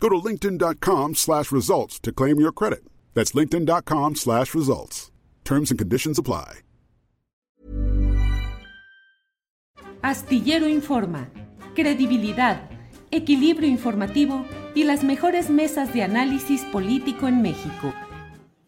Go to linkedin.com slash results to claim your credit. That's linkedin.com slash results. Terms and conditions apply. Astillero Informa. Credibilidad, equilibrio informativo y las mejores mesas de análisis político en México.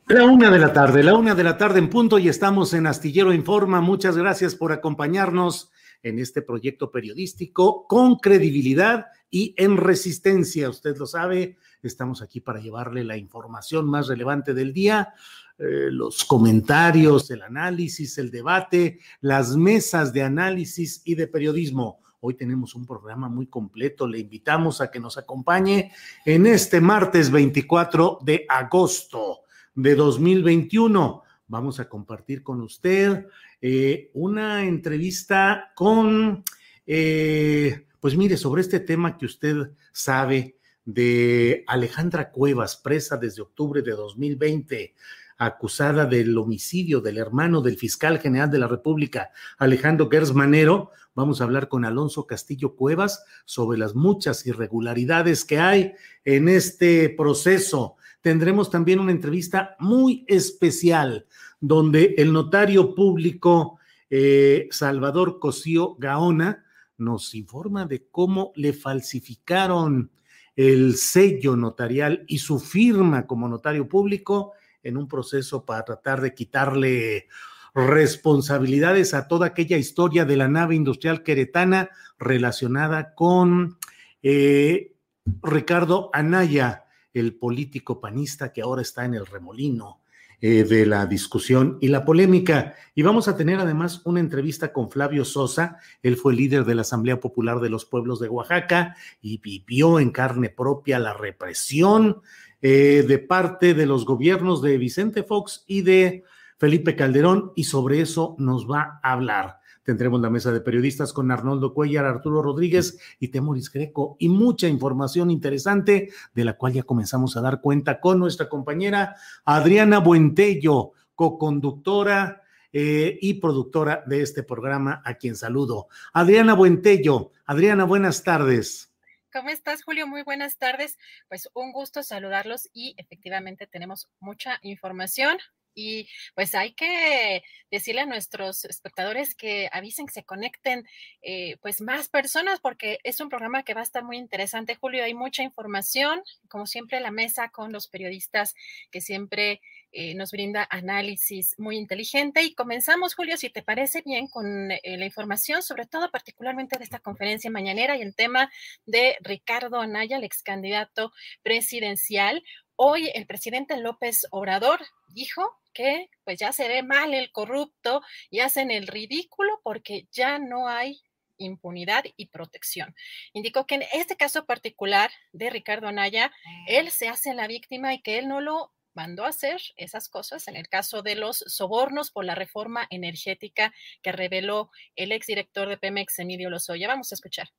La una de la tarde, la una de la tarde en punto y estamos en Astillero Informa. Muchas gracias por acompañarnos en este proyecto periodístico con credibilidad y en resistencia. Usted lo sabe, estamos aquí para llevarle la información más relevante del día, eh, los comentarios, el análisis, el debate, las mesas de análisis y de periodismo. Hoy tenemos un programa muy completo. Le invitamos a que nos acompañe en este martes 24 de agosto de 2021. Vamos a compartir con usted eh, una entrevista con, eh, pues mire, sobre este tema que usted sabe de Alejandra Cuevas, presa desde octubre de 2020 acusada del homicidio del hermano del fiscal general de la República, Alejandro Gersmanero. Vamos a hablar con Alonso Castillo Cuevas sobre las muchas irregularidades que hay en este proceso. Tendremos también una entrevista muy especial donde el notario público eh, Salvador Cosío Gaona nos informa de cómo le falsificaron el sello notarial y su firma como notario público en un proceso para tratar de quitarle responsabilidades a toda aquella historia de la nave industrial queretana relacionada con eh, Ricardo Anaya, el político panista que ahora está en el remolino eh, de la discusión y la polémica. Y vamos a tener además una entrevista con Flavio Sosa. Él fue líder de la Asamblea Popular de los Pueblos de Oaxaca y vivió en carne propia la represión eh, de parte de los gobiernos de Vicente Fox y de Felipe Calderón. Y sobre eso nos va a hablar. Tendremos la mesa de periodistas con Arnoldo Cuellar, Arturo Rodríguez y Temoris Greco y mucha información interesante de la cual ya comenzamos a dar cuenta con nuestra compañera Adriana Buentello, coconductora eh, y productora de este programa, a quien saludo. Adriana Buentello. Adriana, buenas tardes. ¿Cómo estás, Julio? Muy buenas tardes. Pues un gusto saludarlos y efectivamente tenemos mucha información y pues hay que decirle a nuestros espectadores que avisen que se conecten eh, pues más personas porque es un programa que va a estar muy interesante, Julio. Hay mucha información, como siempre la mesa con los periodistas que siempre eh, nos brinda análisis muy inteligente. Y comenzamos, Julio, si te parece bien, con eh, la información, sobre todo particularmente de esta conferencia mañanera y el tema de Ricardo Anaya, el ex candidato presidencial. Hoy el presidente López Obrador dijo que pues ya se ve mal el corrupto y hacen el ridículo porque ya no hay impunidad y protección. Indicó que en este caso particular de Ricardo Anaya, él se hace la víctima y que él no lo mandó a hacer esas cosas en el caso de los sobornos por la reforma energética que reveló el exdirector de Pemex, Emilio Lozoya. Vamos a escuchar.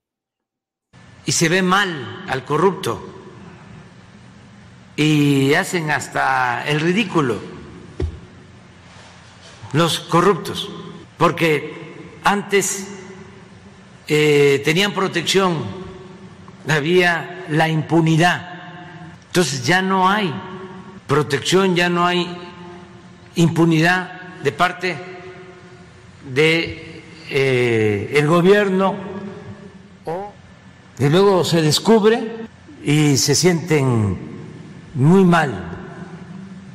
Y se ve mal al corrupto y hacen hasta el ridículo. Los corruptos, porque antes eh, tenían protección, había la impunidad, entonces ya no hay protección, ya no hay impunidad de parte de eh, el gobierno. Y luego se descubre y se sienten muy mal.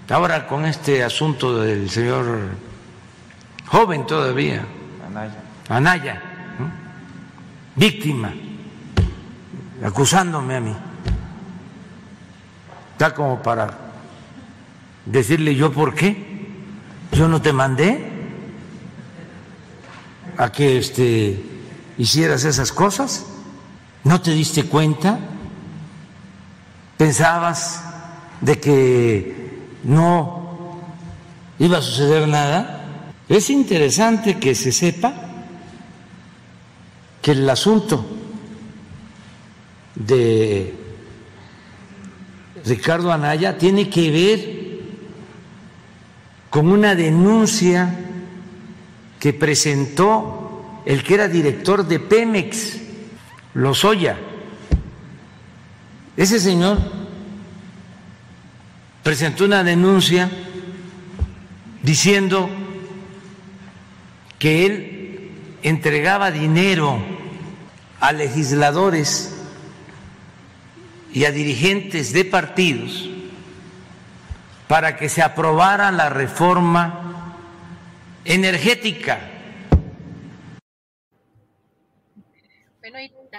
Ahora con este asunto del señor joven todavía, Anaya, víctima, acusándome a mí. Está como para decirle yo por qué. Yo no te mandé a que este, hicieras esas cosas. ¿No te diste cuenta? ¿Pensabas de que no iba a suceder nada? Es interesante que se sepa que el asunto de Ricardo Anaya tiene que ver con una denuncia que presentó el que era director de Pemex, Lozoya. Ese señor presentó una denuncia diciendo que él entregaba dinero a legisladores y a dirigentes de partidos para que se aprobara la reforma energética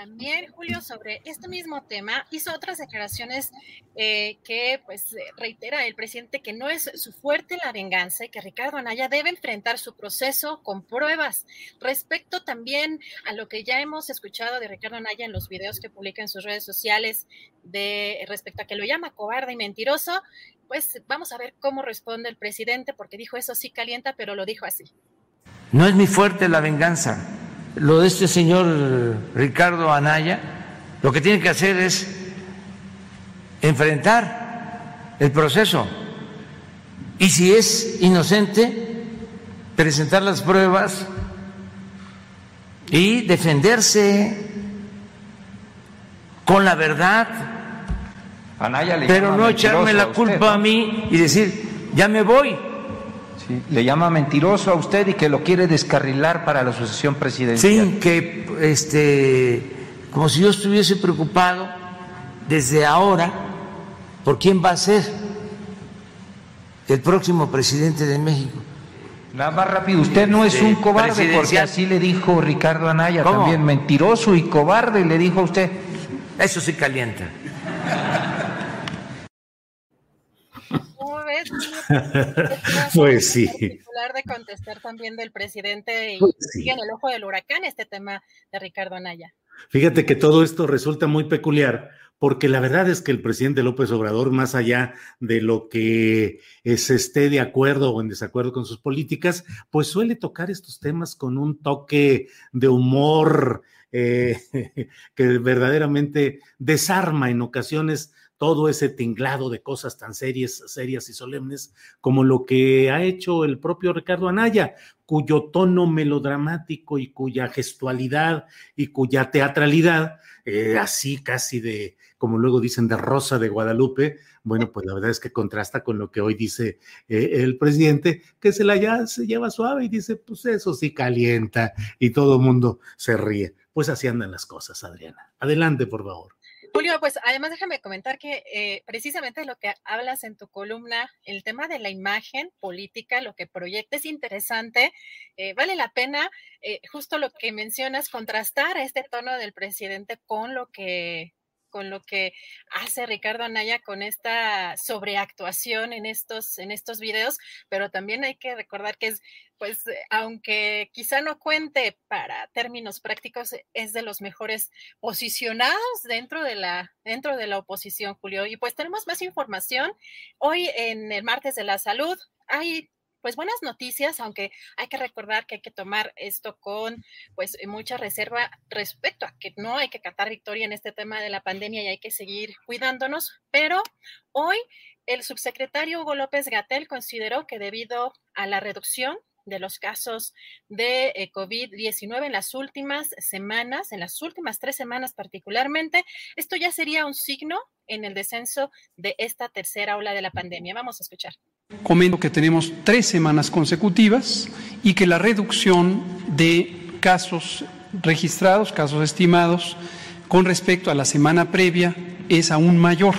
también, Julio, sobre este mismo tema, hizo otras declaraciones eh, que pues reitera el presidente que no es su fuerte la venganza y que Ricardo Anaya debe enfrentar su proceso con pruebas. Respecto también a lo que ya hemos escuchado de Ricardo Anaya en los videos que publica en sus redes sociales de respecto a que lo llama cobarde y mentiroso, pues vamos a ver cómo responde el presidente porque dijo eso sí calienta, pero lo dijo así. No es mi fuerte la venganza lo de este señor Ricardo Anaya, lo que tiene que hacer es enfrentar el proceso. Y si es inocente, presentar las pruebas y defenderse con la verdad, pero no echarme la culpa a mí y decir, ya me voy le llama mentiroso a usted y que lo quiere descarrilar para la sucesión presidencial. Sí, que este, como si yo estuviese preocupado desde ahora por quién va a ser el próximo presidente de México. Nada más rápido, usted no es un cobarde porque así le dijo Ricardo Anaya también, mentiroso y cobarde le dijo a usted. Eso sí calienta. Pues sí. de contestar también del presidente y pues en el ojo del huracán este tema de Ricardo Anaya. Fíjate que todo esto resulta muy peculiar porque la verdad es que el presidente López Obrador, más allá de lo que se esté de acuerdo o en desacuerdo con sus políticas, pues suele tocar estos temas con un toque de humor eh, que verdaderamente desarma en ocasiones todo ese tinglado de cosas tan serias, serias y solemnes como lo que ha hecho el propio Ricardo Anaya, cuyo tono melodramático y cuya gestualidad y cuya teatralidad, eh, así casi de, como luego dicen, de Rosa de Guadalupe, bueno, pues la verdad es que contrasta con lo que hoy dice eh, el presidente, que se la se lleva suave y dice, pues eso sí calienta y todo el mundo se ríe. Pues así andan las cosas, Adriana. Adelante, por favor. Julio, pues además déjame comentar que eh, precisamente lo que hablas en tu columna, el tema de la imagen política, lo que proyecta es interesante, eh, vale la pena, eh, justo lo que mencionas, contrastar este tono del presidente con lo que con lo que hace Ricardo Anaya con esta sobreactuación en estos, en estos videos, pero también hay que recordar que es, pues, eh, aunque quizá no cuente para términos prácticos, es de los mejores posicionados dentro de la, dentro de la oposición, Julio. Y pues tenemos más información. Hoy en el martes de la salud hay pues buenas noticias, aunque hay que recordar que hay que tomar esto con pues mucha reserva respecto a que no hay que catar victoria en este tema de la pandemia y hay que seguir cuidándonos, pero hoy el subsecretario Hugo López Gatel consideró que debido a la reducción de los casos de eh, COVID-19 en las últimas semanas, en las últimas tres semanas particularmente, esto ya sería un signo en el descenso de esta tercera ola de la pandemia. Vamos a escuchar. Comento que tenemos tres semanas consecutivas y que la reducción de casos registrados, casos estimados, con respecto a la semana previa es aún mayor.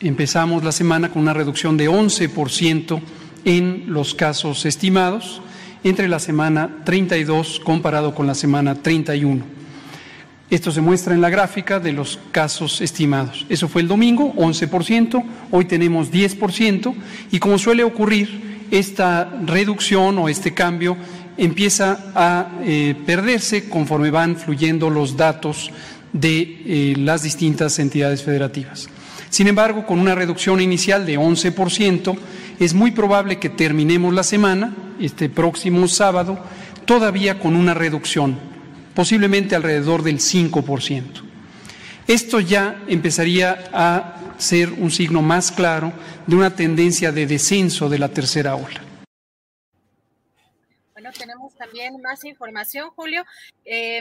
Empezamos la semana con una reducción de 11% en los casos estimados entre la semana 32 comparado con la semana 31. Esto se muestra en la gráfica de los casos estimados. Eso fue el domingo, 11%, hoy tenemos 10% y como suele ocurrir, esta reducción o este cambio empieza a eh, perderse conforme van fluyendo los datos de eh, las distintas entidades federativas. Sin embargo, con una reducción inicial de 11%, es muy probable que terminemos la semana, este próximo sábado, todavía con una reducción, posiblemente alrededor del 5%. Esto ya empezaría a ser un signo más claro de una tendencia de descenso de la tercera ola tenemos también más información, Julio. Eh,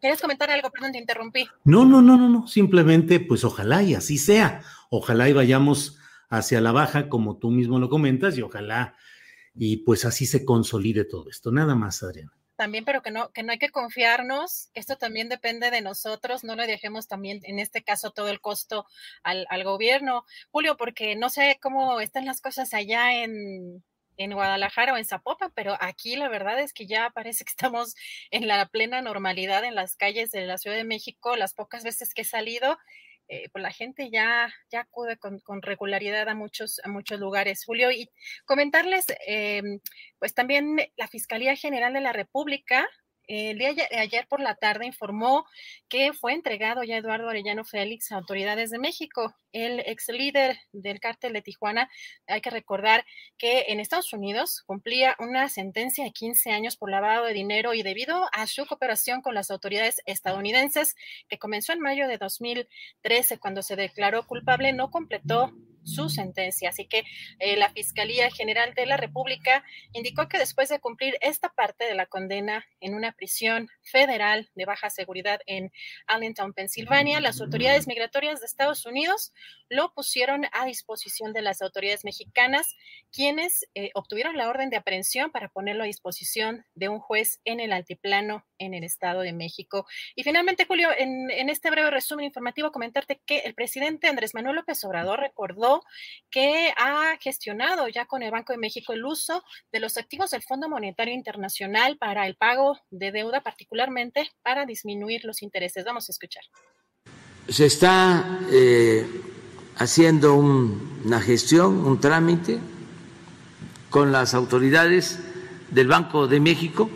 ¿Quieres comentar algo? Perdón, te interrumpí. No, no, no, no, no. Simplemente, pues ojalá y así sea. Ojalá y vayamos hacia la baja, como tú mismo lo comentas, y ojalá y pues así se consolide todo esto. Nada más, Adriana también, pero que no, que no hay que confiarnos, esto también depende de nosotros, no le dejemos también, en este caso, todo el costo al, al, gobierno. Julio, porque no sé cómo están las cosas allá en, en Guadalajara o en Zapopan, pero aquí la verdad es que ya parece que estamos en la plena normalidad en las calles de la Ciudad de México. Las pocas veces que he salido, eh, pues la gente ya, ya acude con, regularidad a muchos, a muchos lugares. Julio, y comentarles, em, pues también la Fiscalía General de la República el día de ayer por la tarde informó que fue entregado ya Eduardo Arellano Félix a autoridades de México. El ex líder del cártel de Tijuana, hay que recordar que en Estados Unidos cumplía una sentencia de 15 años por lavado de dinero y debido a su cooperación con las autoridades estadounidenses, que comenzó en mayo de 2013 cuando se declaró culpable, no completó su sentencia. Así que eh, la Fiscalía General de la República indicó que después de cumplir esta parte de la condena en una prisión federal de baja seguridad en Allentown, Pensilvania, las autoridades migratorias de Estados Unidos lo pusieron a disposición de las autoridades mexicanas, quienes eh, obtuvieron la orden de aprehensión para ponerlo a disposición de un juez en el altiplano en el Estado de México. Y finalmente, Julio, en, en este breve resumen informativo, comentarte que el presidente Andrés Manuel López Obrador recordó que ha gestionado ya con el Banco de México el uso de los activos del Fondo Monetario Internacional para el pago de deuda, particularmente para disminuir los intereses. Vamos a escuchar. Se está eh, haciendo una gestión, un trámite con las autoridades del Banco de México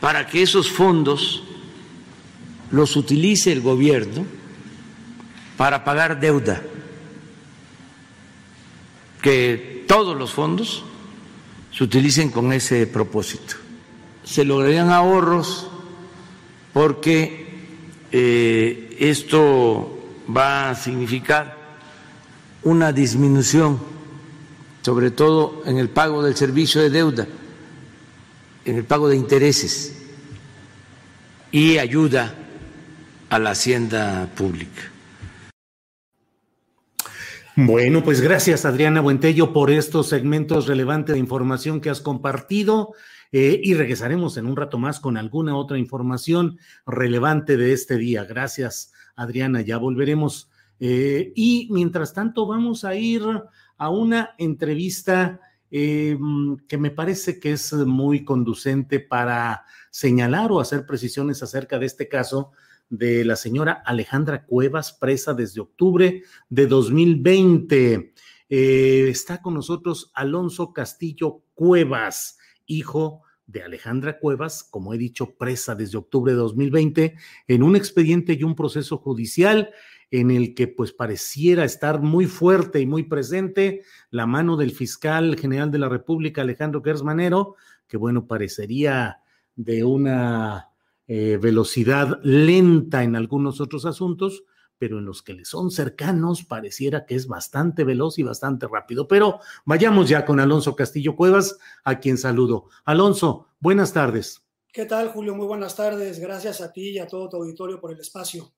para que esos fondos los utilice el gobierno para pagar deuda, que todos los fondos se utilicen con ese propósito. Se lograrían ahorros porque eh, esto va a significar una disminución, sobre todo en el pago del servicio de deuda, en el pago de intereses y ayuda a la hacienda pública. Bueno, pues gracias Adriana Buentello por estos segmentos relevantes de información que has compartido eh, y regresaremos en un rato más con alguna otra información relevante de este día. Gracias Adriana, ya volveremos. Eh, y mientras tanto vamos a ir a una entrevista eh, que me parece que es muy conducente para señalar o hacer precisiones acerca de este caso de la señora Alejandra Cuevas, presa desde octubre de 2020. Eh, está con nosotros Alonso Castillo Cuevas, hijo de Alejandra Cuevas, como he dicho, presa desde octubre de 2020 en un expediente y un proceso judicial en el que pues pareciera estar muy fuerte y muy presente la mano del fiscal general de la República, Alejandro Gersmanero, que bueno, parecería de una eh, velocidad lenta en algunos otros asuntos, pero en los que le son cercanos pareciera que es bastante veloz y bastante rápido. Pero vayamos ya con Alonso Castillo Cuevas, a quien saludo. Alonso, buenas tardes. ¿Qué tal, Julio? Muy buenas tardes. Gracias a ti y a todo tu auditorio por el espacio.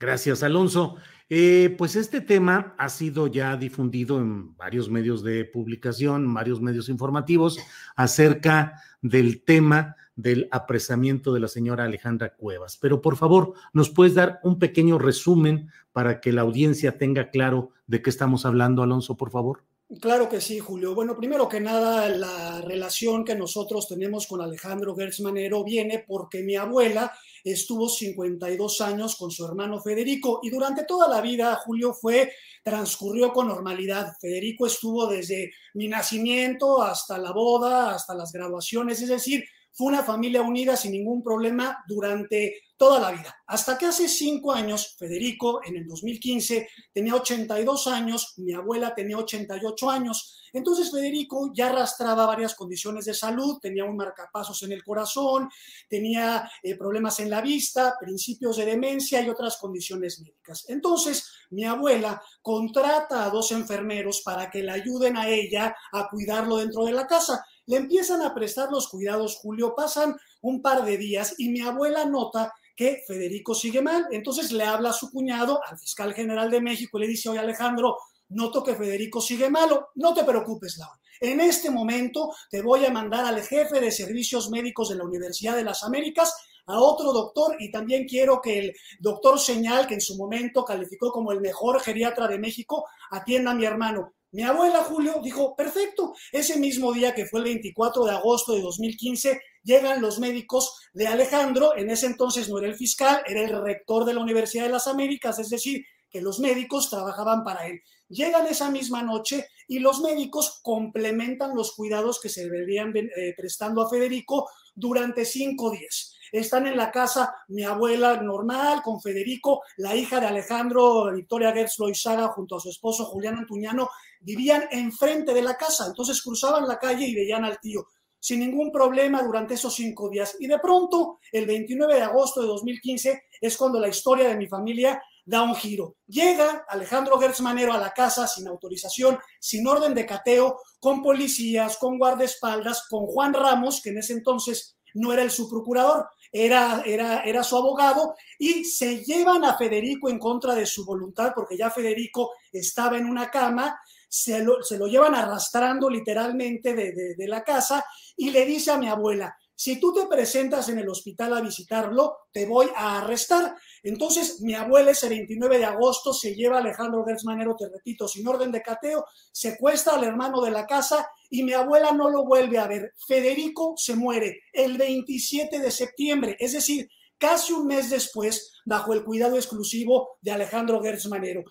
Gracias, Alonso. Eh, pues este tema ha sido ya difundido en varios medios de publicación, varios medios informativos, acerca del tema del apresamiento de la señora Alejandra Cuevas. Pero por favor, ¿nos puedes dar un pequeño resumen para que la audiencia tenga claro de qué estamos hablando, Alonso, por favor? Claro que sí, Julio. Bueno, primero que nada, la relación que nosotros tenemos con Alejandro Gertz Manero viene porque mi abuela estuvo 52 años con su hermano Federico y durante toda la vida, Julio, fue, transcurrió con normalidad. Federico estuvo desde mi nacimiento hasta la boda, hasta las graduaciones, es decir, fue una familia unida sin ningún problema durante toda la vida. Hasta que hace cinco años, Federico, en el 2015, tenía 82 años, mi abuela tenía 88 años. Entonces Federico ya arrastraba varias condiciones de salud, tenía un marcapasos en el corazón, tenía eh, problemas en la vista, principios de demencia y otras condiciones médicas. Entonces mi abuela contrata a dos enfermeros para que le ayuden a ella a cuidarlo dentro de la casa. Le empiezan a prestar los cuidados, Julio, pasan un par de días y mi abuela nota que Federico sigue mal. Entonces le habla a su cuñado, al fiscal general de México, y le dice, oye Alejandro, noto que Federico sigue malo, no te preocupes, Laura. En este momento te voy a mandar al jefe de servicios médicos de la Universidad de las Américas, a otro doctor, y también quiero que el doctor Señal, que en su momento calificó como el mejor geriatra de México, atienda a mi hermano. Mi abuela Julio dijo, perfecto, ese mismo día que fue el 24 de agosto de 2015, llegan los médicos de Alejandro, en ese entonces no era el fiscal, era el rector de la Universidad de las Américas, es decir, que los médicos trabajaban para él. Llegan esa misma noche y los médicos complementan los cuidados que se verían eh, prestando a Federico durante cinco días están en la casa mi abuela normal con Federico, la hija de Alejandro, Victoria Gertz Loizaga, junto a su esposo Julián Antuñano, vivían enfrente de la casa, entonces cruzaban la calle y veían al tío sin ningún problema durante esos cinco días. Y de pronto, el 29 de agosto de 2015, es cuando la historia de mi familia da un giro. Llega Alejandro Gertz Manero a la casa sin autorización, sin orden de cateo, con policías, con guardaespaldas, con Juan Ramos, que en ese entonces no era el subprocurador era, era, era su abogado, y se llevan a Federico en contra de su voluntad, porque ya Federico estaba en una cama, se lo, se lo llevan arrastrando literalmente de, de la casa y le dice a mi abuela, si tú te presentas en el hospital a visitarlo, te voy a arrestar. Entonces, mi abuela ese 29 de agosto se lleva Alejandro Gersmanero, te repito, sin orden de cateo, secuestra al hermano de la casa y mi abuela no lo vuelve a ver. Federico se muere el 27 de septiembre, es decir, casi un mes después, bajo el cuidado exclusivo de Alejandro Gersmanero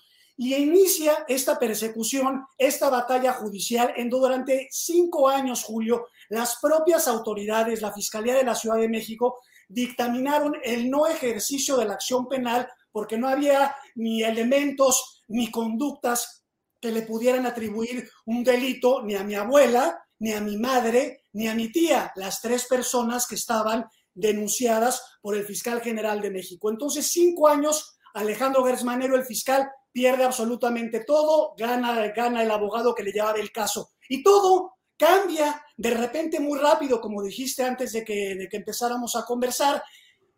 y inicia esta persecución, esta batalla judicial, en durante cinco años, Julio, las propias autoridades, la Fiscalía de la Ciudad de México, dictaminaron el no ejercicio de la acción penal porque no había ni elementos ni conductas que le pudieran atribuir un delito ni a mi abuela, ni a mi madre, ni a mi tía, las tres personas que estaban denunciadas por el fiscal general de México. Entonces, cinco años, Alejandro Gersmanero, el fiscal, pierde absolutamente todo, gana, gana el abogado que le llevaba el caso. Y todo cambia de repente muy rápido, como dijiste antes de que, de que empezáramos a conversar.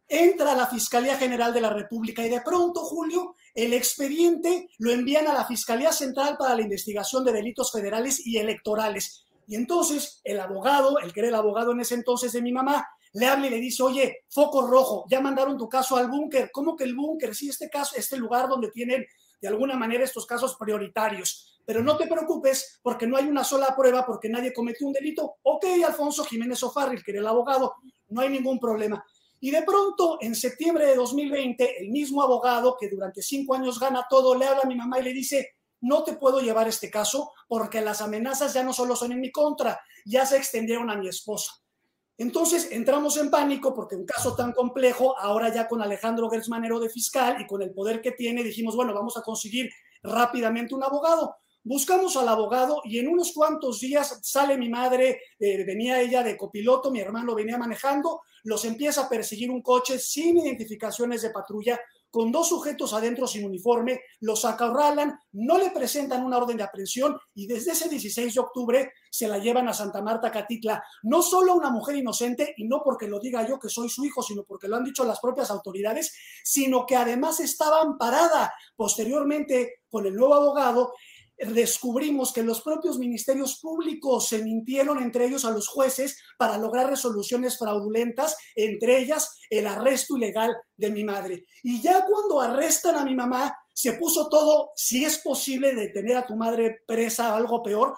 Entra la Fiscalía General de la República y de pronto, Julio, el expediente lo envían a la Fiscalía Central para la investigación de delitos federales y electorales. Y entonces el abogado, el que era el abogado en ese entonces de mi mamá, le habla y le dice, oye, foco rojo, ya mandaron tu caso al búnker. ¿Cómo que el búnker? Sí, este caso, este lugar donde tienen de alguna manera estos casos prioritarios. Pero no te preocupes porque no hay una sola prueba porque nadie cometió un delito. Ok, Alfonso Jiménez Ofarril, que era el abogado, no hay ningún problema. Y de pronto, en septiembre de 2020, el mismo abogado que durante cinco años gana todo, le habla a mi mamá y le dice, no te puedo llevar este caso porque las amenazas ya no solo son en mi contra, ya se extendieron a mi esposa. Entonces entramos en pánico porque un caso tan complejo, ahora ya con Alejandro Gersmanero de fiscal y con el poder que tiene, dijimos, bueno, vamos a conseguir rápidamente un abogado. Buscamos al abogado y en unos cuantos días sale mi madre, eh, venía ella de copiloto, mi hermano venía manejando, los empieza a perseguir un coche sin identificaciones de patrulla, con dos sujetos adentro sin uniforme, los acorralan, no le presentan una orden de aprehensión y desde ese 16 de octubre se la llevan a Santa Marta Catitla. No solo una mujer inocente, y no porque lo diga yo que soy su hijo, sino porque lo han dicho las propias autoridades, sino que además estaba amparada posteriormente con el nuevo abogado descubrimos que los propios ministerios públicos se mintieron entre ellos a los jueces para lograr resoluciones fraudulentas, entre ellas el arresto ilegal de mi madre. Y ya cuando arrestan a mi mamá, se puso todo, si es posible detener a tu madre presa o algo peor,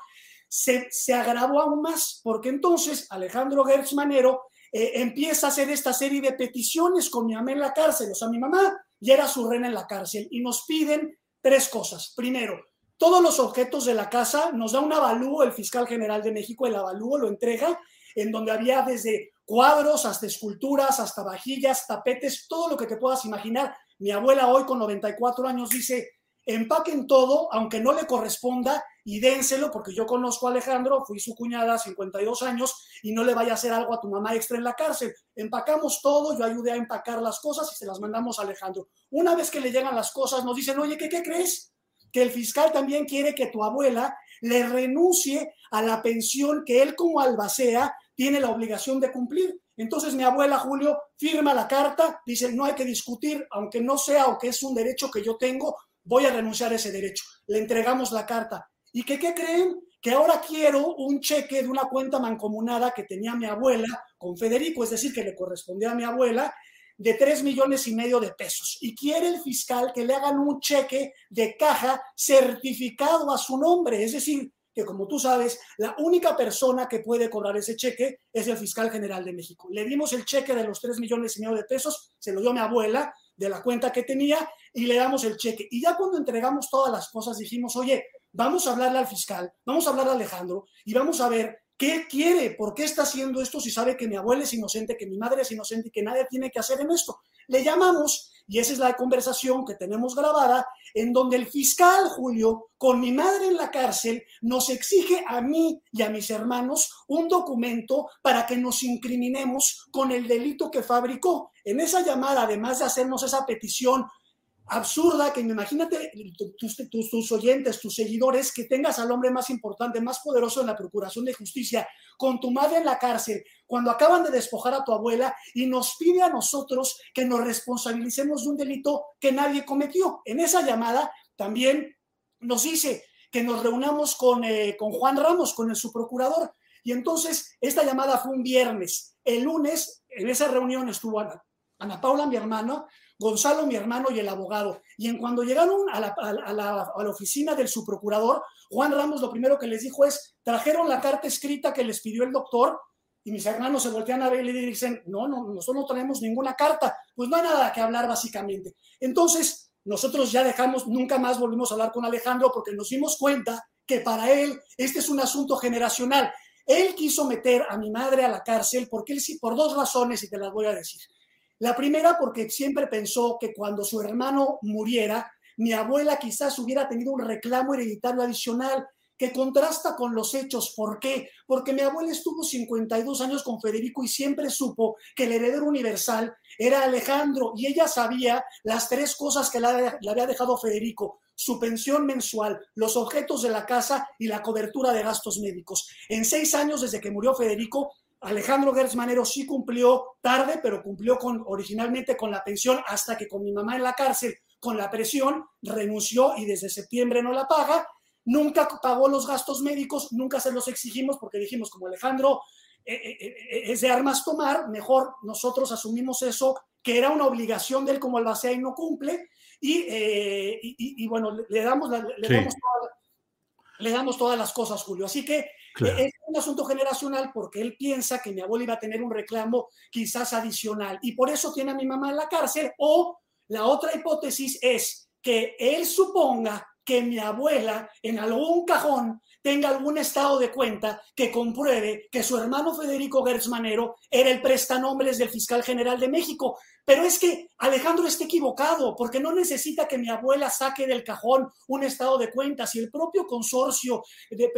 se, se agravó aún más, porque entonces Alejandro Gertz Manero eh, empieza a hacer esta serie de peticiones con mi mamá en la cárcel, o sea, mi mamá ya era su reina en la cárcel, y nos piden tres cosas. Primero, todos los objetos de la casa, nos da un avalúo el fiscal general de México, el avalúo lo entrega, en donde había desde cuadros hasta esculturas, hasta vajillas, tapetes, todo lo que te puedas imaginar. Mi abuela hoy con 94 años dice, empaquen todo, aunque no le corresponda, y dénselo, porque yo conozco a Alejandro, fui su cuñada, 52 años, y no le vaya a hacer algo a tu mamá extra en la cárcel. Empacamos todo, yo ayudé a empacar las cosas y se las mandamos a Alejandro. Una vez que le llegan las cosas, nos dicen, oye, ¿qué, qué crees? Que el fiscal también quiere que tu abuela le renuncie a la pensión que él como albacea tiene la obligación de cumplir. Entonces mi abuela Julio firma la carta, dice, no hay que discutir, aunque no sea o que es un derecho que yo tengo, voy a renunciar a ese derecho. Le entregamos la carta. ¿Y que, qué creen? Que ahora quiero un cheque de una cuenta mancomunada que tenía mi abuela con Federico, es decir, que le correspondía a mi abuela, de 3 millones y medio de pesos y quiere el fiscal que le hagan un cheque de caja certificado a su nombre, es decir, que como tú sabes, la única persona que puede cobrar ese cheque es el fiscal general de México. Le dimos el cheque de los 3 millones y medio de pesos, se lo dio mi abuela de la cuenta que tenía y le damos el cheque. Y ya cuando entregamos todas las cosas dijimos, oye, vamos a hablarle al fiscal, vamos a hablarle a Alejandro y vamos a ver ¿Qué quiere? ¿Por qué está haciendo esto si sabe que mi abuela es inocente, que mi madre es inocente y que nadie tiene que hacer en esto? Le llamamos, y esa es la conversación que tenemos grabada, en donde el fiscal Julio, con mi madre en la cárcel, nos exige a mí y a mis hermanos un documento para que nos incriminemos con el delito que fabricó. En esa llamada, además de hacernos esa petición absurda que imagínate tus, tus, oyentes, tus seguidores, que tengas al hombre más importante, más poderoso en la Procuración de Justicia, con tu madre en la cárcel, cuando acaban de despojar a tu abuela y nos pide a nosotros que nos responsabilicemos de un delito que nadie cometió. En esa llamada también nos dice que nos reunamos con, eh, con Juan Ramos, con el subprocurador. Y entonces esta llamada fue un viernes. El lunes, en esa reunión estuvo Ana, Ana Paula, mi hermano, Gonzalo, mi hermano, y el abogado. Y en cuando llegaron a la, oficina del subprocurador, Juan Ramos lo primero que les dijo es, trajeron la carta escrita que les pidió el doctor, y mis hermanos se voltean a ver y le dicen, no, no, nosotros no tenemos ninguna carta. Pues no hay nada que hablar básicamente. Entonces, nosotros ya dejamos, nunca más volvimos a hablar con Alejandro porque nos dimos cuenta que para él este es un asunto generacional. Él quiso meter a mi madre a la cárcel porque él sí, por dos razones, y te las voy a decir. La primera porque siempre pensó que cuando su hermano muriera, mi abuela quizás hubiera tenido un reclamo hereditario adicional que contrasta con los hechos. ¿Por qué? Porque mi abuela estuvo 52 años con Federico y siempre supo que el heredero universal era Alejandro y ella sabía las tres cosas que le había dejado Federico, su pensión mensual, los objetos de la casa y la cobertura de gastos médicos. En seis años desde que murió Federico, Alejandro Gertz Manero sí cumplió tarde, pero cumplió con, originalmente con la pensión hasta que con mi mamá en la cárcel, con la presión, renunció y desde septiembre no la paga. Nunca pagó los gastos médicos, nunca se los exigimos porque dijimos, como Alejandro eh, eh, eh, es de armas tomar, mejor nosotros asumimos eso, que era una obligación de él como albacea y no cumple. Y, bueno, le damos, le damos todas las cosas, Julio. Así que es un asunto generacional porque él piensa que mi abuelo iba a tener un reclamo quizás adicional y por eso tiene a mi mamá en la cárcel. O la otra hipótesis es que él suponga que mi abuela en algún cajón tenga algún estado de cuenta que compruebe que su hermano Federico Gertz Manero era el prestanombres del fiscal general de México. Pero es que Alejandro está equivocado, porque no necesita que mi abuela saque del cajón un estado de cuentas y el propio consorcio de,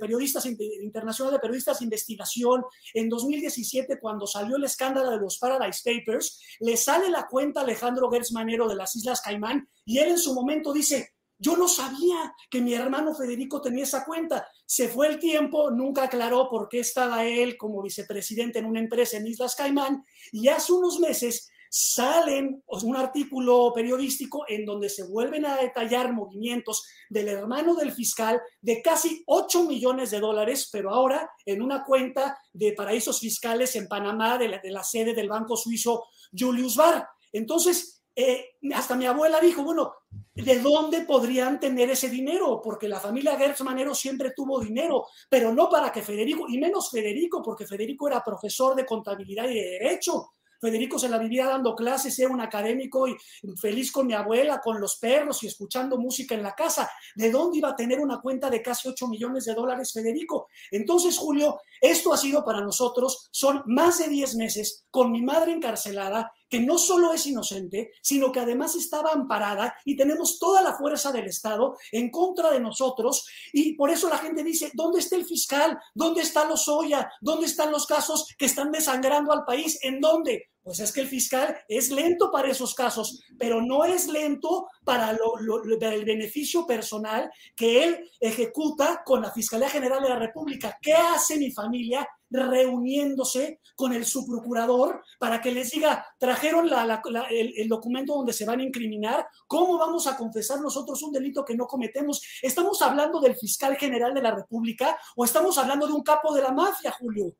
periodistas internacional de periodistas de investigación en 2017, cuando salió el escándalo de los Paradise Papers, le sale la cuenta a Alejandro Gertz Manero de las Islas Caimán y él en su momento dice, yo no sabía que mi hermano Federico tenía esa cuenta. Se fue el tiempo, nunca aclaró por qué estaba él como vicepresidente en una empresa en Islas Caimán y hace unos meses salen un artículo periodístico en donde se vuelven a detallar movimientos del hermano del fiscal de casi 8 millones de dólares, pero ahora en una cuenta de paraísos fiscales en Panamá de la, de la sede del banco suizo Julius Baer. Entonces, eh, hasta mi abuela dijo, bueno, ¿de dónde podrían tener ese dinero? Porque la familia Gertz Manero siempre tuvo dinero, pero no para que Federico, y menos Federico, porque Federico era profesor de contabilidad y de derecho. Federico se la vivía dando clases, era un académico y feliz con mi abuela, con los perros y escuchando música en la casa. ¿De dónde iba a tener una cuenta de casi 8 millones de dólares Federico? Entonces, Julio, esto ha sido para nosotros, son más de 10 meses con mi madre encarcelada que no solo es inocente, sino que además estaba amparada y tenemos toda la fuerza del Estado en contra de nosotros. Y por eso la gente dice, ¿dónde está el fiscal? ¿Dónde está los Oya? ¿Dónde están los casos que están desangrando al país? ¿En dónde? Pues es que el fiscal es lento para esos casos, pero no es lento para el beneficio personal que él ejecuta con la Fiscalía General de la República. ¿Qué hace mi familia reuniéndose con el subprocurador para que les diga, trajeron el, documento donde se van a incriminar, ¿cómo vamos a confesar nosotros un delito que no cometemos? ¿Estamos hablando del fiscal general de la República o estamos hablando de un capo de la mafia, Julio?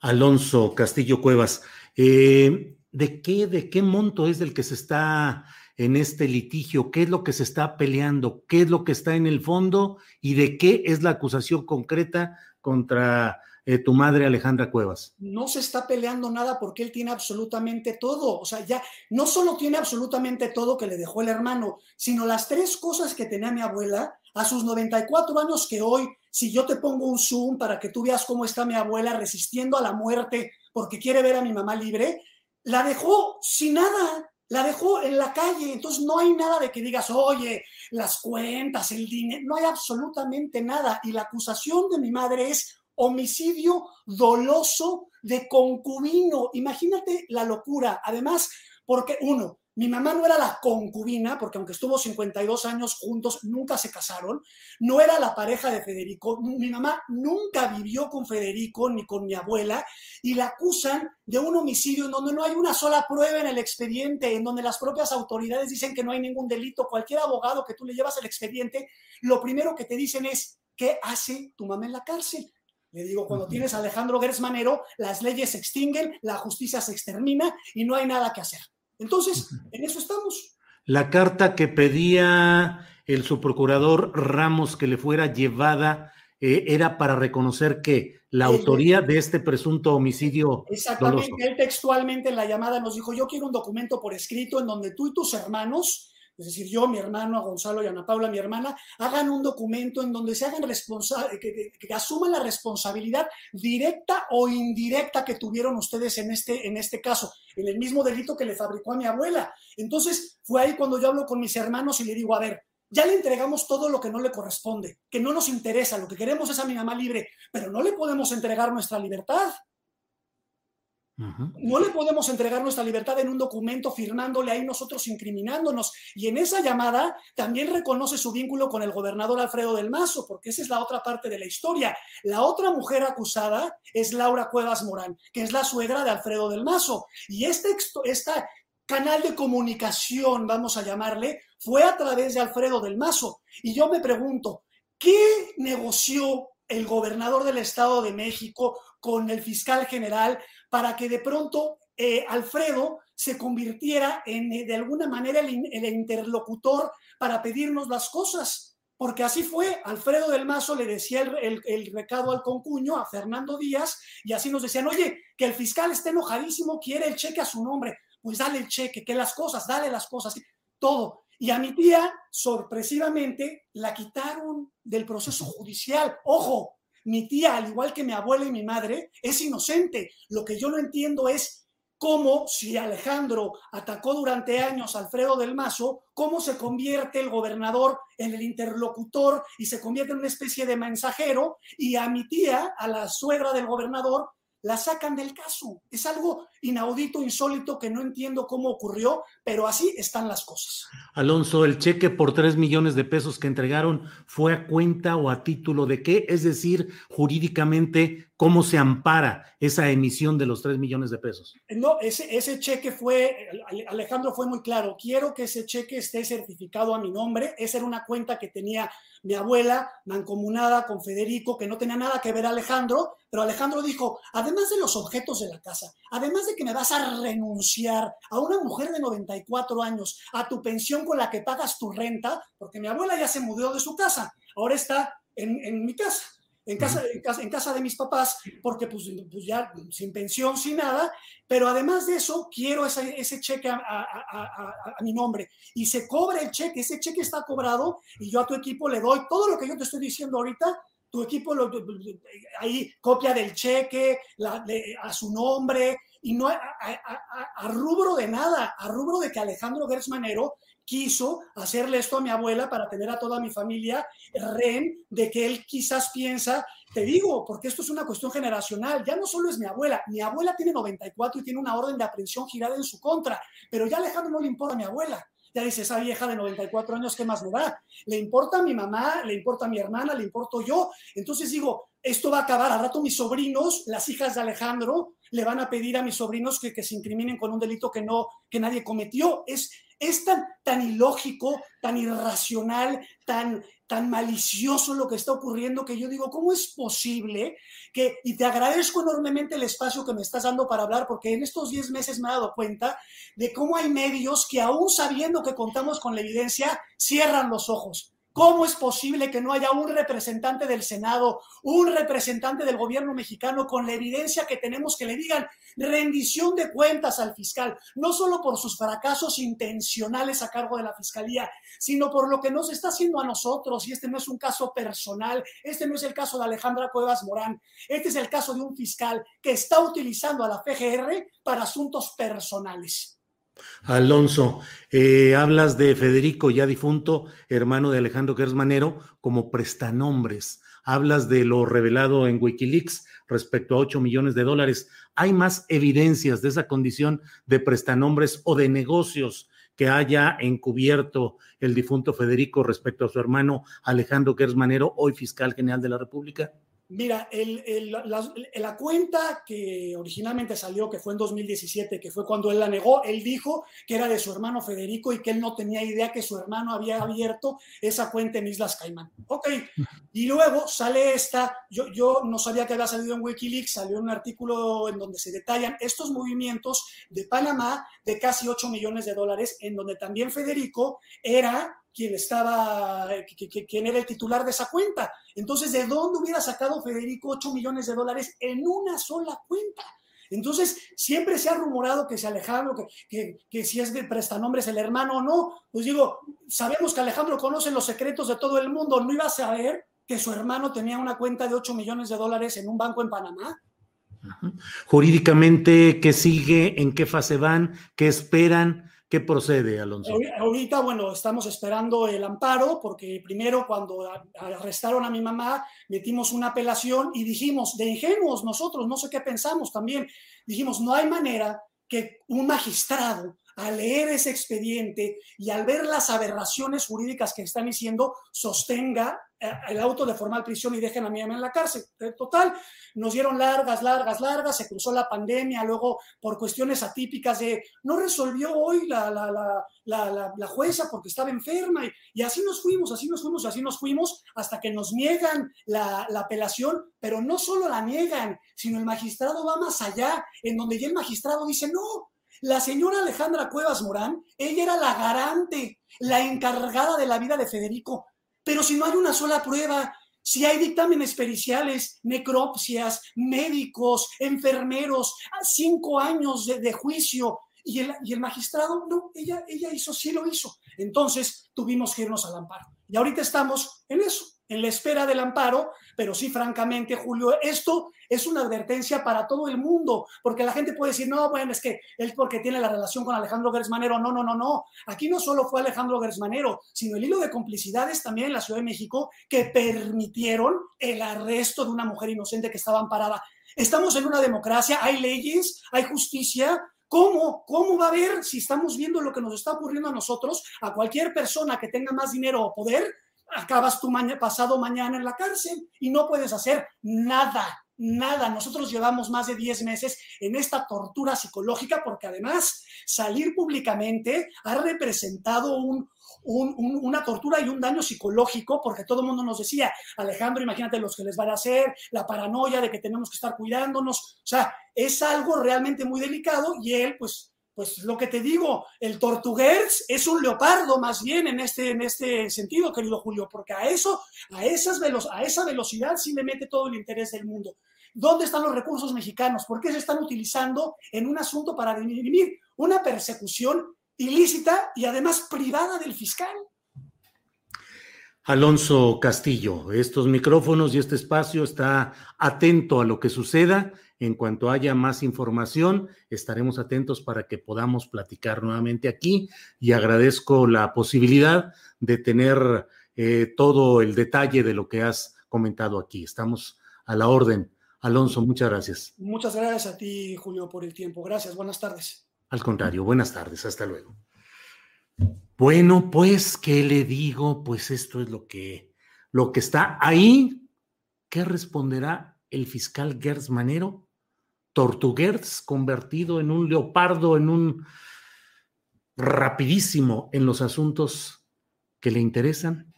Alonso Castillo Cuevas, eh, ¿de qué, de qué monto es del que se está en este litigio? ¿Qué es lo que se está peleando? ¿Qué es lo que está en el fondo? ¿Y de qué es la acusación concreta contra eh, tu madre Alejandra Cuevas? No se está peleando nada porque él tiene absolutamente todo. O sea, ya no solo tiene absolutamente todo que le dejó el hermano, sino las tres cosas que tenía mi abuela a sus 94 años que hoy, si yo te pongo un zoom para que tú veas cómo está mi abuela resistiendo a la muerte porque quiere ver a mi mamá libre, la dejó sin nada la dejó en la calle, entonces no hay nada de que digas, oye, las cuentas, el dinero, no hay absolutamente nada. Y la acusación de mi madre es homicidio doloso de concubino. Imagínate la locura. Además, porque uno, mi mamá no era la concubina, porque aunque estuvo 52 años juntos, nunca se casaron. No era la pareja de Federico. Mi mamá nunca vivió con Federico ni con mi abuela y la acusan de un homicidio en donde no hay una sola prueba en el expediente, en donde las propias autoridades dicen que no hay ningún delito. Cualquier abogado que tú le llevas el expediente, lo primero que te dicen es, ¿qué hace tu mamá en la cárcel? Le digo, cuando tienes a Alejandro Gersmanero, las leyes se extinguen, la justicia se extermina y no hay nada que hacer. Entonces, en eso estamos. La carta que pedía el subprocurador Ramos que le fuera llevada eh, era para reconocer que la autoría de este presunto homicidio. Exactamente, él textualmente en la llamada nos dijo, yo quiero un documento por escrito en donde tú y tus hermanos es decir, yo, mi hermano, Gonzalo y Ana Paula, mi hermana, hagan un documento en donde se hagan responsables, que, asuman la responsabilidad directa o indirecta que tuvieron ustedes en este, en este caso, en el mismo delito que le fabricó a mi abuela. Entonces, fue ahí cuando yo hablo con mis hermanos y le digo, a ver, ya le entregamos todo lo que no le corresponde, que no nos interesa, lo que queremos es a mi mamá libre, pero no le podemos entregar nuestra libertad. No le podemos entregar nuestra libertad en un documento firmándole ahí nosotros incriminándonos. Y en esa llamada también reconoce su vínculo con el gobernador Alfredo del Mazo, porque esa es la otra parte de la historia. La otra mujer acusada es Laura Cuevas Morán, que es la suegra de Alfredo del Mazo. Y este, canal de comunicación, vamos a llamarle, fue a través de Alfredo del Mazo. Y yo me pregunto, ¿qué negoció el gobernador del Estado de México con el fiscal general para que de pronto eh, Alfredo se convirtiera en, eh, de alguna manera, el, interlocutor para pedirnos las cosas. Porque así fue, Alfredo del Mazo le decía el, el, recado al concuño, a Fernando Díaz, y así nos decían, oye, que el fiscal está enojadísimo, quiere el cheque a su nombre, pues dale el cheque, que las cosas, dale las cosas, todo. Y a mi tía, sorpresivamente, la quitaron del proceso judicial. Ojo, mi tía, al igual que mi abuela y mi madre, es inocente. Lo que yo no entiendo es cómo si Alejandro atacó durante años a Alfredo del Mazo, cómo se convierte el gobernador en el interlocutor y se convierte en una especie de mensajero y a mi tía, a la suegra del gobernador, la sacan del caso. Es algo inaudito, insólito, que no entiendo cómo ocurrió, pero así están las cosas. Alonso, el cheque por tres millones de pesos que entregaron fue a cuenta o a título de qué? Es decir, jurídicamente, ¿cómo se ampara esa emisión de los tres millones de pesos? No, ese, ese cheque fue, Alejandro fue muy claro, quiero que ese cheque esté certificado a mi nombre. Esa era una cuenta que tenía mi abuela, mancomunada con Federico, que no tenía nada que ver Alejandro, pero Alejandro dijo, además de los objetos de la casa, además de que me vas a renunciar a una mujer de 94 años, a tu pensión con la que pagas tu renta, porque mi abuela ya se mudó de su casa, ahora está en, en mi casa en casa, en casa, en casa de mis papás, porque pues, pues, ya sin pensión, sin nada, pero además de eso, quiero ese, ese cheque a, a, a, mi nombre. Y se cobra el cheque, ese cheque está cobrado y yo a tu equipo le doy todo lo que yo te estoy diciendo ahorita, tu equipo lo, ahí copia del cheque la, a su nombre y no a, rubro de nada, a rubro de que Alejandro Gersmanero quiso hacerle esto a mi abuela para tener a toda mi familia ren de que él quizás piensa, te digo, porque esto es una cuestión generacional, ya no solo es mi abuela, mi abuela tiene 94 y tiene una orden de aprehensión girada en su contra, pero ya Alejandro no le importa a mi abuela. Ya dice, esa vieja de 94 años, ¿qué más me da? Le importa a mi mamá, le importa a mi hermana, le importo yo. Entonces digo, esto va a acabar. Al rato mis sobrinos, las hijas de Alejandro, le van a pedir a mis sobrinos que, que se incriminen con un delito que no, que nadie cometió. Es, es tan, tan ilógico, tan irracional, tan, tan malicioso lo que está ocurriendo que yo digo, ¿cómo es posible que, y te agradezco enormemente el espacio que me estás dando para hablar, porque en estos 10 meses me he dado cuenta de cómo hay medios que aún sabiendo que contamos con la evidencia, cierran los ojos ¿Cómo es posible que no haya un representante del Senado, un representante del gobierno mexicano con la evidencia que tenemos que le digan rendición de cuentas al fiscal, no solo por sus fracasos intencionales a cargo de la fiscalía, sino por lo que nos está haciendo a nosotros? Y este no es un caso personal, este no es el caso de Alejandra Cuevas Morán, este es el caso de un fiscal que está utilizando a la PGR para asuntos personales. Alonso, eh, hablas de Federico, ya difunto, hermano de Alejandro Gersmanero, como prestanombres. Hablas de lo revelado en Wikileaks respecto a 8 millones de dólares. ¿Hay más evidencias de esa condición de prestanombres o de negocios que haya encubierto el difunto Federico respecto a su hermano Alejandro Gersmanero, hoy fiscal general de la República? Mira, el, la, cuenta que originalmente salió, que fue en 2017, que fue cuando él la negó, él dijo que era de su hermano Federico y que él no tenía idea que su hermano había abierto esa cuenta en Islas Caimán. Ok, y luego sale esta, yo, yo no sabía que había salido en Wikileaks, salió un artículo en donde se detallan estos movimientos de Panamá de casi 8 millones de dólares, en donde también Federico era quien estaba, quien era el titular de esa cuenta. Entonces, ¿de dónde hubiera sacado Federico 8 millones de dólares en una sola cuenta? Entonces, siempre se ha rumorado que si Alejandro, que, que, si es de prestanombres el hermano o no, pues digo, sabemos que Alejandro conoce los secretos de todo el mundo, ¿no iba a saber que su hermano tenía una cuenta de 8 millones de dólares en un banco en Panamá? Jurídicamente, ¿qué sigue? ¿En qué fase van? ¿Qué esperan? ¿Qué procede, Alonso? Ahorita, bueno, estamos esperando el amparo porque primero cuando arrestaron a mi mamá metimos una apelación y dijimos, de ingenuos nosotros, no sé qué pensamos también, dijimos, no hay manera que un magistrado al leer ese expediente y al ver las aberraciones jurídicas que están diciendo, sostenga eh, el auto de formal prisión y dejen a mi mamá en la cárcel. Eh, total, nos dieron largas, largas, largas, se cruzó la pandemia, luego por cuestiones atípicas de no resolvió hoy la, la, la, la jueza porque estaba enferma y, y, así nos fuimos, así nos fuimos, así nos fuimos hasta que nos niegan la, apelación, pero no solo la niegan, sino el magistrado va más allá, en donde ya el magistrado dice, no, la señora Alejandra Cuevas Morán, ella era la garante, la encargada de la vida de Federico. Pero si no hay una sola prueba, si hay dictámenes periciales, necropsias, médicos, enfermeros, cinco años de, juicio, Y el, magistrado, no, ella, ella hizo, sí lo hizo. Entonces tuvimos que irnos al amparo. Y ahorita estamos en eso, en la espera del amparo, pero sí, francamente, Julio, esto es una advertencia para todo el mundo, porque la gente puede decir, no, bueno, es que él porque tiene la relación con Alejandro Gersmanero. No, no, no, no. Aquí no solo fue Alejandro Gersmanero, sino el hilo de complicidades también en la Ciudad de México que permitieron el arresto de una mujer inocente que estaba amparada. Estamos en una democracia, hay leyes, hay justicia, ¿Cómo? ¿Cómo va a haber, si estamos viendo lo que nos está ocurriendo a nosotros, a cualquier persona que tenga más dinero o poder, acabas tú pasado mañana en la cárcel y no puedes hacer nada, nada. Nosotros llevamos más de 10 meses en esta tortura psicológica porque además salir públicamente ha representado un, una tortura y un daño psicológico, porque todo el mundo nos decía, Alejandro, imagínate los que les van a hacer, la paranoia de que tenemos que estar cuidándonos, o sea, es algo realmente muy delicado y él, pues, pues lo que te digo, el tortugués es un leopardo más bien en este, en este sentido, querido Julio, porque a eso, a, esas a esa velocidad sí le mete todo el interés del mundo. ¿Dónde están los recursos mexicanos? ¿Por qué se están utilizando en un asunto para dirimir una persecución ilícita y además privada del fiscal? Alonso Castillo, estos micrófonos y este espacio está atento a lo que suceda en cuanto haya más información, estaremos atentos para que podamos platicar nuevamente aquí y agradezco la posibilidad de tener eh, todo el detalle de lo que has comentado aquí. Estamos a la orden. Alonso, muchas gracias. Muchas gracias a ti, Julio, por el tiempo. Gracias. Buenas tardes. Al contrario, buenas tardes. Hasta luego. Bueno, pues, ¿qué le digo? Pues esto es lo que, lo que está ahí. ¿Qué responderá el fiscal Gers Manero? Tortuguers convertido en un leopardo, en un rapidísimo en los asuntos que le interesan.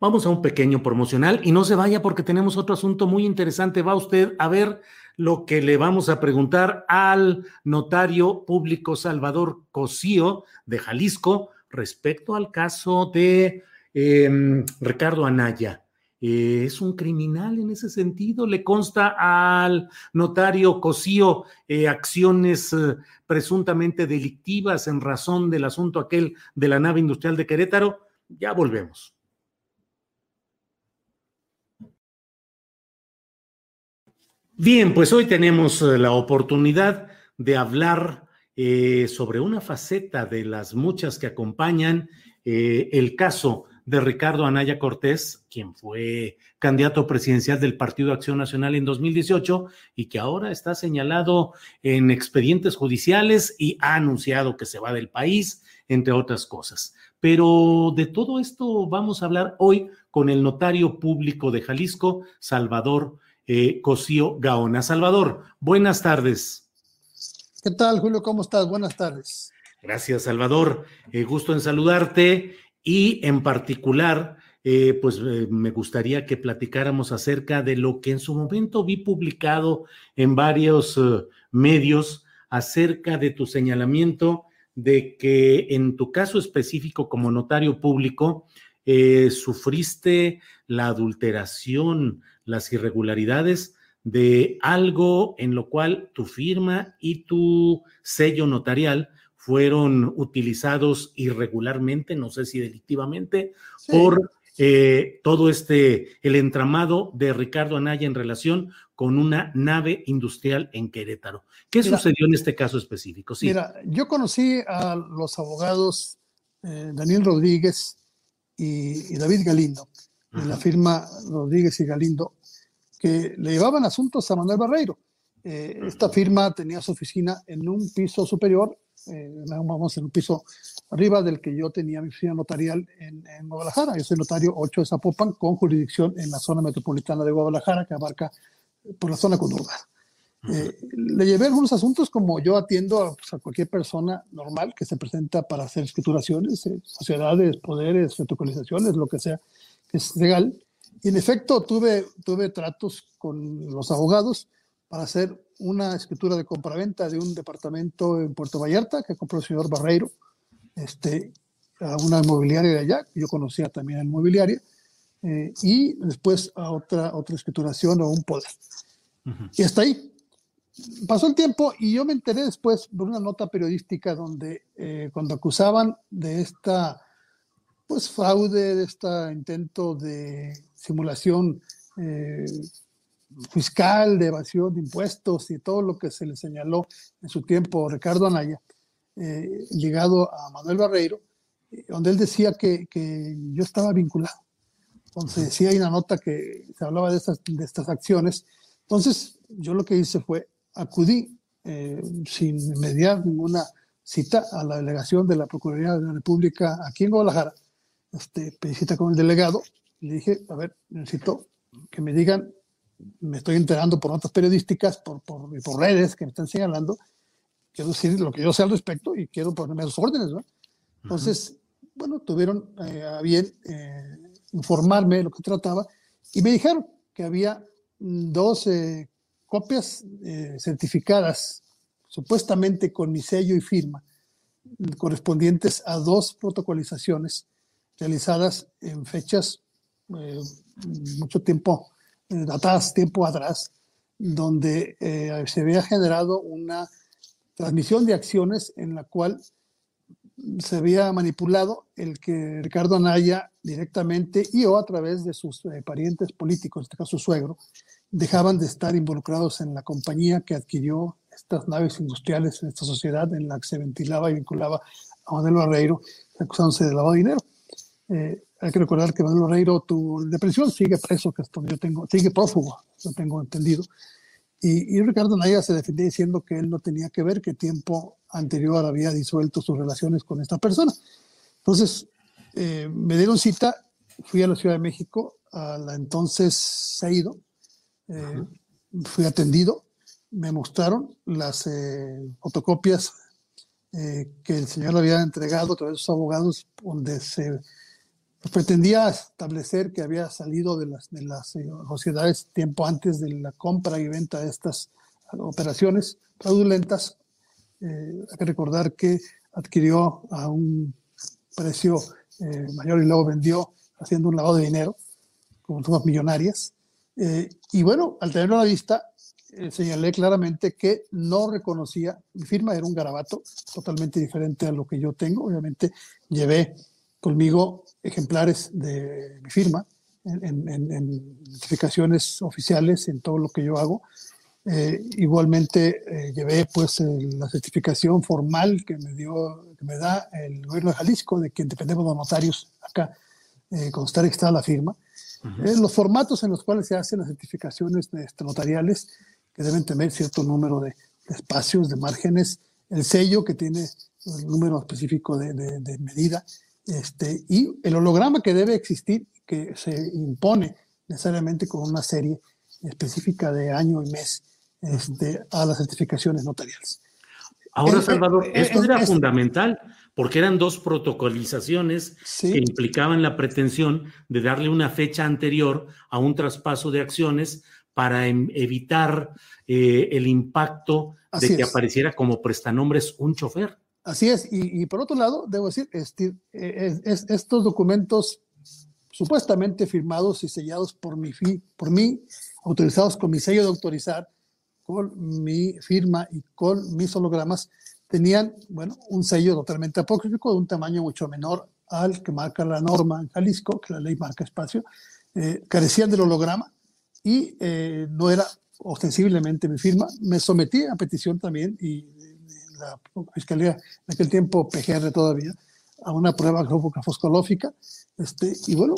Vamos a un pequeño promocional y no se vaya porque tenemos otro asunto muy interesante. Va usted a ver lo que le vamos a preguntar al notario público Salvador Cosío de Jalisco respecto al caso de em, Ricardo Anaya. Eh, es un criminal en ese sentido. Le consta al notario Cosío eh, acciones eh, presuntamente delictivas en razón del asunto aquel de la nave industrial de Querétaro. Ya volvemos. Bien, pues hoy tenemos la oportunidad de hablar sobre una faceta de las muchas que acompañan el caso de Ricardo Anaya Cortés, quien fue candidato presidencial del Partido Acción Nacional en 2018 y que ahora está señalado en expedientes judiciales y ha anunciado que se va del país, entre otras cosas. Pero de todo esto vamos a hablar hoy con el notario público de Jalisco, Salvador eh, Cosío Gaona. Salvador, buenas tardes. ¿Qué tal, Julio? ¿Cómo estás? Buenas tardes. Gracias, Salvador. Eh, gusto en saludarte y en particular, eh, pues eh, me gustaría que platicáramos acerca de lo que en su momento vi publicado en varios eh, medios acerca de tu señalamiento de que en tu caso específico como notario público sufriste la adulteración, las irregularidades de algo en lo cual tu firma y tu sello notarial fueron utilizados irregularmente, no sé si delictivamente, por eh, todo este, el entramado de Ricardo Anaya en relación con una nave industrial en Querétaro. ¿Qué sucedió en este caso específico? Sí. Mira, yo conocí a los abogados eh, Daniel Rodríguez y, David Galindo, de la firma Rodríguez y Galindo, que le llevaban asuntos a Manuel Barreiro. Eh, esta firma tenía su oficina en un piso superior eh, vamos en un piso arriba del que yo tenía mi oficina notarial en, Guadalajara. Yo soy notario 8 de Zapopan con jurisdicción en la zona metropolitana de Guadalajara que abarca eh, por la zona conurbada. Eh, le llevé algunos asuntos como yo atiendo a, pues, cualquier persona normal que se presenta para hacer escrituraciones, sociedades, poderes, fotocalizaciones, lo que sea, que es legal. Y en efecto tuve, tuve tratos con los abogados para hacer una escritura de compraventa de un departamento en Puerto Vallarta que compró el señor Barreiro, este, a una inmobiliaria de allá, yo conocía también la inmobiliaria, eh, y después a otra, otra escrituración o un poder. Y hasta ahí. pasó el tiempo y yo me enteré después por una nota periodística donde eh, cuando acusaban de esta pues fraude, de este intento de simulación eh, fiscal, de evasión de impuestos y todo lo que se le señaló en su tiempo Ricardo Anaya, eh, ligado a Manuel Barreiro, donde él decía que, que, yo estaba vinculado. Entonces, decía hay una nota que se hablaba de estas, de estas acciones. Entonces, yo lo que hice fue acudí eh, sin mediar ninguna cita a la delegación de la Procuraduría de la República aquí en Guadalajara. Este, pedí cita con el delegado y le dije, a ver, necesito que me digan, me estoy enterando por notas periodísticas, por, por, por redes que me están señalando, quiero decir lo que yo sé al respecto y quiero ponerme a sus órdenes, ¿no? Entonces, bueno, tuvieron eh, a bien eh, informarme de lo que trataba y me dijeron que había dos copias eh, certificadas, supuestamente con mi sello y firma, correspondientes a dos protocolizaciones realizadas en fechas mucho tiempo, eh, datadas tiempo atrás, donde se había generado una transmisión de acciones en la cual se había manipulado el que Ricardo Anaya directamente y o a través de sus parientes políticos, en este caso su suegro, dejaban de estar involucrados en la compañía que adquirió estas naves industriales en esta sociedad en la que se ventilaba y vinculaba a Manuel Barreiro, acusándose de lavado de dinero. Eh, hay que recordar que Manuel Barreiro tuvo depresión, sigue preso, que esto yo tengo, sigue prófugo, lo tengo entendido. Y, y, Ricardo Naya se defendía diciendo que él no tenía que ver, que tiempo anterior había disuelto sus relaciones con esta persona. Entonces, eh, me dieron cita, fui a la Ciudad de México, a la entonces Seido, eh, fui atendido, me mostraron las eh, fotocopias eh, que el señor había entregado a través de sus abogados, donde se pretendía establecer que había salido de las, de las sociedades tiempo antes de la compra y venta de estas operaciones fraudulentas. hay que recordar que adquirió a un precio mayor y luego vendió haciendo un lavado de dinero con sumas millonarias. Eh, y bueno, al tenerlo a la vista, eh, señalé claramente que no reconocía, mi firma era un garabato totalmente diferente a lo que yo tengo. Obviamente llevé conmigo ejemplares de mi firma en, en, notificaciones oficiales en todo lo que yo hago. Eh, igualmente llevé pues la certificación formal que me dio, que me da el gobierno de Jalisco, de quien dependemos los notarios acá, constar que está la firma. Eh, los formatos en los cuales se hacen las certificaciones este, notariales, que deben tener cierto número de, espacios, de márgenes, el sello que tiene el número específico de, de, medida, este, y el holograma que debe existir, que se impone necesariamente con una serie específica de año y mes este, a las certificaciones notariales. Ahora, Salvador, esto era fundamental porque eran dos protocolizaciones que implicaban la pretensión de darle una fecha anterior a un traspaso de acciones para em, evitar eh, el impacto de que apareciera como prestanombres un chofer. Así es, y, por otro lado, debo decir, este, estos documentos supuestamente firmados y sellados por mi, por mí, autorizados con mi sello de autorizar, con mi firma y con mis hologramas, tenían, bueno, un sello totalmente apócrifo de un tamaño mucho menor al que marca la norma en Jalisco, que la ley marca espacio, eh, carecían del holograma y eh, no era ostensiblemente mi firma. Me sometí a petición también y la Fiscalía en aquel tiempo, PGR todavía, a una prueba foscológica este, y bueno,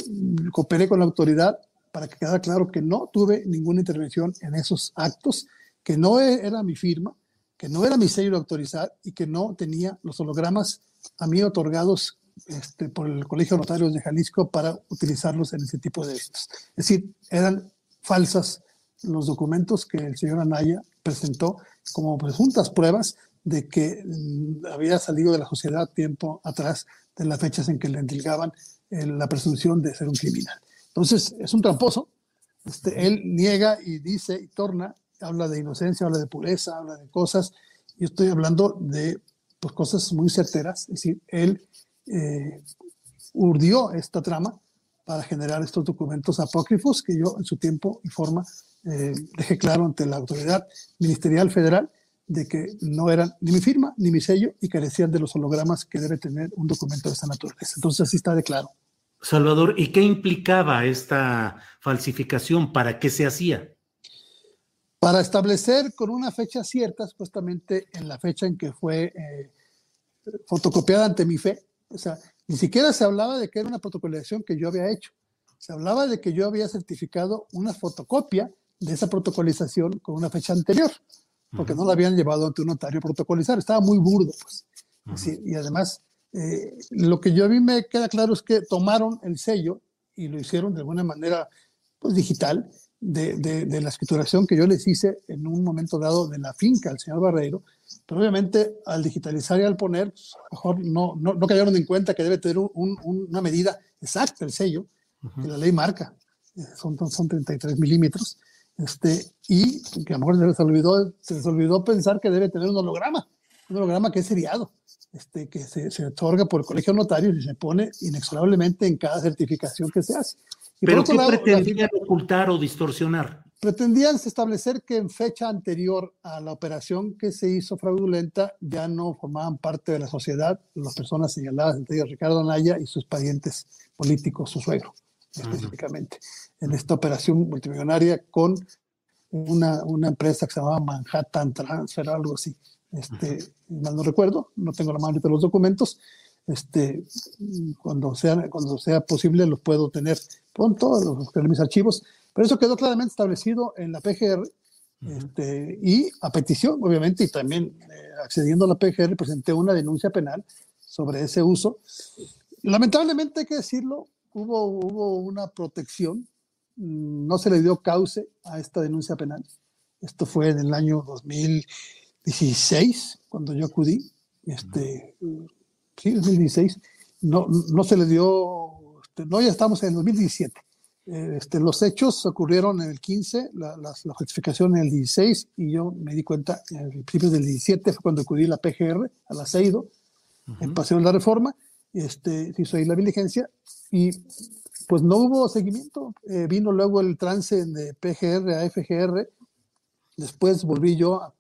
cooperé con la autoridad para que quedara claro que no tuve ninguna intervención en esos actos, que no e, era mi firma, que no era mi sello de autorizar y que no tenía los hologramas a mí otorgados este, por el Colegio de Notarios de Jalisco para utilizarlos en ese tipo de eventos. Es decir, eran falsas los documentos que el señor Anaya presentó como presuntas pruebas de que mm, había salido de la sociedad tiempo atrás de las fechas en que le endilgaban eh, la presunción de ser un criminal. Entonces, es un tramposo. Este, él niega y dice y torna habla de inocencia, habla de pureza, habla de cosas. Yo estoy hablando de pues, cosas muy certeras. Es decir, él eh, urdió esta trama para generar estos documentos apócrifos que yo en su tiempo y forma eh, dejé claro ante la autoridad ministerial federal de que no eran ni mi firma ni mi sello y carecían de los hologramas que debe tener un documento de esta naturaleza. Entonces así está de claro. Salvador, ¿y qué implicaba esta falsificación? ¿Para qué se hacía? Para establecer con una fecha cierta, supuestamente en la fecha en que fue eh, fotocopiada ante mi fe, o sea, ni siquiera se hablaba de que era una protocolización que yo había hecho. Se hablaba de que yo había certificado una fotocopia de esa protocolización con una fecha anterior, porque no la habían llevado ante un notario a protocolizar. Estaba muy burdo, pues. y además, eh, lo que yo a mí me queda claro es que tomaron el sello y lo hicieron de alguna manera pues, digital de, de, la escrituración que yo les hice en un momento dado de la finca al señor Barreiro, pero obviamente al digitalizar y al poner, pues, mejor no, no, no, cayeron en cuenta que debe tener un, una medida exacta el sello, que la ley marca, eh, son, son 33 milímetros, este, y que a lo mejor se les, olvidó, se les olvidó pensar que debe tener un holograma, un holograma que es seriado, este, que se, se otorga por el colegio notario y se pone inexorablemente en cada certificación que se hace. ¿Pero qué pretendían ocultar o distorsionar? Pretendían establecer que en fecha anterior a la operación que se hizo fraudulenta ya no formaban parte de la sociedad las personas señaladas, entre ellos Ricardo Anaya y sus parientes políticos, su suegro específicamente, en esta operación multimillonaria con una, una, empresa que se llamaba Manhattan Transfer, algo así. Este, mal no recuerdo, no tengo la mano de los documentos. Este, cuando, sea, cuando sea posible los puedo tener pronto, los, en mis archivos, pero eso quedó claramente establecido en la PGR este, y a petición, obviamente, y también eh, accediendo a la PGR, presenté una denuncia penal sobre ese uso. Lamentablemente, hay que decirlo, hubo, hubo una protección, mm, no se le dio cauce a esta denuncia penal. Esto fue en el año 2016, cuando yo acudí, este, sí, 2016, no, no se le dio, este, no, ya estamos en 2017. Este, los hechos ocurrieron en el 15, la, la, justificación en el 16, y yo me di cuenta en el principio del 17 fue cuando acudí a la PGR, a la CEIDO, en Paseo de la Reforma, este, se hizo ahí la diligencia, y pues no hubo seguimiento. Eh, vino luego el trance de PGR a FGR, después volví yo a,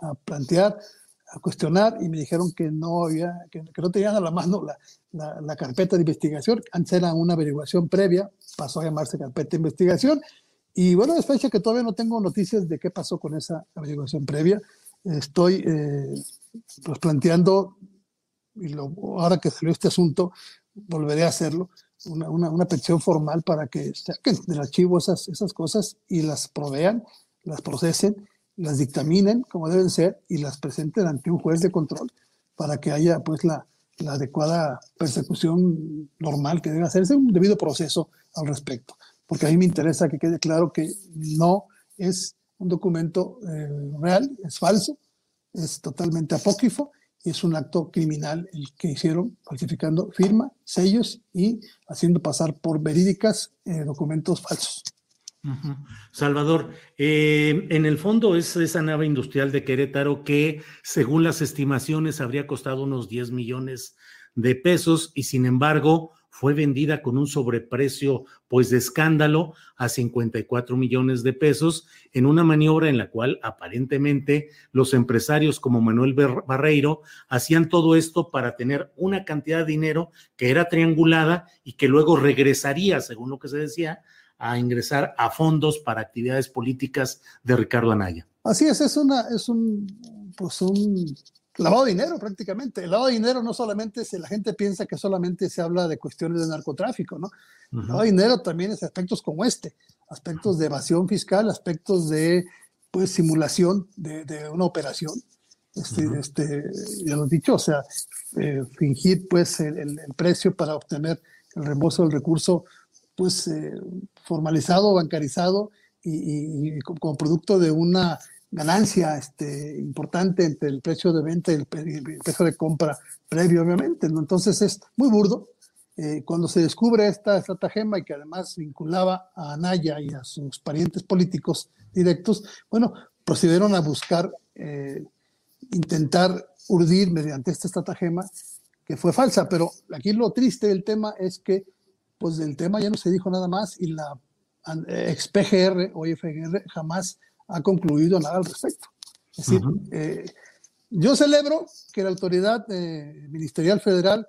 a plantear a cuestionar y me dijeron que no había, que, no tenían a la mano la, la, carpeta de investigación. Antes era una averiguación previa, pasó a llamarse carpeta de investigación. Y bueno, es fecha que todavía no tengo noticias de qué pasó con esa averiguación previa. Estoy eh, pues planteando, y lo, ahora que salió este asunto, volveré a hacerlo, una, una, una petición formal para que saquen del archivo esas, esas cosas y las provean, las procesen las dictaminen como deben ser y las presenten ante un juez de control para que haya pues la, la adecuada persecución normal que debe hacerse, un debido proceso al respecto. Porque a mí me interesa que quede claro que no es un documento eh, real, es falso, es totalmente apócrifo es un acto criminal el que hicieron falsificando firma, sellos y haciendo pasar por verídicas eh, documentos falsos. Salvador, eh, en el fondo es esa nave industrial de Querétaro que, según las estimaciones, habría costado unos 10 millones de pesos y, sin embargo, fue vendida con un sobreprecio, pues de escándalo, a 54 millones de pesos, en una maniobra en la cual aparentemente los empresarios como Manuel Barreiro hacían todo esto para tener una cantidad de dinero que era triangulada y que luego regresaría, según lo que se decía, a ingresar a fondos para actividades políticas de Ricardo Anaya. Así es, es, una, es un, pues un lavado de dinero prácticamente. El lavado de dinero no solamente si la gente piensa que solamente se habla de cuestiones de narcotráfico, ¿no? El lavado de dinero también es aspectos como este, aspectos de evasión fiscal, aspectos de pues simulación de, de una operación. Este, este, ya lo he dicho, o sea, eh, fingir pues el, el, precio para obtener el reembolso del recurso pues eh, formalizado, bancarizado y, como producto de una ganancia este, importante entre el precio de venta y el, precio de compra previo, obviamente. Entonces es muy burdo. Eh, cuando se descubre esta estratagema y que además vinculaba a Anaya y a sus parientes políticos directos, bueno, procedieron a buscar, eh, intentar urdir mediante esta estratagema que fue falsa, pero aquí lo triste del tema es que pues del tema ya no se dijo nada más y la ex PGR o IFGR jamás ha concluido nada al respecto. Es decir, eh, yo celebro que la autoridad eh, ministerial federal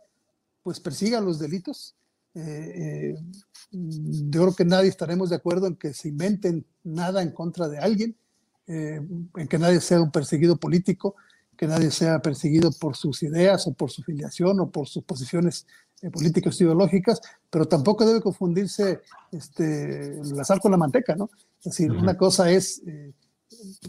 pues persiga los delitos. Eh, yo creo que nadie estaremos de acuerdo en que se inventen nada en contra de alguien, en que nadie sea un perseguido político, que nadie sea perseguido por sus ideas o por su filiación o por sus posiciones eh, políticas ideológicas, pero tampoco debe confundirse este, la sal con la manteca, ¿no? Es decir, una cosa es eh,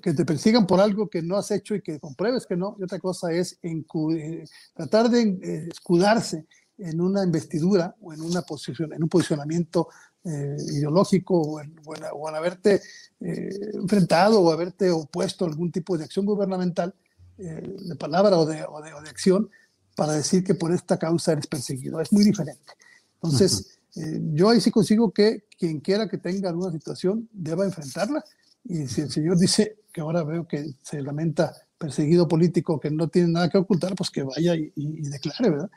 que te persigan por algo que no has hecho y que compruebes que no, y otra cosa es eh, tratar de escudarse en una investidura o en, una posición, en un posicionamiento ideológico o en, o, haberte enfrentado o haberte opuesto a algún tipo de acción gubernamental de palabra o de, o de, o de acción para decir que por esta causa eres perseguido. Es muy diferente. Entonces, eh, yo ahí sí consigo que quien quiera que tenga alguna situación deba enfrentarla. Y si el señor dice que ahora veo que se lamenta perseguido político que no tiene nada que ocultar, pues que vaya y, declare, ¿verdad?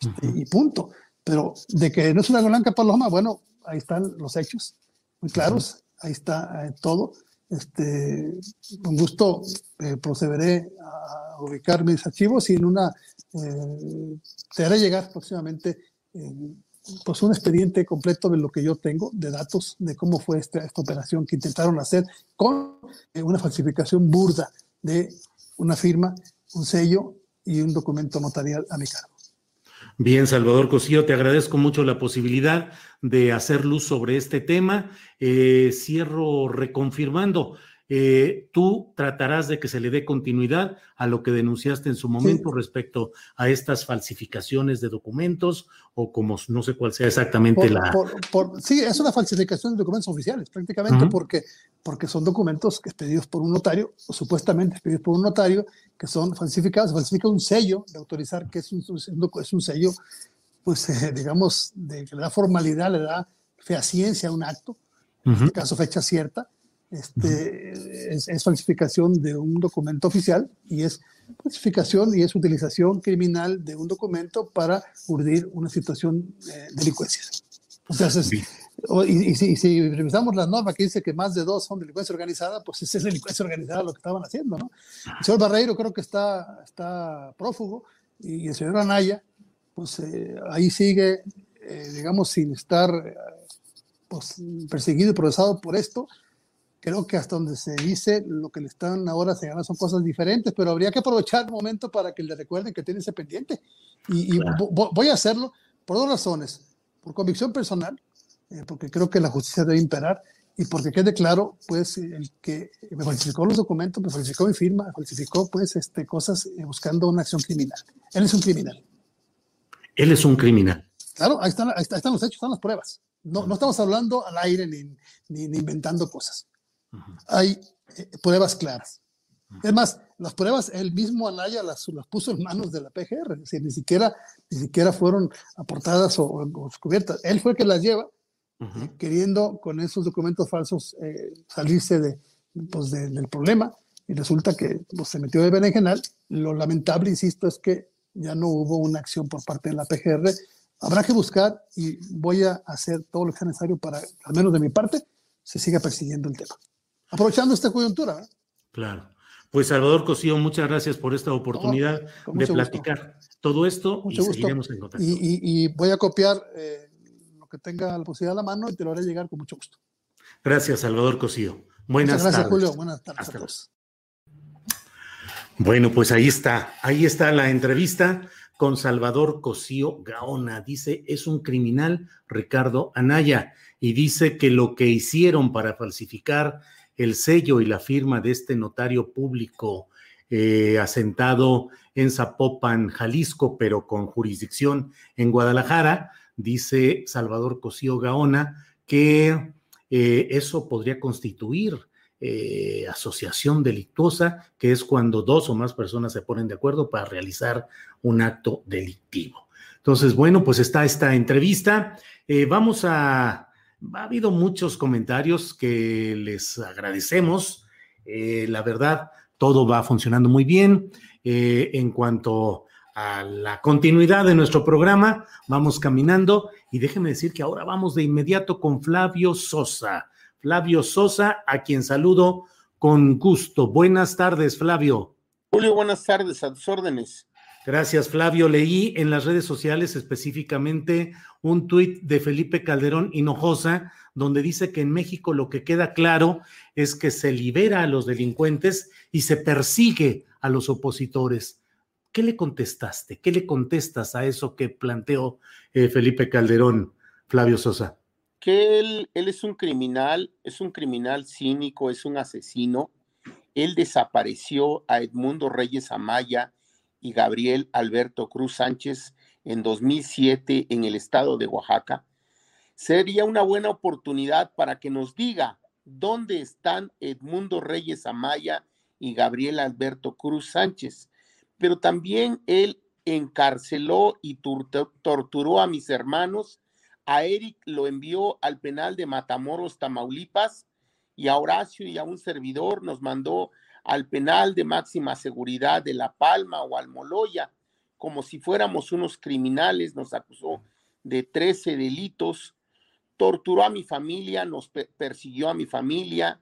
Este, y punto. Pero de que no es una blanca paloma, bueno, ahí están los hechos muy claros, ahí está eh, todo. Este, con gusto eh, procederé a ubicar mis archivos y en una eh, te haré llegar próximamente eh, pues un expediente completo de lo que yo tengo, de datos, de cómo fue esta, esta operación que intentaron hacer con eh, una falsificación burda de una firma, un sello y un documento notarial a mi cargo. Bien, Salvador Cosío, te agradezco mucho la posibilidad de hacer luz sobre este tema. cierro reconfirmando eh, tú tratarás de que se le dé continuidad a lo que denunciaste en su momento respecto a estas falsificaciones de documentos o como no sé cuál sea exactamente la... sí, es una falsificación de documentos oficiales prácticamente porque, porque son documentos expedidos por un notario o supuestamente expedidos por un notario que son falsificados, se falsifica un sello de autorizar que es un, es un sello, pues eh, digamos, de que le da formalidad, le da fehaciencia a un acto, en este caso fecha cierta, este, es, falsificación de un documento oficial y es falsificación y es utilización criminal de un documento para urdir una situación de delincuencia. Entonces, y, si, si, revisamos la norma que dice que más de dos son delincuencia organizada, pues es delincuencia organizada lo que estaban haciendo, ¿no? El señor Barreiro creo que está, está prófugo y el señor Anaya, pues eh, ahí sigue, eh, digamos, sin estar eh, pues, perseguido y procesado por esto, creo que hasta donde se dice lo que le están ahora señalando son cosas diferentes, pero habría que aprovechar el momento para que le recuerden que tiene ese pendiente. Y, voy a hacerlo por dos razones. Por convicción personal, eh, porque creo que la justicia debe imperar, y porque quede claro, pues, el que me falsificó los documentos, me falsificó mi firma, me falsificó, pues, este, cosas eh, buscando una acción criminal. Él es un criminal. Él es un criminal. Claro, ahí están, ahí están los hechos, están las pruebas. No, no estamos hablando al aire ni, ni inventando cosas hay eh, pruebas claras. Es más, las pruebas el mismo Anaya las, las, puso en manos de la PGR, es decir, ni siquiera, ni siquiera fueron aportadas o, descubiertas. Él fue el que las lleva, queriendo con esos documentos falsos eh, salirse de, pues, del problema, y resulta que pues, se metió de berenjenal. Lo lamentable, insisto, es que ya no hubo una acción por parte de la PGR. Habrá que buscar y voy a hacer todo lo que sea necesario para, al menos de mi parte, se siga persiguiendo el tema aprovechando esta coyuntura. Claro. Pues Salvador Cosío, muchas gracias por esta oportunidad de platicar todo esto y seguiremos en contacto. Y, voy a copiar eh, lo que tenga la posibilidad a la mano y te lo haré llegar con mucho gusto. Gracias, Salvador Cosío. Buenas gracias, tardes. Julio. Buenas tardes a todos. Bueno, pues ahí está, ahí está la entrevista con Salvador Cosío Gaona. Dice, es un criminal Ricardo Anaya y dice que lo que hicieron para falsificar el sello y la firma de este notario público eh, asentado en Zapopan, Jalisco, pero con jurisdicción en Guadalajara, dice Salvador Cosío Gaona, que eh, eso podría constituir eh, asociación delictuosa, que es cuando dos o más personas se ponen de acuerdo para realizar un acto delictivo. Entonces, bueno, pues está esta entrevista. vamos a ha habido muchos comentarios que les agradecemos. Eh, la verdad, todo va funcionando muy bien. Eh, en cuanto a la continuidad de nuestro programa. Vamos caminando y déjeme decir que ahora vamos de inmediato con Flavio Sosa. Flavio Sosa, a quien saludo con gusto. Buenas tardes, Flavio. Julio, buenas tardes, a tus órdenes. Gracias, Flavio. Leí en las redes sociales específicamente un tuit de Felipe Calderón Hinojosa, donde dice que en México lo que queda claro es que se libera a los delincuentes y se persigue a los opositores. ¿Qué le contestaste? ¿Qué le contestas a eso que planteó eh, Felipe Calderón, Flavio Sosa? Que él, él es un criminal, es un criminal cínico, es un asesino. Él desapareció a Edmundo Reyes Amaya y Gabriel Alberto Cruz Sánchez en 2007 en el estado de Oaxaca, sería una buena oportunidad para que nos diga dónde están Edmundo Reyes Amaya y Gabriel Alberto Cruz Sánchez. Pero también él encarceló y torturó a mis hermanos. A Eric lo envió al penal de Matamoros, Tamaulipas, y a Horacio y a un servidor nos mandó al penal de máxima seguridad de La Palma o al Moloya, como si fuéramos unos criminales, nos acusó de 13 delitos, torturó a mi familia, nos persiguió a mi familia,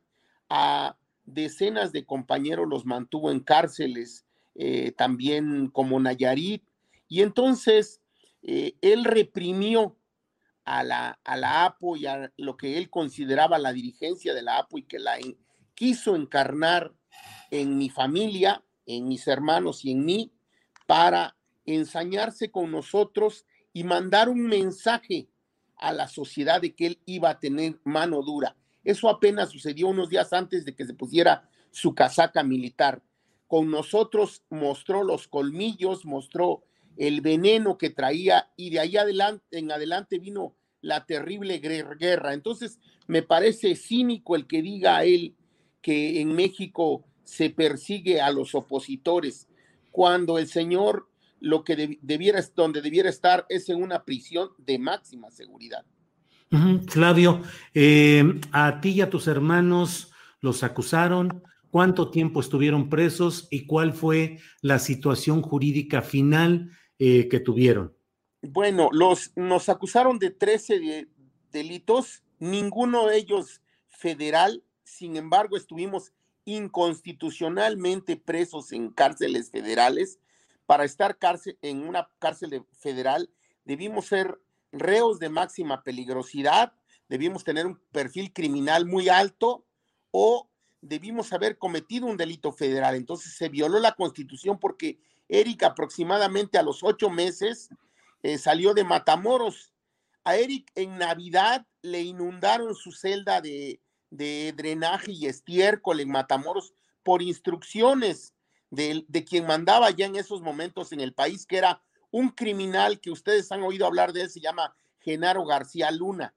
a decenas de compañeros los mantuvo en cárceles, eh, también como Nayarit, y entonces eh, él reprimió a la, a la APO y a lo que él consideraba la dirigencia de la APO y que la quiso encarnar en mi familia, en mis hermanos y en mí, para ensañarse con nosotros y mandar un mensaje a la sociedad de que él iba a tener mano dura. Eso apenas sucedió unos días antes de que se pusiera su casaca militar. Con nosotros mostró los colmillos, mostró el veneno que traía y de ahí adelante, en adelante vino la terrible guerra. Entonces, me parece cínico el que diga a él que en México se persigue a los opositores, cuando el señor lo que debiera, donde debiera estar es en una prisión de máxima seguridad. Flavio, eh, a ti y a tus hermanos los acusaron, cuánto tiempo estuvieron presos y cuál fue la situación jurídica final eh, que tuvieron. Bueno, los, nos acusaron de 13 delitos, ninguno de ellos federal, sin embargo estuvimos inconstitucionalmente presos en cárceles federales. Para estar cárcel, en una cárcel federal debimos ser reos de máxima peligrosidad, debimos tener un perfil criminal muy alto o debimos haber cometido un delito federal. Entonces se violó la constitución porque Eric aproximadamente a los ocho meses eh, salió de Matamoros. A Eric en Navidad le inundaron su celda de, de drenaje y estiércol en Matamoros por instrucciones de, de, quien mandaba ya en esos momentos en el país, que era un criminal que ustedes han oído hablar de él, se llama Genaro García Luna.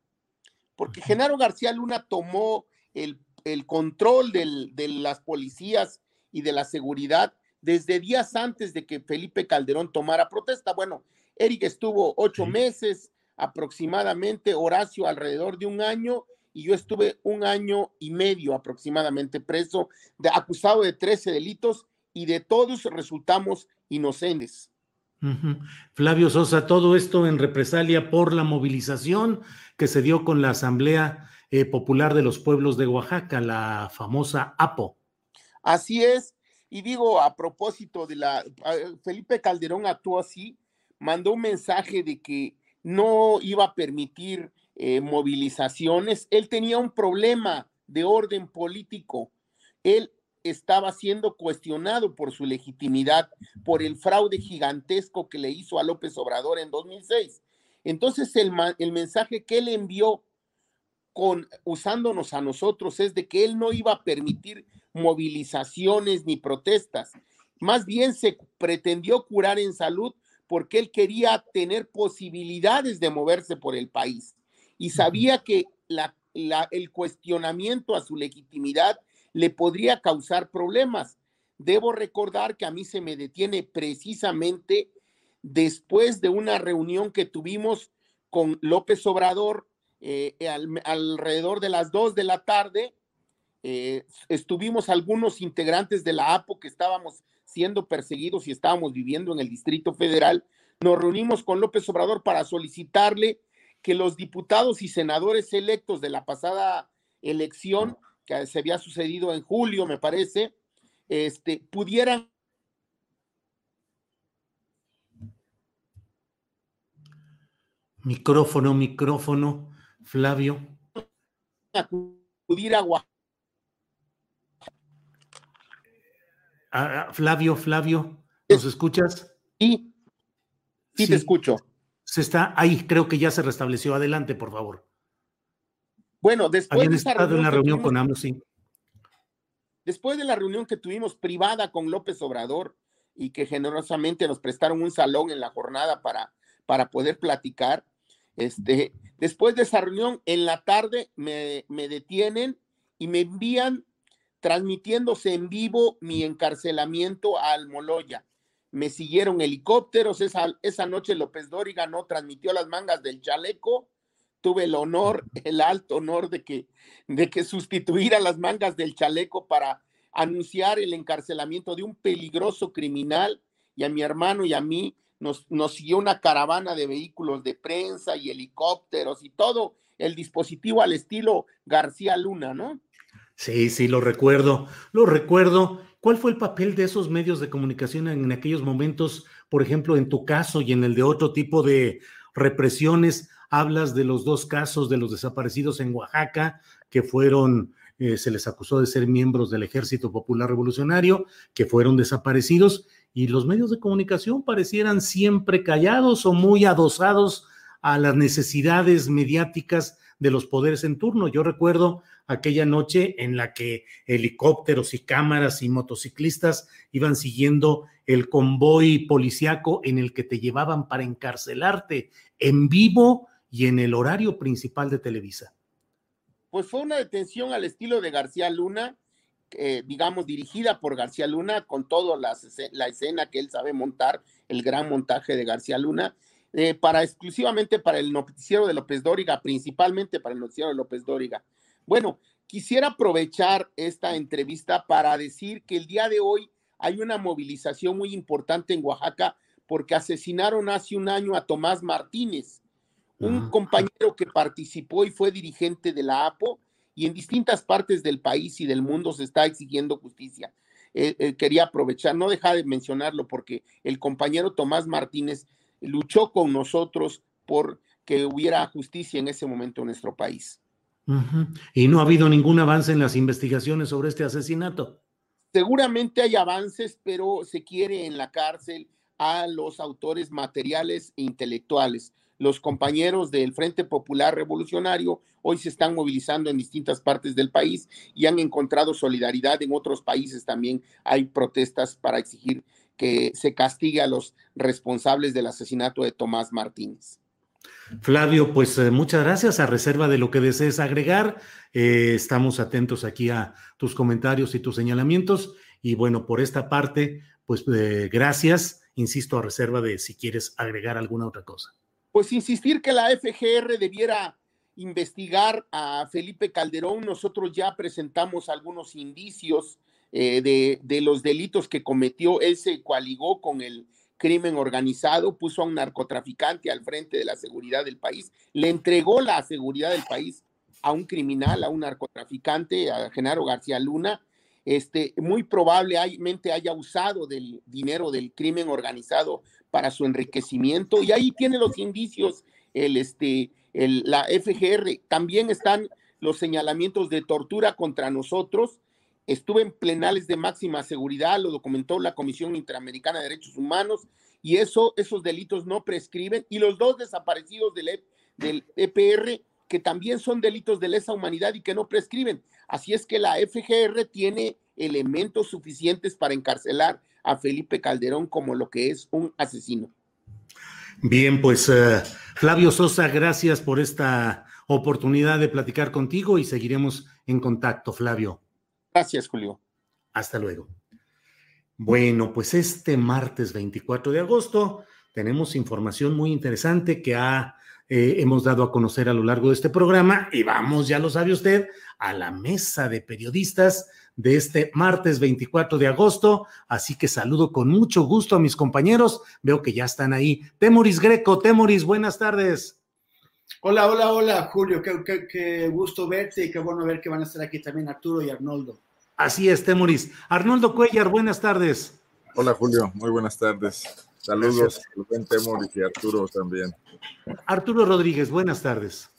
Porque Genaro García Luna tomó el, el control del, de las policías y de la seguridad desde días antes de que Felipe Calderón tomara protesta. Bueno, Eric estuvo ocho meses aproximadamente, Horacio alrededor de un año y yo estuve un año y medio aproximadamente preso, de, acusado de 13 delitos y de todos resultamos inocentes. Flavio Sosa, todo esto en represalia por la movilización que se dio con la Asamblea eh, Popular de los Pueblos de Oaxaca, la famosa APO. Así es, y digo a propósito de la, Felipe Calderón actuó así, mandó un mensaje de que no iba a permitir eh, movilizaciones. Él tenía un problema de orden político. Él estaba siendo cuestionado por su legitimidad, por el fraude gigantesco que le hizo a López Obrador en 2006. Entonces, el, el mensaje que él envió con, usándonos a nosotros es de que él no iba a permitir movilizaciones ni protestas. Más bien se pretendió curar en salud porque él quería tener posibilidades de moverse por el país y sabía que el cuestionamiento a su legitimidad le podría causar problemas. Debo recordar que a mí se me detiene precisamente después de una reunión que tuvimos con López Obrador eh, alrededor de las dos de la tarde. Eh, estuvimos algunos integrantes de la APO que estábamos siendo perseguidos y estábamos viviendo en el Distrito Federal, nos reunimos con López Obrador para solicitarle que los diputados y senadores electos de la pasada elección, que se había sucedido en julio, me parece, este, pudieran Micrófono, micrófono, Flavio. Acudir a ah, ah, Flavio, Flavio, ¿nos escuchas? Sí, sí, te escucho. Se está ahí, creo que ya se restableció. Adelante, por favor. Bueno, después de esa reunión, una reunión con AMLO, sí. Después de la reunión que tuvimos privada con López Obrador y que generosamente nos prestaron un salón en la jornada para, para poder platicar, este, después de esa reunión, en la tarde me, detienen y me envían transmitiéndose en vivo mi encarcelamiento a Almoloya. Me siguieron helicópteros, esa, esa noche López Dóriga no transmitió las mangas del chaleco, tuve el honor, el alto honor de que, de que sustituir las mangas del chaleco para anunciar el encarcelamiento de un peligroso criminal y a mi hermano y a mí nos, siguió una caravana de vehículos de prensa y helicópteros y todo el dispositivo al estilo García Luna, ¿no? Sí, sí, lo recuerdo, lo recuerdo. ¿Cuál fue el papel de esos medios de comunicación en aquellos momentos, por ejemplo, en tu caso y en el de otro tipo de represiones? Hablas de los dos casos de los desaparecidos en Oaxaca, que fueron, eh, se les acusó de ser miembros del Ejército Popular Revolucionario, que fueron desaparecidos, y los medios de comunicación parecieran siempre callados o muy adosados a las necesidades mediáticas de los poderes en turno. Yo recuerdo aquella noche en la que helicópteros y cámaras y motociclistas iban siguiendo el convoy policiaco en el que te llevaban para encarcelarte en vivo y en el horario principal de Televisa. Pues fue una detención al estilo de García Luna, eh, digamos, dirigida por García Luna, con toda la, escena que él sabe montar, el gran montaje de García Luna, eh, para exclusivamente para el noticiero de López Dóriga, principalmente para el noticiero de López Dóriga. Bueno, quisiera aprovechar esta entrevista para decir que el día de hoy hay una movilización muy importante en Oaxaca porque asesinaron hace un año a Tomás Martínez, un compañero que participó y fue dirigente de la APO y en distintas partes del país y del mundo se está exigiendo justicia. Eh, eh, quería aprovechar, no dejar de mencionarlo porque el compañero Tomás Martínez luchó con nosotros por que hubiera justicia en ese momento en nuestro país. Y no ha habido ningún avance en las investigaciones sobre este asesinato. Seguramente hay avances, pero se quiere en la cárcel a los autores materiales e intelectuales los compañeros del Frente Popular Revolucionario hoy se están movilizando en distintas partes del país y han encontrado solidaridad en otros países también. Hay protestas para exigir que se castigue a los responsables del asesinato de Tomás Martínez. Flavio, pues eh, muchas gracias. A reserva de lo que desees agregar, eh, estamos atentos aquí a tus comentarios y tus señalamientos. Y bueno, por esta parte, pues eh, gracias. Insisto, a reserva de si quieres agregar alguna otra cosa pues insistir que la FGR debiera investigar a Felipe Calderón. Nosotros ya presentamos algunos indicios de, los delitos que cometió. Él se con el crimen organizado, puso a un narcotraficante al frente de la seguridad del país, le entregó la seguridad del país a un criminal, a un narcotraficante, a Genaro García Luna. Este, muy probablemente haya usado del dinero del crimen organizado para su enriquecimiento y ahí tiene los indicios el, este, el, la FGR. También están los señalamientos de tortura contra nosotros. Estuve en plenales de máxima seguridad, lo documentó la Comisión Interamericana de Derechos Humanos y eso, esos delitos no prescriben. Y los dos desaparecidos del, e, EPR, que también son delitos de lesa humanidad y que no prescriben. Así es que la FGR tiene elementos suficientes para encarcelar a Felipe Calderón como lo que es un asesino. Bien, pues eh, Flavio Sosa, gracias por esta oportunidad de platicar contigo y seguiremos en contacto, Flavio. Gracias, Julio. Hasta luego. Bueno, pues este martes 24 de agosto tenemos información muy interesante que ha, eh, hemos dado a conocer a lo largo de este programa y vamos, ya lo sabe usted, a la mesa de periodistas de este martes 24 de agosto. Así que saludo con mucho gusto a mis compañeros. Veo que ya están ahí. Temoris Greco, Temoris, buenas tardes. Hola, hola, hola, Julio. Qué, gusto verte y qué bueno ver que van a estar aquí también Arturo y Arnoldo. Así es, Temoris. Arnoldo Cuellar, buenas tardes. Hola, Julio. Muy buenas tardes. Saludos, Rubén Temoris y Arturo también. Arturo Rodríguez, buenas tardes.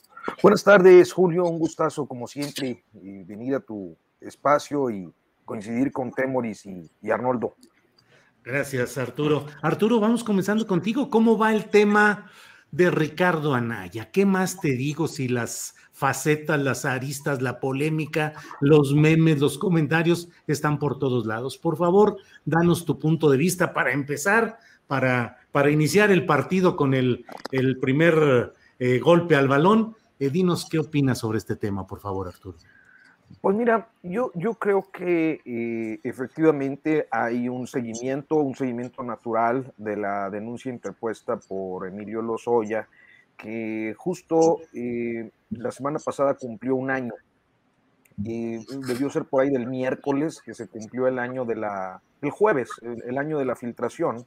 Buenas tardes, Julio. Un gustazo, como siempre, y venir a tu espacio y coincidir con Temoris y, Arnoldo. Gracias, Arturo. Arturo, vamos comenzando contigo. ¿Cómo va el tema de Ricardo Anaya? ¿Qué más te digo si las facetas, las aristas, la polémica, los memes, los comentarios están por todos lados? Por favor, danos tu punto de vista para empezar, para, para iniciar el partido con el, el primer eh, golpe al balón. Eh, dinos qué opinas sobre este tema, por favor, Arturo. Pues mira, yo, yo creo que eh, efectivamente hay un seguimiento, un seguimiento natural de la denuncia interpuesta por Emilio Lozoya, que justo eh, la semana pasada cumplió un año. Y debió ser por ahí del miércoles que se cumplió el año de la, el jueves, el, año de la filtración.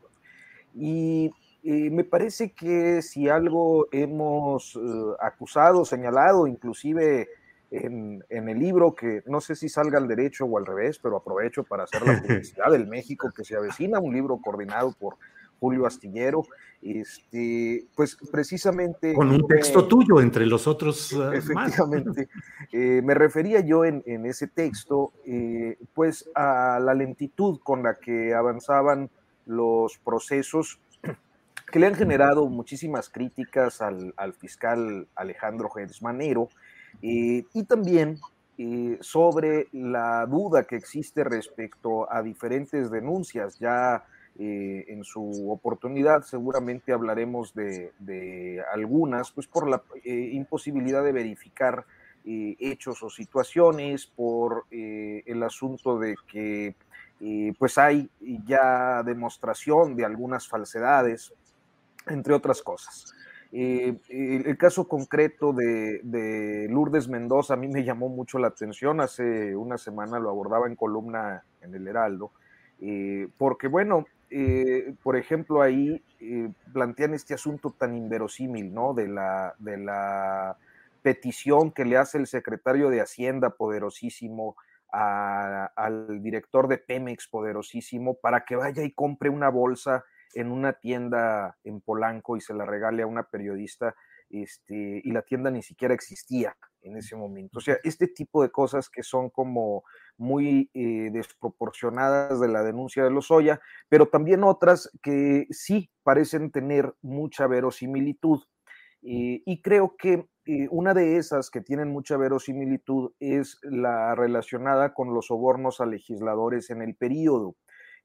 Y eh, me parece que si algo hemos acusado, señalado, inclusive en, el libro, que no sé si salga al derecho o al revés, pero aprovecho para hacer la publicidad del México que se avecina, un libro coordinado por Julio Astillero, este, pues precisamente... Con un texto tuyo entre los otros. Ah, efectivamente, eh, me refería yo en, ese texto, eh, pues a la lentitud con la que avanzaban los procesos que le han generado muchísimas críticas al, al fiscal Alejandro Gersmanero, eh, y también eh, sobre la duda que existe respecto a diferentes denuncias. Ya eh, en su oportunidad seguramente hablaremos de, algunas, pues por la imposibilidad de verificar hechos o situaciones, por el asunto de que pues hay ya demostración de algunas falsedades, entre otras cosas. Eh, el caso concreto de, Lourdes Mendoza a mí me llamó mucho la atención. Hace una semana lo abordaba en columna en el Heraldo, eh, porque bueno, eh, por ejemplo, ahí plantean este asunto tan inverosímil, ¿no? De la, de la petición que le hace el secretario de Hacienda, poderosísimo, al director de Pemex, poderosísimo, para que vaya y compre una bolsa en una tienda en Polanco y se la regale a una periodista este, y la tienda ni siquiera existía en ese momento. O sea, este tipo de cosas que son como muy eh, desproporcionadas de la denuncia de Lozoya, pero también otras que sí parecen tener mucha verosimilitud. Eh, y creo que eh, una de esas que tienen mucha verosimilitud es la relacionada con los sobornos a legisladores en el periodo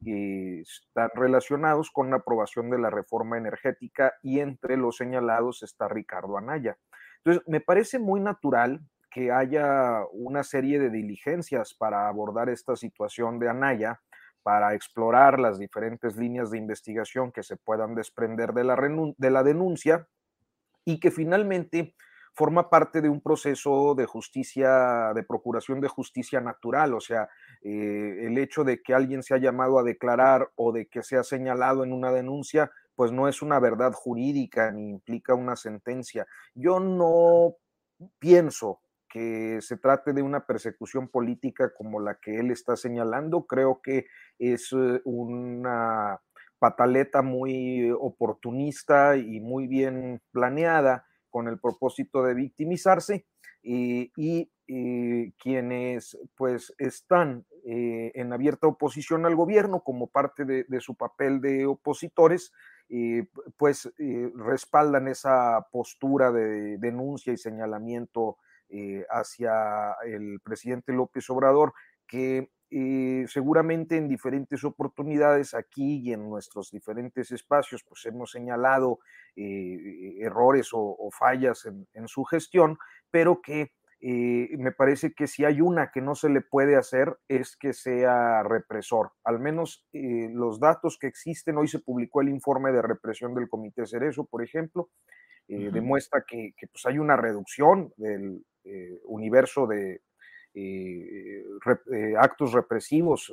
están relacionados con la aprobación de la reforma energética y entre los señalados está Ricardo Anaya. Entonces, me parece muy natural que haya una serie de diligencias para abordar esta situación de Anaya, para explorar las diferentes líneas de investigación que se puedan desprender de la, de la denuncia y que finalmente forma parte de un proceso de justicia, de procuración de justicia natural, o sea, eh, el hecho de que alguien se ha llamado a declarar o de que sea señalado en una denuncia, pues no es una verdad jurídica ni implica una sentencia. Yo no pienso que se trate de una persecución política como la que él está señalando, creo que es eh, una pataleta muy oportunista y muy bien planeada con el propósito de victimizarse y, quienes pues están eh, en abierta oposición al gobierno como parte de, su papel de opositores, pues eh, respaldan esa postura de denuncia y señalamiento eh, hacia el presidente López Obrador que eh, seguramente en diferentes oportunidades aquí y en nuestros diferentes espacios, pues hemos señalado eh, errores o, fallas en, su gestión, pero que eh, me parece que si hay una que no se le puede hacer es que sea represor. Al menos los datos que existen, hoy se publicó el informe de represión del Comité Cerezo, por ejemplo, demuestra que, que pues hay una reducción del universo de actos represivos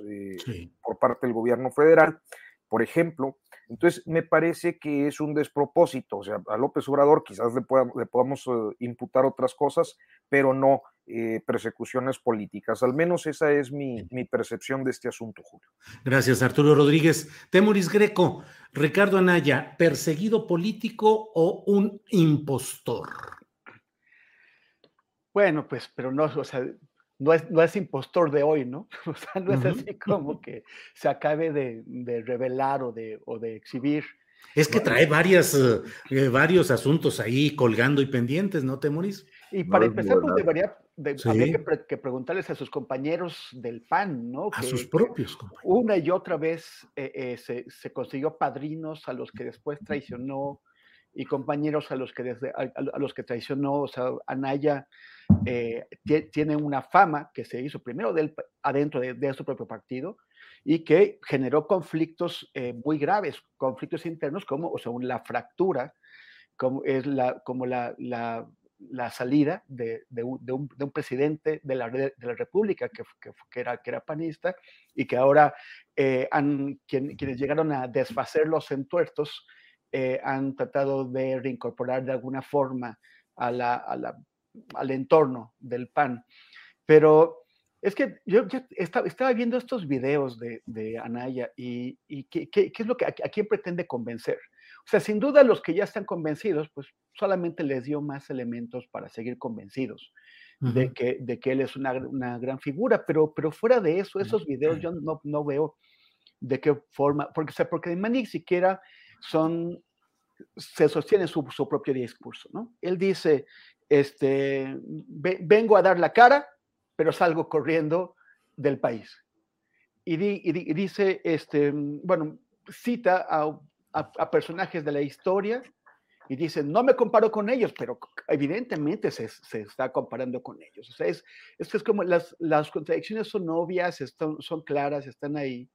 por parte del gobierno federal, por ejemplo. Entonces, me parece que es un despropósito. O sea, a López Obrador quizás le, le podamos imputar otras cosas, pero no eh, persecuciones políticas. Al menos esa es mi, percepción de este asunto, Julio. Gracias, Arturo Rodríguez. Temoris Greco, Ricardo Anaya, ¿perseguido político o un impostor? Bueno, pues, pero no, o sea, no es, no es impostor de hoy, ¿no? O sea, no es así como que se acabe de, revelar o de, o de exhibir. Es que trae varias, eh, varios asuntos ahí colgando y pendientes, ¿no, Temoris? Y para empezar, pues debería, que, preguntarles a sus compañeros del PAN, ¿no? A sus propios compañeros. Una y otra vez eh, eh, se, consiguió padrinos a los que después traicionó y compañeros a los que, desde, a, los que traicionó. O sea, Anaya eh, tiene una fama que se hizo primero del, adentro de, su propio partido y que generó conflictos muy graves, conflictos internos como, o sea, la fractura, como es la, como la la salida de, un, presidente de la, de la República que, que, era, que era panista y que ahora eh, han, quienes llegaron a desfacer los entuertos eh, han tratado de reincorporar de alguna forma a la, al entorno del PAN. Pero es que yo, estaba, estaba, viendo estos videos de, de Anaya y, y ¿qué, qué, es lo que a, quién pretende convencer. O sea, sin duda los que ya están convencidos, pues solamente les dio más elementos para seguir convencidos de, que, de que él es una, una, gran figura, pero, pero fuera de eso, esos videos yo no, no veo de qué forma, porque, o sea, porque ni siquiera son, se sostiene su, su, propio discurso, ¿no? Él dice, este, vengo a dar la cara, pero salgo corriendo del país. Y, y, dice, este, bueno, cita a a, personajes de la historia y dicen, no me comparo con ellos, pero evidentemente se, se está comparando con ellos. O sea, es, es, es como las, las contradicciones son obvias, están, son claras, están ahí,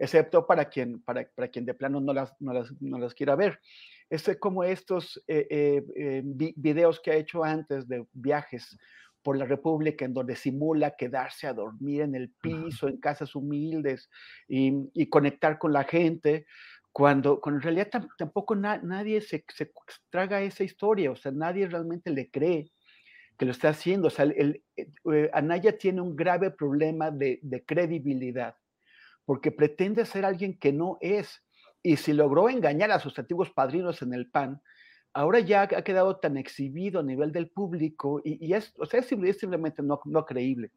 excepto para quien, para, para quien de plano no las, no las, no las quiera ver. Es como estos eh, eh, eh, videos que ha hecho antes de viajes por la República, en donde simula quedarse a dormir en el piso, en casas humildes y, y conectar con la gente, cuando, en realidad tampoco nadie se, se, traga esa historia, o sea, nadie realmente le cree que lo está haciendo. O sea, el, eh, eh, Anaya tiene un grave problema de, de, credibilidad, porque pretende ser alguien que no es, y si logró engañar a sus antiguos padrinos en el PAN, ahora ya ha quedado tan exhibido a nivel del público, y, es, o sea, es simplemente no, no creíble.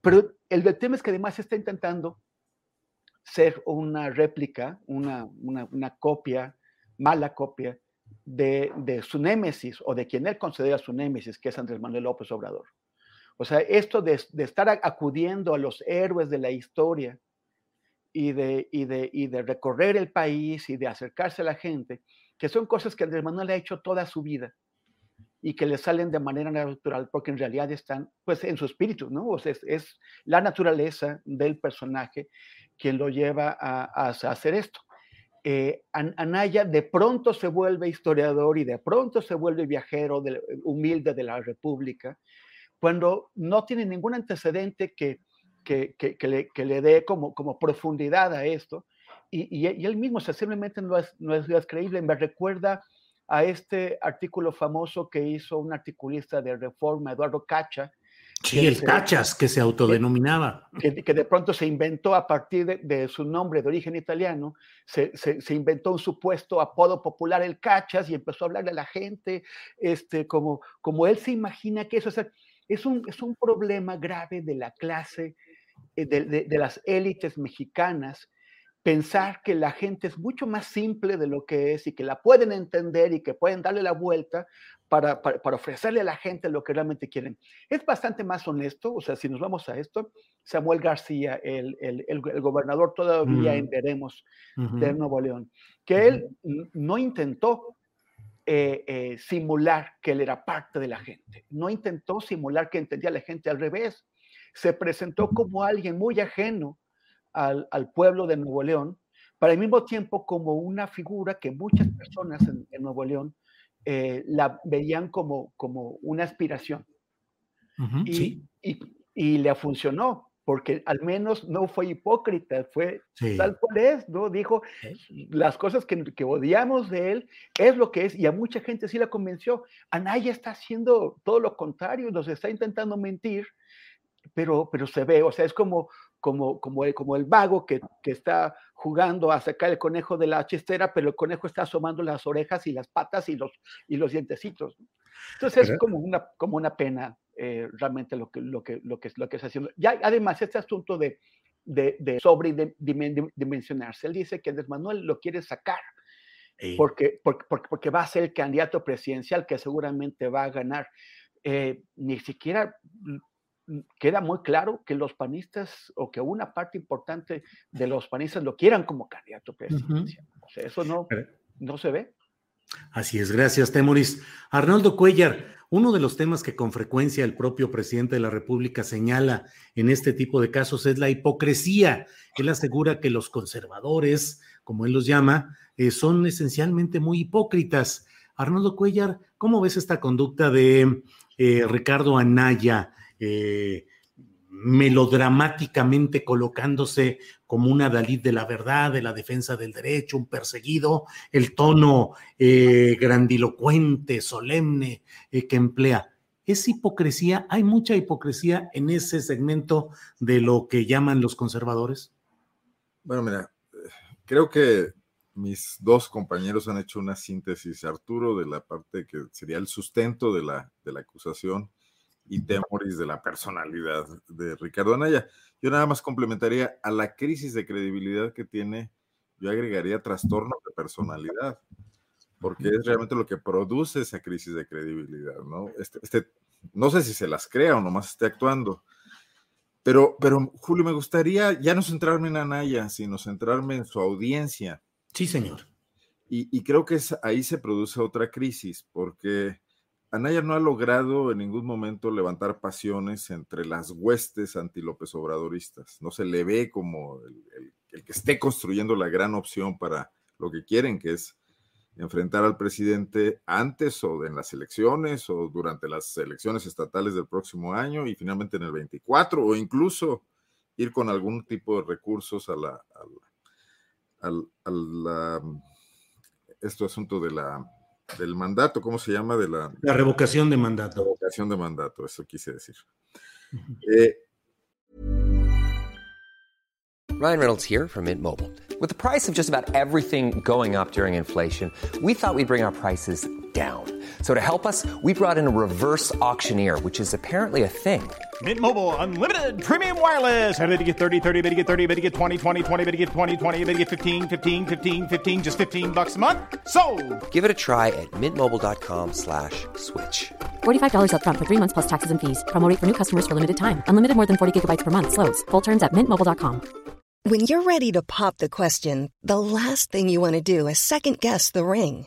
Pero el tema es que además está intentando ser una réplica, una, una, copia, mala copia de, de, su némesis o de quien él considera su némesis, que es Andrés Manuel López Obrador. O sea, esto de, de estar acudiendo a los héroes de la historia y de, y, de, y de recorrer el país y de acercarse a la gente, que son cosas que Andrés Manuel ha hecho toda su vida y que le salen de manera natural porque en realidad están pues en su espíritu, ¿no? O sea, es, la naturaleza del personaje quien lo lleva a, hacer esto. Eh, Anaya de pronto se vuelve historiador y de pronto se vuelve viajero humilde de la República, cuando no tiene ningún antecedente que, que, que, le, dé como, como profundidad a esto. Y, y, él mismo simplemente no es, no es, creíble. Me recuerda a este artículo famoso que hizo un articulista de Reforma, Eduardo Cacha, Sí, el Cachas, que se autodenominaba. Que, de pronto se inventó a partir de, su nombre de origen italiano, se, inventó un supuesto apodo popular, el Cachas, y empezó a hablarle a la gente, este, como, como él se imagina que eso es, un, es un problema grave de la clase, eh, de, de las élites mexicanas, pensar que la gente es mucho más simple de lo que es y que la pueden entender y que pueden darle la vuelta para, para, ofrecerle a la gente lo que realmente quieren. Es bastante más honesto, o sea, si nos vamos a esto, Samuel García, el, el, el, gobernador todavía en Veremos de Nuevo León, que él no intentó eh, eh, simular que él era parte de la gente, no intentó simular que entendía a la gente al revés, se presentó como alguien muy ajeno al, pueblo de Nuevo León, pero al mismo tiempo como una figura que muchas personas en, Nuevo León eh, la veían como, como una aspiración. y, y le funcionó, porque al menos no fue hipócrita, fue tal cual es, ¿no? Dijo las cosas que, que, odiamos de él, es lo que es, y a mucha gente sí la convenció. Anaya está haciendo todo lo contrario, nos está intentando mentir, pero, pero se ve, o sea, es como, como, como, el, como el vago que, que, está jugando a sacar el conejo de la chistera, pero el conejo está asomando las orejas y las patas y los, y los dientecitos. Entonces es como una, como una pena eh, realmente lo que, lo, que, lo, que, lo que está haciendo. Ya, además, este asunto de, de, de sobredimensionarse, él dice que Andrés Manuel lo quiere sacar. Porque, porque, porque, va a ser el candidato presidencial que seguramente va a ganar. Eh, ni siquiera queda muy claro que los panistas o que una parte importante de los panistas lo quieran como candidato presidencial. o sea, eso no, no se ve. Así es, gracias, Temoris. Arnoldo Cuellar, uno de los temas que con frecuencia el propio presidente de la República señala en este tipo de casos es la hipocresía. Él asegura que los conservadores, como él los llama, eh, son esencialmente muy hipócritas. Arnoldo Cuellar, ¿cómo ves esta conducta de eh, Ricardo Anaya? Eh, melodramáticamente colocándose como una Dalí de la verdad, de la defensa del derecho, un perseguido, el tono eh, grandilocuente, solemne eh, que emplea. ¿Es hipocresía? ¿Hay mucha hipocresía en ese segmento de lo que llaman los conservadores? Bueno, mira, creo que mis dos compañeros han hecho una síntesis, Arturo, de la parte que sería el sustento de la, de la acusación y temores de la personalidad de Ricardo Anaya. Yo nada más complementaría a la crisis de credibilidad que tiene, yo agregaría trastorno de personalidad, porque es realmente lo que produce esa crisis de credibilidad, ¿no? Este, este, no sé si se las crea o nomás esté actuando. Pero, pero, Julio, me gustaría ya no centrarme en Anaya, sino centrarme en su audiencia. Sí, señor. Y, y creo que es, ahí se produce otra crisis, porque Anaya no ha logrado en ningún momento levantar pasiones entre las huestes anti-López Obradoristas. No se le ve como el, que esté construyendo la gran opción para lo que quieren, que es enfrentar al presidente antes o en las elecciones o durante las elecciones estatales del próximo año y finalmente en el 24 o incluso ir con algún tipo de recursos a la, este asunto de la del mandato, ¿cómo se llama? De la, la revocación de mandato. Revocación de mandato, eso quise decir. eh, Ryan Reynolds here from Mint Mobile. With the price of just about everything going up during inflation, we thought we'd bring our prices down. So to help us, we brought in a reverse auctioneer, which is apparently a thing. Mint Mobile unlimited premium wireless. Ready to get 30, 30, bit to get 30, bit to get 20, 20, 20, bit to get 20, 20, bit to get 15, 15, 15, 15 just 15 bucks a month. So, Give it a try at mintmobile.com/switch. slash $45 up front for 3 months plus taxes and fees. Promo for new customers for limited time. Unlimited more than 40 gigabytes per month slows. Full terms at mintmobile.com. When you're ready to pop the question, the last thing you want to do is second guess the ring.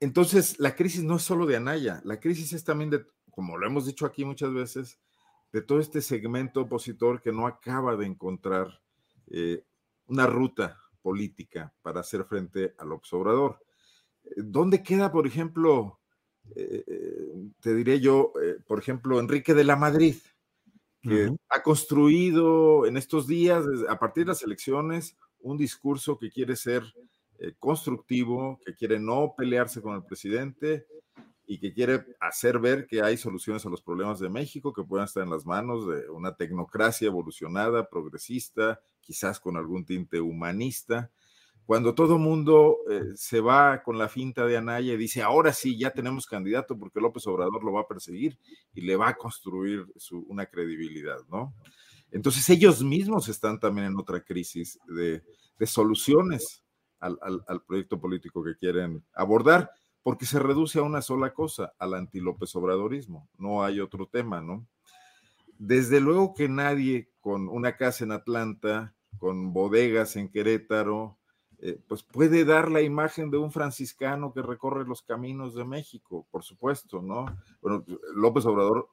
Entonces, la crisis no es solo de Anaya, la crisis es también de, como lo hemos dicho aquí muchas veces, de todo este segmento opositor que no acaba de encontrar eh, una ruta política para hacer frente al observador. Eh, ¿Dónde queda, por ejemplo, eh, te diré yo, por ejemplo, Enrique de la Madrid, que ha construido en estos días, a partir de las elecciones, un discurso que quiere ser constructivo, que quiere no pelearse con el presidente, y que quiere hacer ver que hay soluciones a los problemas de México que puedan estar en las manos de una tecnocracia evolucionada, progresista, quizás con algún tinte humanista. Cuando todo mundo eh, se va con la finta de Anaya y dice, ahora sí, ya tenemos candidato porque López Obrador lo va a perseguir y le va a construir una credibilidad, ¿no? Entonces ellos mismos están también en otra crisis de, soluciones al, al proyecto político que quieren abordar porque se reduce a una sola cosa, al anti-López Obradorismo. No hay otro tema, ¿no? Desde luego que nadie con una casa en Atlanta con bodegas en Querétaro, eh, pues puede dar la imagen de un franciscano que recorre los caminos de México, por supuesto, ¿no? Bueno, López Obrador